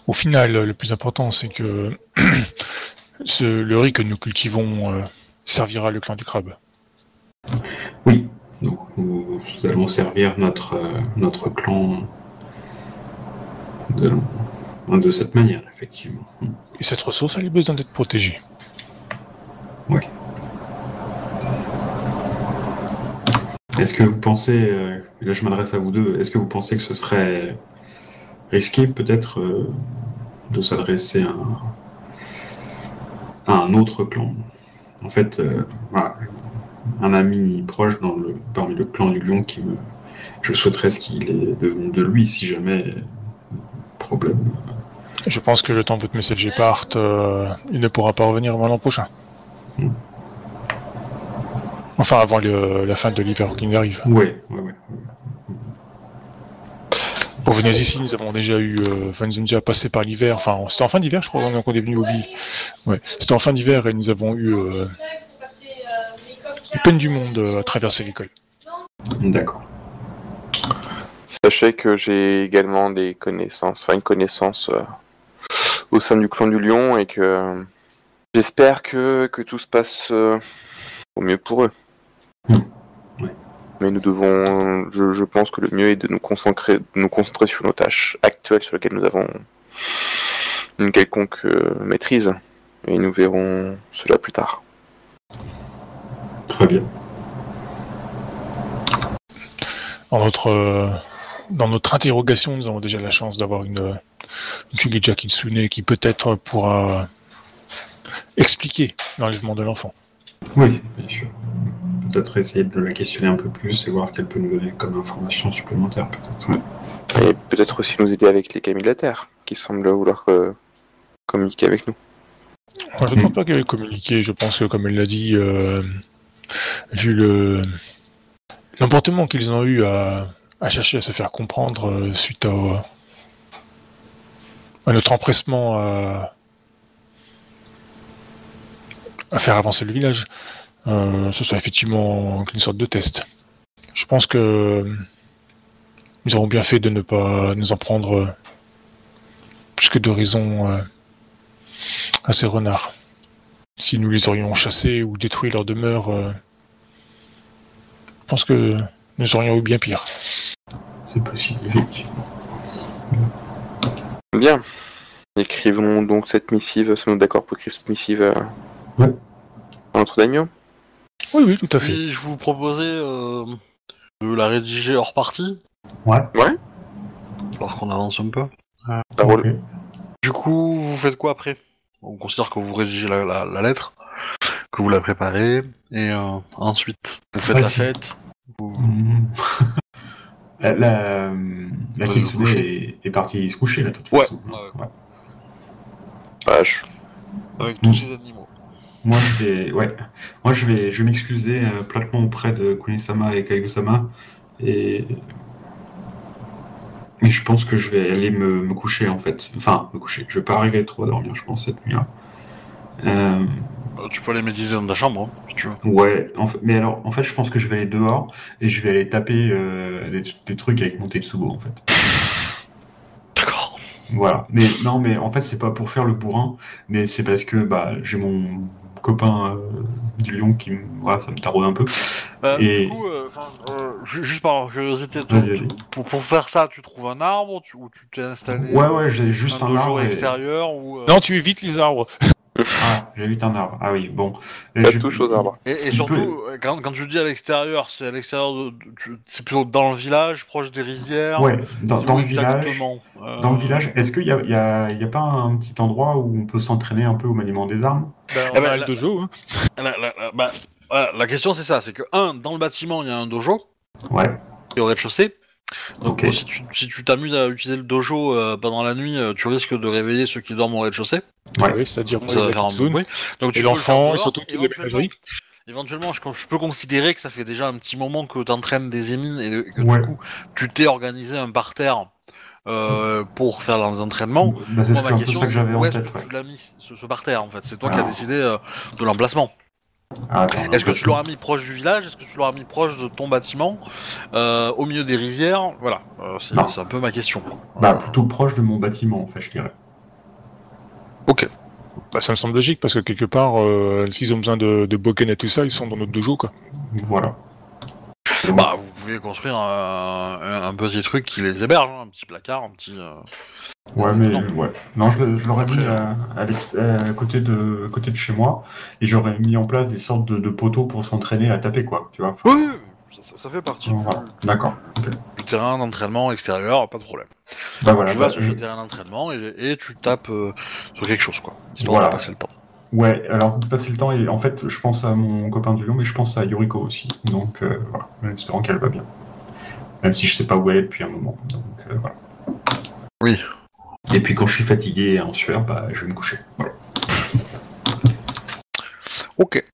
C: Au final, le plus important, c'est que ce, le riz que nous cultivons euh, servira le clan du crabe.
D: Oui, donc nous, nous allons servir notre, euh, notre clan de, de cette manière, effectivement.
C: Et cette ressource, elle a besoin d'être protégée.
D: Est-ce que vous pensez, euh, et là je m'adresse à vous deux, est-ce que vous pensez que ce serait risqué peut-être euh, de s'adresser à, un- à un autre clan? En fait, euh, voilà, un ami proche dans le, parmi le clan du lion qui me... Je souhaiterais ce qu'il est devenu de lui si jamais problème.
C: Je pense que le temps que votre messager parte, euh, il ne pourra pas revenir avant l'an prochain.
D: Hmm.
C: Enfin, avant le- la fin de l'hiver qui arrive.
D: Ouais, ouais, ouais.
C: Pour venir ici, nous avons déjà eu, euh, enfin, nous sommes déjà passé par l'hiver. Enfin, c'était en fin d'hiver, je crois, donc on est venu au Bi. Ouais, c'était en fin d'hiver et nous avons eu euh, les peines du monde euh, à traverser l'école.
D: D'accord.
B: Sachez que j'ai également des connaissances, enfin une connaissance euh, au sein du clan du lion et que j'espère que, que tout se passe euh, au mieux pour eux.
D: Mm. Ouais.
B: Mais nous devons, je, je pense que le mieux est de nous concentrer, de nous concentrer sur nos tâches actuelles sur lesquelles nous avons une quelconque euh, maîtrise. Et nous verrons cela plus tard.
D: Très bien.
C: Dans notre, euh, dans notre interrogation, nous avons déjà la chance d'avoir une, euh, une Shugeja Kitsune qui peut-être pourra expliquer l'enlèvement de l'enfant.
D: Oui, bien sûr. Peut-être essayer de la questionner un peu plus et voir ce qu'elle peut nous donner comme information supplémentaire, peut-être. ouais.
B: Et peut-être aussi nous aider avec les Camille de la Terre, qui semblent vouloir euh, communiquer avec nous.
C: Moi, je ne pense pas qu'elle ait communiqué. Je pense que, comme elle l'a dit, euh, vu le l'emportement qu'ils ont eu à, à chercher à se faire comprendre euh, suite à notre empressement à, à faire avancer le village, euh, ce soit effectivement une sorte de test. Je pense que nous avons bien fait de ne pas nous en prendre euh, plus que de raison euh, à ces renards. Si nous les aurions chassés ou détruits leur demeure, euh, je pense que nous aurions eu bien pire.
D: C'est possible, effectivement.
B: Bien. Écrivons donc cette missive, sommes-nous d'accord pour écrire cette missive euh,
D: Ouais.
B: à
C: Oui, oui, tout à fait.
A: Puis je vous proposais euh, de la rédiger hors partie,
B: Ouais.
A: alors qu'on avance un peu.
D: Ok.
A: Du coup, vous faites quoi après? On considère que vous rédigez la, la- la lettre, que vous la préparez, et euh, ensuite, vous faites
D: Ouais,
A: la
D: si.
A: fête. vous-
D: la la, la
A: Vous
D: Kitsune
A: allez vous
D: est, est partie se coucher, là, de toute
A: Ouais,
D: façon.
A: ouais.
D: Ouais.
B: Ah, je-
A: Avec tous ces animaux.
D: Moi, je vais, ouais. Moi, je vais, je vais m'excuser euh, platement auprès de Kunisama et Kaigo-sama. Et... et je pense que je vais aller me, me coucher, en fait. Enfin, me coucher. Je vais pas arriver trop à dormir, je pense, cette nuit-là. Euh,
A: Tu peux aller méditer dans ta chambre, hein, si tu veux.
D: Ouais, en fait- mais alors, en fait, je pense que je vais aller dehors et je vais aller taper euh, des, des trucs avec mon Tetsubo, en fait.
A: D'accord.
D: Voilà. Mais non, mais en fait, c'est pas pour faire le bourrin, mais c'est parce que bah, j'ai mon copain euh, du Lyon qui me. Voilà, ça me taraude un peu.
A: Euh,
D: Et-
A: Du coup, euh, euh, ju- juste par curiosité, pour, pour faire ça, tu trouves un arbre tu, ou tu t'es installé
D: Ouais,
A: euh,
D: ouais, j'ai juste
A: un,
D: arbre. et-
A: extérieur ou, euh,
C: Non, tu évites les arbres.
D: Ah, j'ai vite un arbre. Ah oui, bon. Et
B: Ça
D: je-
B: touche aux arbres.
A: Et, et surtout, euh, quand, quand tu dis à l'extérieur, c'est à l'extérieur de, de- tu- c'est plutôt dans le village, proche des rizières.
D: Ouais, dans, dans le village.
A: exactement Euh,
D: Dans le village, est-ce qu'il y a, il y, a, il y a pas un petit endroit où on peut s'entraîner un peu au maniement des armes?
C: Ben, on
A: Eh ben,
C: a
A: la-
C: le dojo. Hein.
A: La, la- la- bah, voilà, la question c'est ça, c'est que un, dans le bâtiment, il y a un dojo
D: Ouais,
A: qui est au rez-de-chaussée. Donc si tu si tu t'amuses à utiliser le dojo euh, pendant la nuit, euh, tu risques de réveiller ceux qui dorment au rez-de-chaussée.
D: Ouais.
C: Oui, c'est-à-dire
A: Ça va faire un. Donc tu
C: Et
A: le
C: l'enfant,
A: faire
C: et surtout toute la
A: Éventuellement- je, je peux considérer que ça fait déjà un petit moment que tu entraînes des émines et que
D: Ouais.
A: du coup, tu t'es organisé un parterre euh, pour faire les entraînements.
D: Bah, c'est
A: ma question,
D: ça que
A: c'est
D: j'avais en tête. Ouais.
A: tu l'as mis, ce, ce parterre en fait? C'est toi qui as décidé euh, de l'emplacement.
D: Ah, attends,
A: Est-ce que tu l'auras mis proche du village? Est-ce que tu l'auras mis proche de ton bâtiment? Euh, Au milieu des rizières? Voilà, euh, c'est un peu ma question.
D: Bah, plutôt proche de mon bâtiment, en fait, je dirais.
C: Bah, ça me semble logique parce que quelque part, euh, s'ils ont besoin de, de Boken et tout ça, ils sont dans notre dojo quoi.
D: Voilà.
A: Bah, vous pouvez construire un, un- petit truc qui les héberge, hein, un petit placard, un petit. euh,
D: Ouais, mais
A: Non.
D: ouais. Non, je, l'aurais mis à, à l'ex- à côté, de, à côté de chez moi et j'aurais mis en place des sortes de, de poteaux pour s'entraîner à taper, quoi. Tu vois Enfin,
A: Oui, oui, ça, ça- ça fait partie
D: voilà. D'accord. ok.
A: du terrain d'entraînement extérieur, pas de problème.
D: Bah voilà.
A: tu vas
D: bah,
A: sur
D: je-
A: ce terrain d'entraînement et, et tu tapes euh, sur quelque chose, quoi. Histoire
D: Voilà.
A: de passer le temps.
D: Ouais, alors passer le temps et en fait, je pense à mon copain du Lyon, mais je pense à Yoriko aussi. Donc euh, voilà, en espérant qu'elle va bien. Même si je sais pas où elle est depuis un moment. Donc euh, voilà.
A: Oui.
D: Et puis quand je suis fatigué et en sueur, bah je vais me coucher. Voilà.
A: Ok.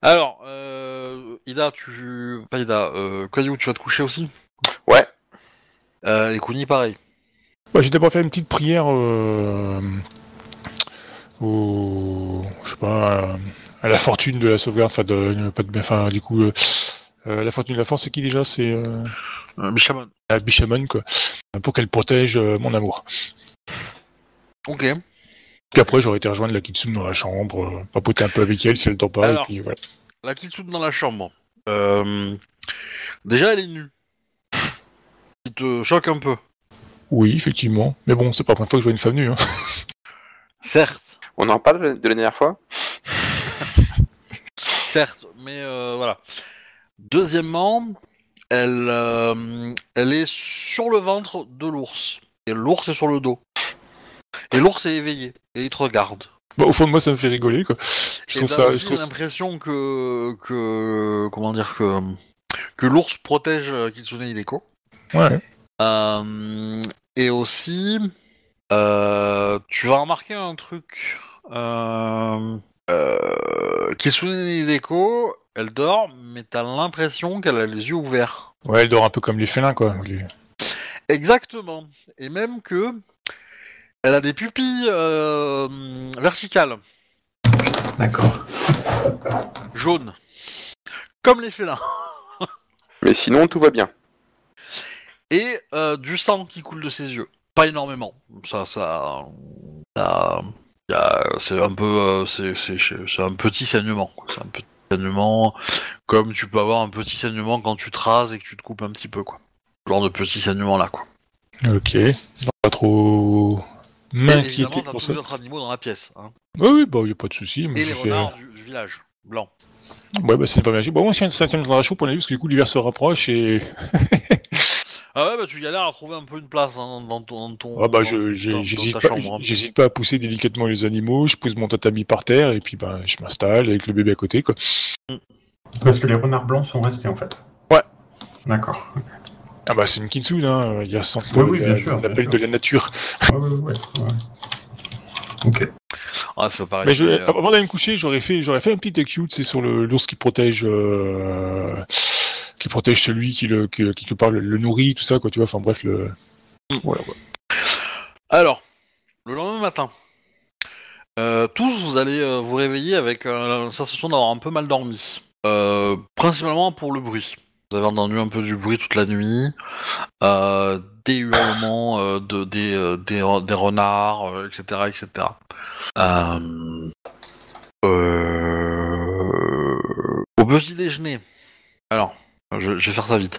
A: Alors, euh, Ida, tu. Pas Ida, euh, tu vas te coucher aussi?
B: Ouais.
A: Euh, et Kuni, pareil.
C: Bah, j'ai d'abord fait une petite prière euh, au, je sais pas, à, à la fortune de la sauvegarde, enfin, de, pas de, enfin, du coup, euh, euh, la fortune de la force, c'est qui déjà? C'est euh,
A: Euh, Bishamon.
C: la Bishamon, quoi, pour qu'elle protège euh, mon amour.
A: Ok.
C: Puis après, j'aurais été rejoindre la Kitsune dans la chambre, papoter un peu avec elle si elle pas,
A: Alors.
C: et puis voilà.
A: La Kitsune dans la chambre. Déjà, elle est nue. Qui te choque un peu.
C: Oui, effectivement. Mais bon, c'est pas la première fois que je vois une femme nue. Hein.
A: Certes.
B: On en parle de la dernière fois
A: Certes, mais euh, voilà. Deuxièmement, elle, euh, elle est sur le ventre de l'ours. Et l'ours est sur le dos. Et l'ours est éveillé. Et il te regarde.
C: Bah, au fond de moi, ça me fait rigoler, quoi. Je
A: Et
C: trouve
A: t'as
C: ça. Je
A: aussi
C: trouve...
A: l'impression que, que. Comment dire que. Que l'ours protège euh, Kitsune Hideko.
C: Ouais.
A: Euh, et aussi. Euh, tu vas remarquer un truc. Euh, euh, Kitsune Hideko, elle dort, mais t'as l'impression qu'elle a les yeux ouverts.
C: ouais, elle dort un peu comme les félins, quoi. Les-
A: Exactement. Et même que. Elle a des pupilles euh, verticales,
D: D'accord.
A: jaunes. Comme les félins.
B: Mais sinon, tout va bien.
A: Et euh, du sang qui coule de ses yeux. Pas énormément. Ça, ça. ça- a- c'est un peu. euh, c'est, un petit saignement. C'est un petit saignement. Comme tu peux avoir un petit saignement quand tu te rases et que tu te coupes un petit peu, quoi. Ce genre de petit saignement là, quoi.
C: Ok. Non, pas trop m'inquiéter pour
A: tous les autres animaux dans la pièce. Hein.
C: Oui, oui, bah, y a pas de souci. mais
A: Et
C: je
A: les
C: fais-
A: renards du, du village. Blanc.
C: Ouais, bah, c'est pas magique. Bon, moi, c'est un dans la chaude pour aller, parce que du coup, l'hiver se rapproche et.
A: Ah ouais, bah tu galères à trouver un peu une place hein, dans ton. Dans ton
C: Ah, bah,
A: dans-
C: je,
A: dans-
C: j'ai-
A: dans
C: j'hésite
A: ta
C: pas,
A: chambre, hein.
C: j'hésite pas à pousser délicatement les animaux, je pose mon tatami par terre, et puis, bah, je m'installe avec le bébé à côté, quoi.
D: Parce que les renards blancs sont restés en fait.
A: Ouais.
D: D'accord.
C: Ah, bah, c'est une kitsune, hein. Il y a sans
D: Oui, oui, bien sûr, bien
C: l'appel
D: sûr.
C: de la nature.
D: Ouais, ouais, ouais, ouais. Ok.
A: Ah, c'est pas pareil.
C: Mais je,
A: mais, euh,
C: avant d'aller me coucher, j'aurais fait, j'aurais fait un petit cute, c'est sur le l'ours qui protège, euh, qui protège celui qui le, qui, part le, le nourrit, tout ça, quoi, tu vois. Enfin bref, le. Voilà. quoi.
A: Alors, le lendemain matin, Euh, tous, vous allez euh, vous réveiller avec euh, la sensation d'avoir un peu mal dormi. Principalement pour le bruit. Vous avez entendu un peu du bruit toute la nuit, des hurlements de, des, des, des renards, etc. etc. Au petit déjeuner. Alors, je, je vais faire ça vite.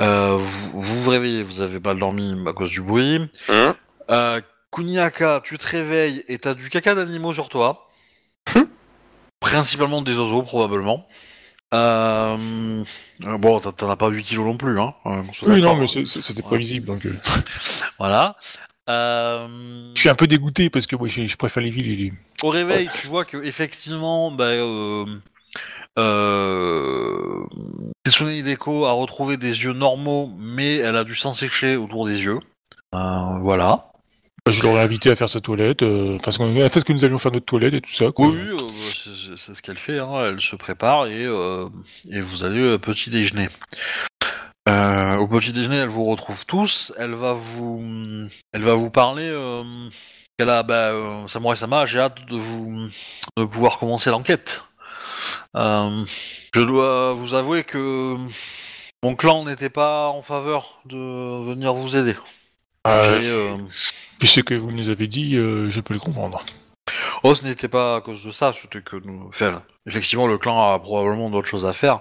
A: Euh, vous, vous vous réveillez, vous avez mal dormi à cause du bruit.
B: Hein
A: Euh, Kuniaka, tu te réveilles et t'as du caca d'animaux sur toi.
B: Hum.
A: Principalement des oiseaux, probablement. Euh, bon, t'en- as pas 8 kilos non plus, hein.
C: Oui, non, mais c'était prévisible, donc
A: Voilà. Euh,
C: je suis un peu dégoûté parce que moi, je, je préfère les villes et les...
A: Au réveil, tu vois que effectivement, bah, euh, euh, Kitsune Hideko a retrouvé des yeux normaux, mais elle a du sang séché autour des yeux. Euh, voilà.
C: Je l'aurais invité à faire sa toilette, euh, enfin, elle fait ce que nous allions faire notre toilette et tout ça. Quoi.
A: Oui, euh, c'est- c'est ce qu'elle fait. Hein. Elle se prépare et, euh, et vous allez au petit déjeuner. Au petit déjeuner, elle vous retrouve tous. Elle va vous, elle va vous parler. Qu'elle a, bah, Samurai Sama, j'ai hâte de vous, de pouvoir commencer l'enquête. Euh, je dois vous avouer que mon clan n'était pas en faveur de venir vous aider.
C: Euh,
A: J'ai, euh,
C: Puis ce que vous nous avez dit, euh, je peux le comprendre.
A: Oh, ce n'était pas à cause de ça, c'était que nous. Enfin, effectivement, le clan a probablement d'autres choses à faire.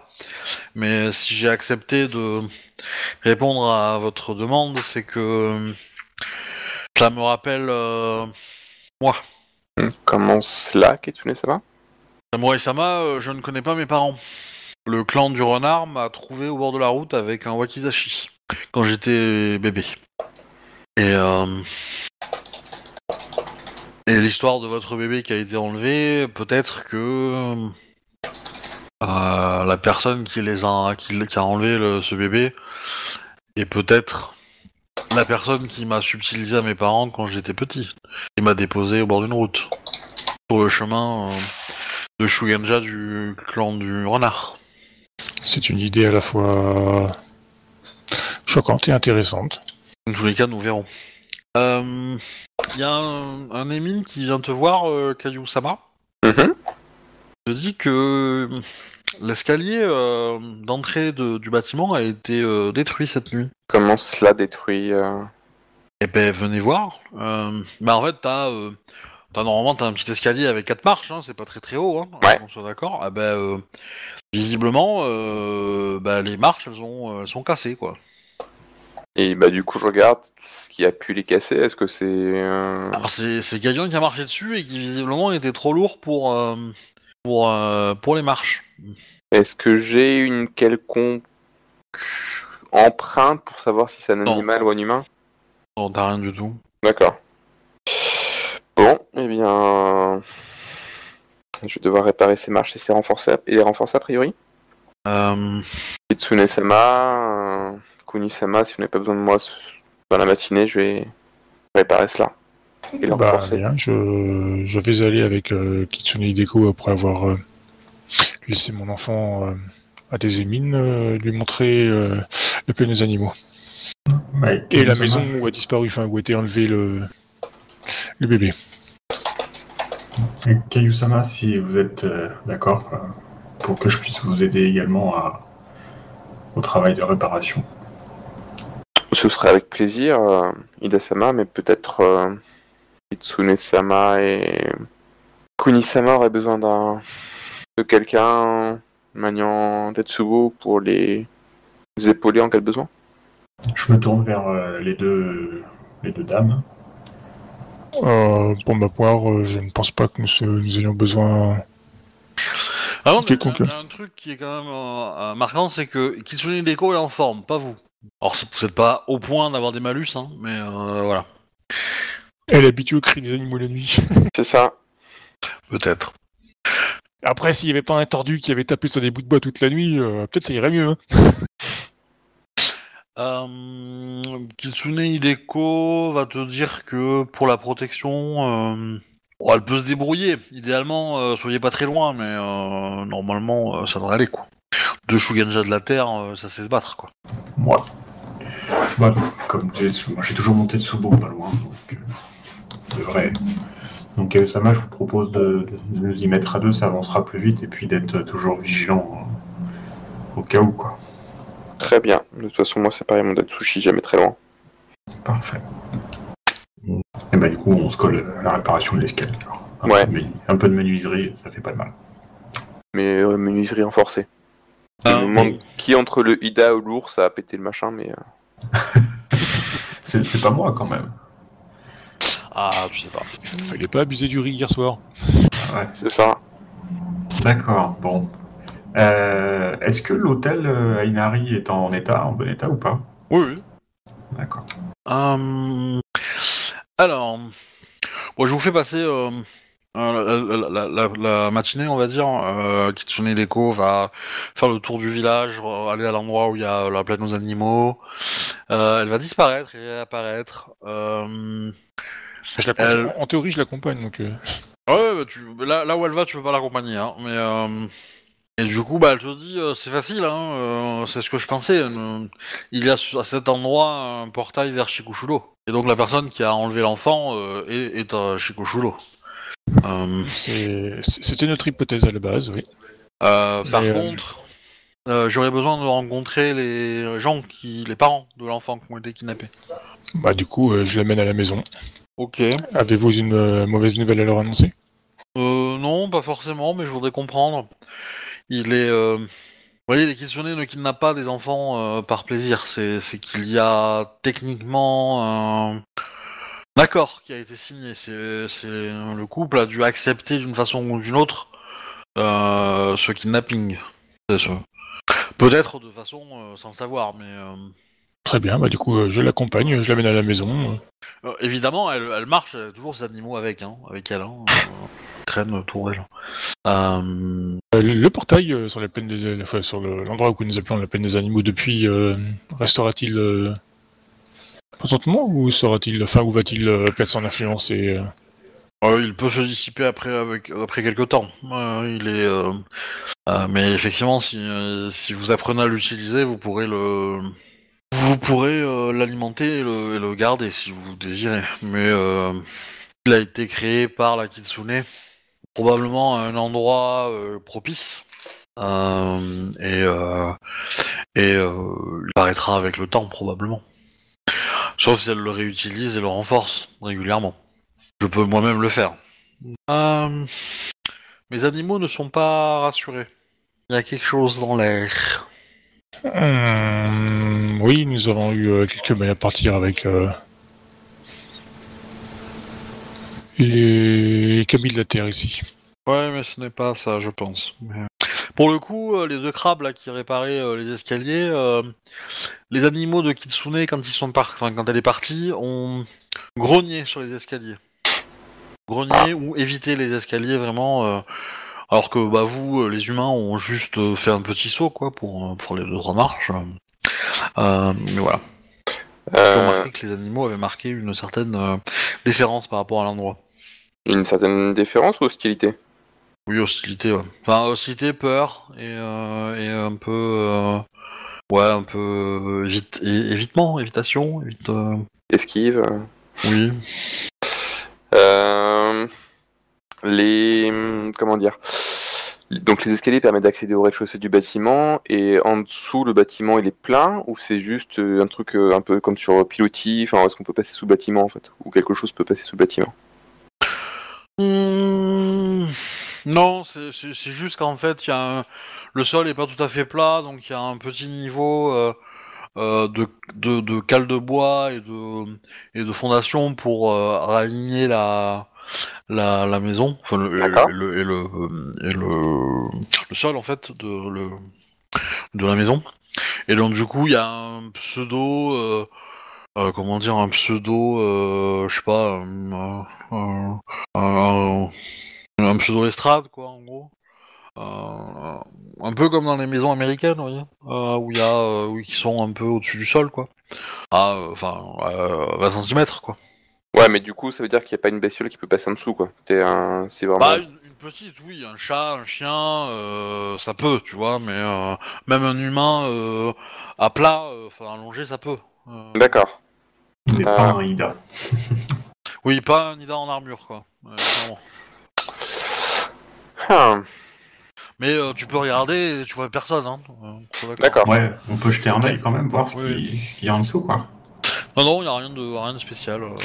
A: Mais si j'ai accepté de répondre à votre demande, c'est que ça me rappelle euh, moi.
B: Comment cela, Kitsune Sama
A: Samurai Sama, euh, je ne connais pas mes parents. Le clan du renard m'a trouvé au bord de la route avec un wakizashi quand j'étais bébé. Et euh, et l'histoire de votre bébé qui a été enlevé, peut-être que euh, la personne qui les a qui, a enlevé le- ce bébé est peut-être la personne qui m'a subtilisé à mes parents quand j'étais petit. Il m'a déposé au bord d'une route sur le chemin. De Shugenja du clan du renard.
C: C'est une idée à la fois choquante et intéressante.
A: Dans tous les cas, nous verrons. Il y a un, un qui vient te voir, euh, Kayu-sama.
B: Mhm.
A: te dit que l'escalier euh, d'entrée de- du bâtiment a été euh, détruit cette nuit.
B: Comment cela détruit euh,
A: Eh ben, venez voir. Euh, bah, en fait, t'as, euh, t'as normalement t'as un petit escalier avec quatre marches, hein, c'est pas très très haut, hein,
B: Ouais.
A: on soit d'accord. Ah ben, euh, visiblement, euh, bah, les marches, elles, ont, elles sont cassées, quoi.
B: Et bah du coup, je regarde ce qui a pu les casser. Est-ce que c'est... euh,
A: Alors c'est, c'est quelqu'un qui a marché dessus et qui visiblement était trop lourd pour, euh, pour, euh, pour les marches.
B: Est-ce que j'ai une quelconque empreinte pour savoir si c'est un
A: Non.
B: animal ou un humain?
A: Non, t'as rien du tout.
B: D'accord. Eh bien... Je vais devoir réparer ces marches et, ces renforcer, et les renforcer a priori.
A: Euh,
B: Kitsune-sama, euh, Kuni-sama, si vous n'avez pas besoin de moi dans la matinée, je vais réparer cela. Et le
C: Bah,
B: renforcer.
C: bien, je, je vais aller avec euh, Kitsune Hideko après avoir euh, laissé mon enfant euh, à des émines, euh, lui montrer euh, le plein des animaux.
D: Ouais,
C: Et la maison où a disparu, enfin où a été enlevé le, le bébé.
D: Kayusama, si vous êtes euh, d'accord, euh, pour que je puisse vous aider également à- au travail de réparation.
B: Ce serait avec plaisir, euh, Ida-sama, mais peut-être euh, Kitsune-sama et Kuni-sama auraient besoin d'un de quelqu'un maniant Tetsubo pour les épauler en cas de besoin?
D: Je me tourne vers euh, les deux les deux dames.
C: Euh, pour ma part, euh, je ne pense pas que nous, nous ayons besoin.
A: Alors, il y a-
C: Quelconque.
A: il y a un truc qui est quand même euh, euh, marquant, c'est que Kitsune Deko est en forme, pas vous. Alors, c'est- vous n'êtes pas au point d'avoir des malus, hein, mais euh, voilà.
C: Elle est habituée au cri des animaux la nuit.
B: C'est ça.
A: Peut-être.
C: Après, s'il n'y avait pas un tordu qui avait tapé sur des bouts de bois toute la nuit, euh, peut-être ça irait mieux. hein.
A: Euh, Kitsune Hideko va te dire que pour la protection, euh, elle peut se débrouiller. Idéalement, euh, soyez pas très loin, mais euh, normalement, ça devrait aller, quoi. Deux Shugenja de la Terre, ça sait se battre, quoi.
D: Moi. Voilà, comme j'ai toujours monté de Subo pas loin, donc euh, devrait Donc Kayosama, je vous propose de, de nous y mettre à deux, ça avancera plus vite, et puis d'être toujours vigilant au cas où, quoi.
B: Très bien. De toute façon, moi, c'est pareil, mon Datsushi, jamais très loin.
D: Parfait. Et bah du coup, on se colle à la réparation de l'escalier. Un,
B: Ouais.
D: peu de un peu de menuiserie, ça fait pas de mal.
B: Mais euh, menuiserie renforcée. Je
A: Ah,
B: me demande
A: bon.
B: qui entre le Ida ou l'ours a pété le machin, mais. euh,
D: C'est c'est pas moi quand même.
A: Ah, tu sais pas.
C: Fallait pas abuser du riz hier soir.
D: Ouais.
B: c'est ça.
D: D'accord, bon. Euh, Est-ce que l'hôtel euh, Ainari est en état, en bon état ou pas?
A: Oui, oui.
D: D'accord.
A: Euh, alors, bon, je vous fais passer euh, euh, la, la- la- la matinée, on va dire. Euh, Kitsune Deko va faire le tour du village, euh, aller à l'endroit où il y a la plaine aux animaux. Euh, elle va disparaître et. Euh,
C: Je
A: Elle-
C: En théorie, je l'accompagne, donc... euh,
A: Ouais, bah, tu, là, là où elle va, tu peux pas l'accompagner, hein. Mais euh, et du coup, bah, elle te dit, euh, c'est facile, hein. euh, c'est ce que je pensais. euh, il y a à cet endroit un portail vers Shikushuro. Et donc la personne qui a enlevé l'enfant euh, est, est à Shikushuro. Euh,
C: C'était notre hypothèse à la base, oui.
A: euh, par contre, j'aurais besoin de rencontrer les gens qui, les parents de l'enfant qui ont été kidnappés.
C: Bah du coup, je l'amène à la maison.
A: Ok.
C: Avez-vous une mauvaise nouvelle à leur annoncer?
A: Euh, non, pas forcément, mais je voudrais comprendre. Il est. euh, Vous voyez, les ne kidnappent pas des enfants euh, par plaisir. C'est qu'il y a techniquement un accord qui a été signé. C'est le couple a dû accepter d'une façon ou d'une autre euh, ce kidnapping. Peut-être de façon euh, sans le savoir, mais
C: Très bien, bah du coup, je l'accompagne, je l'amène à la maison.
A: évidemment, elle, elle marche, elle a toujours ses animaux avec, hein, avec elle. Hein, traîne autour d'elle. Euh,
C: le, portail euh, sur la plaine des, enfin, sur le- l'endroit où nous appelons la plaine des animaux depuis euh, restera-t-il euh, présentement ou sera-t-il, enfin, où va-t-il perdre son influence et euh,
A: il peut se dissiper après avec après quelques temps. Euh, il est, euh, mais effectivement, si si vous apprenez à l'utiliser, vous pourrez le vous pourrez l'alimenter et le, et le garder si vous désirez. Mais il a été créé par la Kitsune, probablement un endroit euh, propice. Euh, et euh, il paraîtra avec le temps probablement. Sauf si elle le réutilise et le renforce régulièrement. Je peux moi-même le faire. Mes animaux ne sont pas rassurés. Il y a quelque chose dans l'air.
C: Oui, nous avons eu euh, quelques à partir avec les cabines de la Terre ici.
A: Ouais, mais ce n'est pas ça, je pense. Mais- Pour le coup, euh, les deux crabes là qui réparaient euh, les escaliers, euh, les animaux de Kitsune quand ils sont par... enfin, quand elle est partie, ont grogné sur les escaliers. Grogné ou évité les escaliers vraiment. euh, Alors que bah vous, les humains, ont juste fait un petit saut quoi pour pour les deux trois marches. Euh, mais voilà.
B: Euh,
A: remarqué que les animaux avaient marqué une certaine euh, déférence par rapport à l'endroit.
B: Une certaine déférence ou hostilité?
A: Oui, hostilité, ouais. Enfin, hostilité, peur et, euh, et un peu. euh, ouais, un peu. euh, évite, évitement, évitation, évite. euh,
B: Esquive
A: oui.
B: Les comment dire? Donc les escaliers permettent d'accéder au rez-de-chaussée du bâtiment et en dessous le bâtiment il est plein ou c'est juste un truc un peu comme sur pilotis enfin est-ce qu'on peut passer sous bâtiment en fait? Ou quelque chose peut passer sous bâtiment?
A: Hmm, Non, c'est juste qu'en fait, y a un- le sol est pas tout à fait plat, donc il y a un petit niveau euh, euh, de, de, de cale de bois et de, et de fondation pour euh, raligner la, la, la maison, enfin le, et,
B: D'accord.
A: le, et, le, et le, le sol en fait de, le, de la maison. Et donc du coup, il y a un pseudo, euh, comment dire, un pseudo, euh, je sais pas, euh, un, pseudo estrade quoi en gros. Un peu comme dans les maisons américaines vous voyez où il y a où ils sont un peu au-dessus du sol quoi. Enfin euh, 20 cm quoi.
B: Ouais mais du coup ça veut dire qu'il n'y a pas une bestiole qui peut passer en dessous quoi. C'est un c'est vraiment
A: bah une, une petite oui un chat un chien euh, ça peut tu vois mais euh, même un humain euh, à plat enfin allongé ça peut.
B: D'accord
D: Mais
B: Ah.
D: pas un Ida.
A: Oui, pas un Nida en armure, quoi. Ouais, clairement.
B: Ah,
A: Mais euh, tu peux regarder, et tu vois personne, hein. Euh,
B: D'accord.
D: Ouais, on peut jeter un œil quand même, voir ce
A: Oui.
D: qui- ce qu'il y a en dessous, quoi.
A: Non, non, il y a rien de, rien de spécial. euh.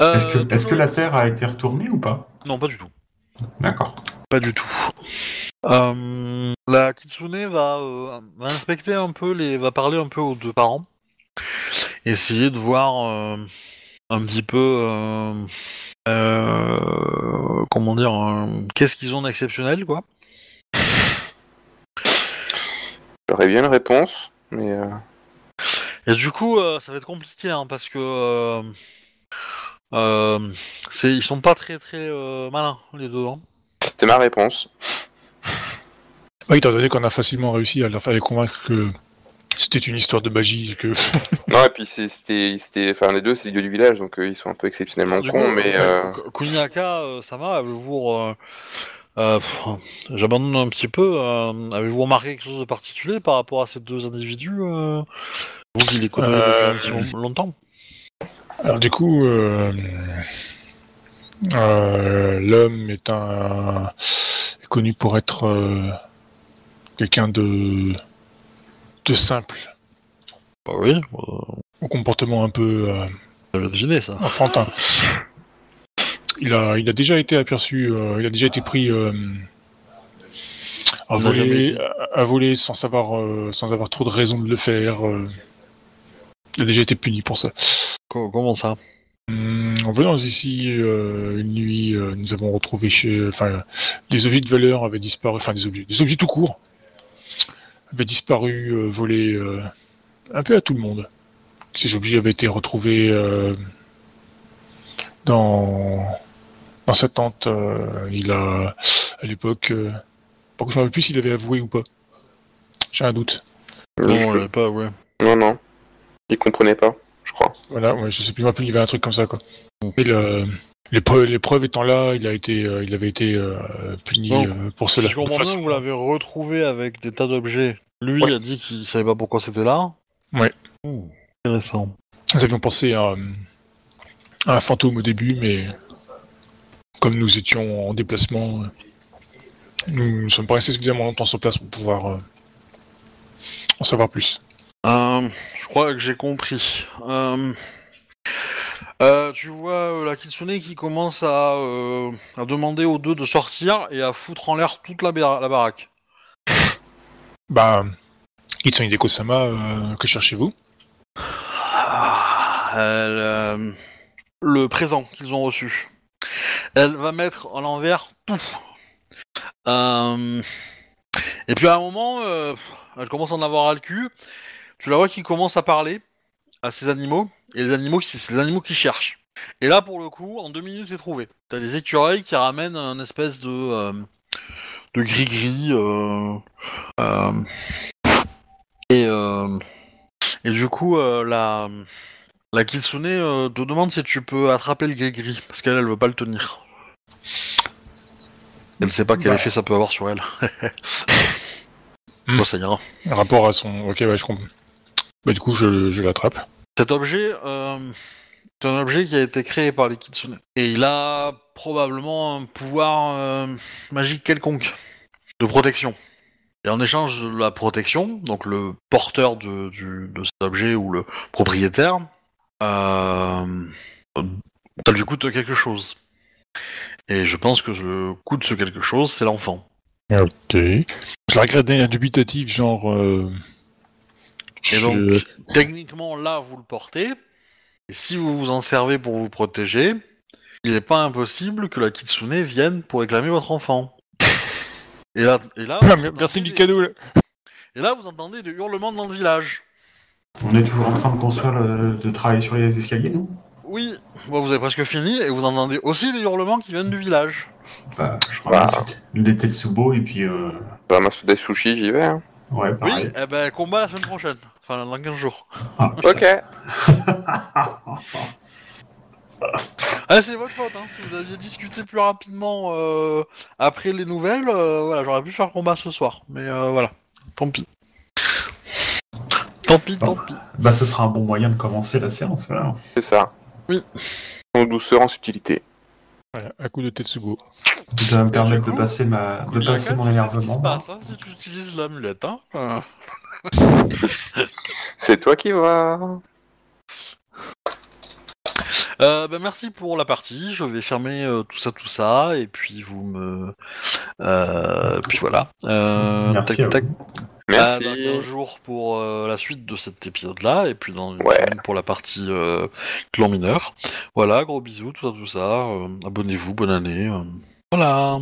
A: Euh,
D: Est-ce que, est-ce que la Terre a été retournée ou pas?
A: Non, pas du tout.
D: D'accord.
A: Pas du tout. Euh, la Kitsune va, euh, va inspecter un peu les, va parler un peu aux deux parents, essayer de voir euh, un petit peu, euh, euh, comment dire, euh, qu'est-ce qu'ils ont d'exceptionnel, quoi.
B: J'aurais bien une réponse, mais euh,
A: Et du coup, euh, ça va être compliqué, hein, parce que euh, euh, c'est, ils sont pas très très euh, malins les deux. Hein.
B: c'était ma réponse.
C: Oui, étant donné qu'on a facilement réussi à les convaincre que c'était une histoire de magie que.
B: Non, et puis c'est- c'était, c'était, enfin les deux, c'est les dieux du village, donc euh, ils sont un peu exceptionnellement
A: Du
B: cons,
A: coup,
B: mais
A: euh,
B: euh,
A: Kuniaka, euh, Sama, avez-vous, euh, euh, j'abandonne un petit peu, euh, avez-vous remarqué quelque chose de particulier par rapport à ces deux individus euh, Vous qui les connaissez
C: Euh,
A: depuis longtemps?
C: Alors du coup, euh, euh, l'homme est un est connu pour être euh, quelqu'un de de simple,
A: Bah Oui, euh,
C: au comportement un peu euh,
A: j'avais deviné ça.
C: enfantin. Il a, il a déjà été aperçu, euh, il a déjà été pris euh, à, voler, à, à voler sans savoir, euh, sans avoir trop de raison de le faire. euh. il a déjà été puni pour ça.
A: Co- comment ça?
C: Hum, En venant ici euh, une nuit, euh, nous avons retrouvé chez, enfin, des objets de valeur avaient disparu, enfin des objets, des objets tout court avaient disparu, euh, volés euh, un peu à tout le monde. Ces objets avaient été retrouvés euh, dans dans sa tente. euh, il a, à l'époque, euh, par contre, je ne me rappelle plus s'il avait avoué ou pas. J'ai un doute.
A: Non, j'avais pas, ouais.
B: non, non, ils comprenaient pas, je crois.
C: Voilà, ouais, je sais plus, il y avait un truc comme ça, quoi. Et le, les, preuves, étant là, il a été, euh, il avait été euh, puni
A: Donc,
C: euh, pour
A: Si
C: cela.
A: je comprends bien, vous l'avez retrouvé avec des tas d'objets. Lui
C: Ouais.
A: a dit qu'il savait pas pourquoi c'était là.
C: Ouais.
A: Hmm, intéressant.
C: Nous avions pensé à, à un fantôme au début, mais comme nous étions en déplacement, nous ne sommes pas restés suffisamment longtemps sur place pour pouvoir en savoir plus.
A: Je crois que j'ai compris. Euh, tu vois euh, la Kitsune qui commence à, euh, à demander aux deux de sortir et à foutre en l'air toute la, la baraque.
C: Bah, Kitsune Deko-sama, que cherchez-vous?
A: Ah, le présent qu'ils ont reçu. Elle va mettre à l'envers tout. Et puis à un moment, elle commence à en avoir à le cul. Tu la vois qui commence à parler à ces animaux. Et les animaux, c'est les animaux qui cherchent. Et là, pour le coup, en deux minutes, c'est trouvé. T'as des écureuils qui ramènent un espèce de euh, de gris-gris. euh, euh, et euh, et du coup, la la Kitsune te demande si tu peux attraper le gris-gris, parce qu'elle, elle veut pas le tenir. Elle sait pas quel
C: Bah.
A: effet ça peut avoir sur elle.
C: Hmm.
A: Bon, ça ira.
C: Rapport à son... Ok, ouais, je comprends. Bah du coup, je, je l'attrape.
A: Cet objet, euh, c'est un objet qui a été créé par les Kitsune. Et il a probablement un pouvoir euh, magique quelconque, de protection. Et en échange de la protection, donc le porteur de, cet objet ou le propriétaire, euh, ça lui coûte quelque chose. Et je pense que le coût de ce quelque chose, c'est l'enfant.
C: Ok. Je la regarde dubitatif, genre... Euh...
A: Et
C: je-
A: donc, techniquement, là, vous le portez. Et si vous vous en servez pour vous protéger, il n'est pas impossible que la Kitsune vienne pour réclamer votre enfant. Et là, et là,
C: Ah, Merci
A: entendez
C: du
A: des-
C: cadeau, là.
A: Et là, vous entendez des hurlements dans le village.
D: On est toujours en train de construire, le- de travailler sur les escaliers, nous
A: Oui, bon, vous avez presque fini, et vous entendez aussi des hurlements qui viennent du village.
D: bah, Je ramasse les Tetsubo et puis... Euh...
B: Je ramasse des sushis, j'y vais. hein.
D: Ouais,
A: Oui,
D: pareil.
A: eh ben, combat la semaine prochaine. Enfin, dans 15 jours.
D: Ah.
B: Ok.
A: Ah, c'est votre faute, hein. Si vous aviez discuté plus rapidement euh, après les nouvelles, euh, voilà, j'aurais pu faire le combat ce soir. Mais euh, voilà, tant pis. Tant pis, tant pis.
D: Bah, ce sera un bon moyen de commencer la séance, voilà.
B: C'est ça. En douceur, en subtilité.
C: Voilà, un coup de Tetsugo.
D: Ça va me permettre de
A: coup,
D: passer, ma... de passer mon
A: tu sais ce qui se
D: énervement.
A: passe, hein, si tu utilises l'amulette. Hein.
B: C'est toi qui vois.
A: Euh, bah, merci pour la partie. Je vais fermer euh, tout ça, tout ça, et puis vous me, euh, puis voilà. Euh,
D: Merci
A: tac, tac. Ah,
B: Merci.
A: dans 15 jours pour euh, la suite de cet épisode-là, et puis dans une
B: Ouais.
A: pour la partie euh, clan mineur. Voilà, gros bisous, tout ça, tout ça. euh, Abonnez-vous, bonne année. euh, voilà.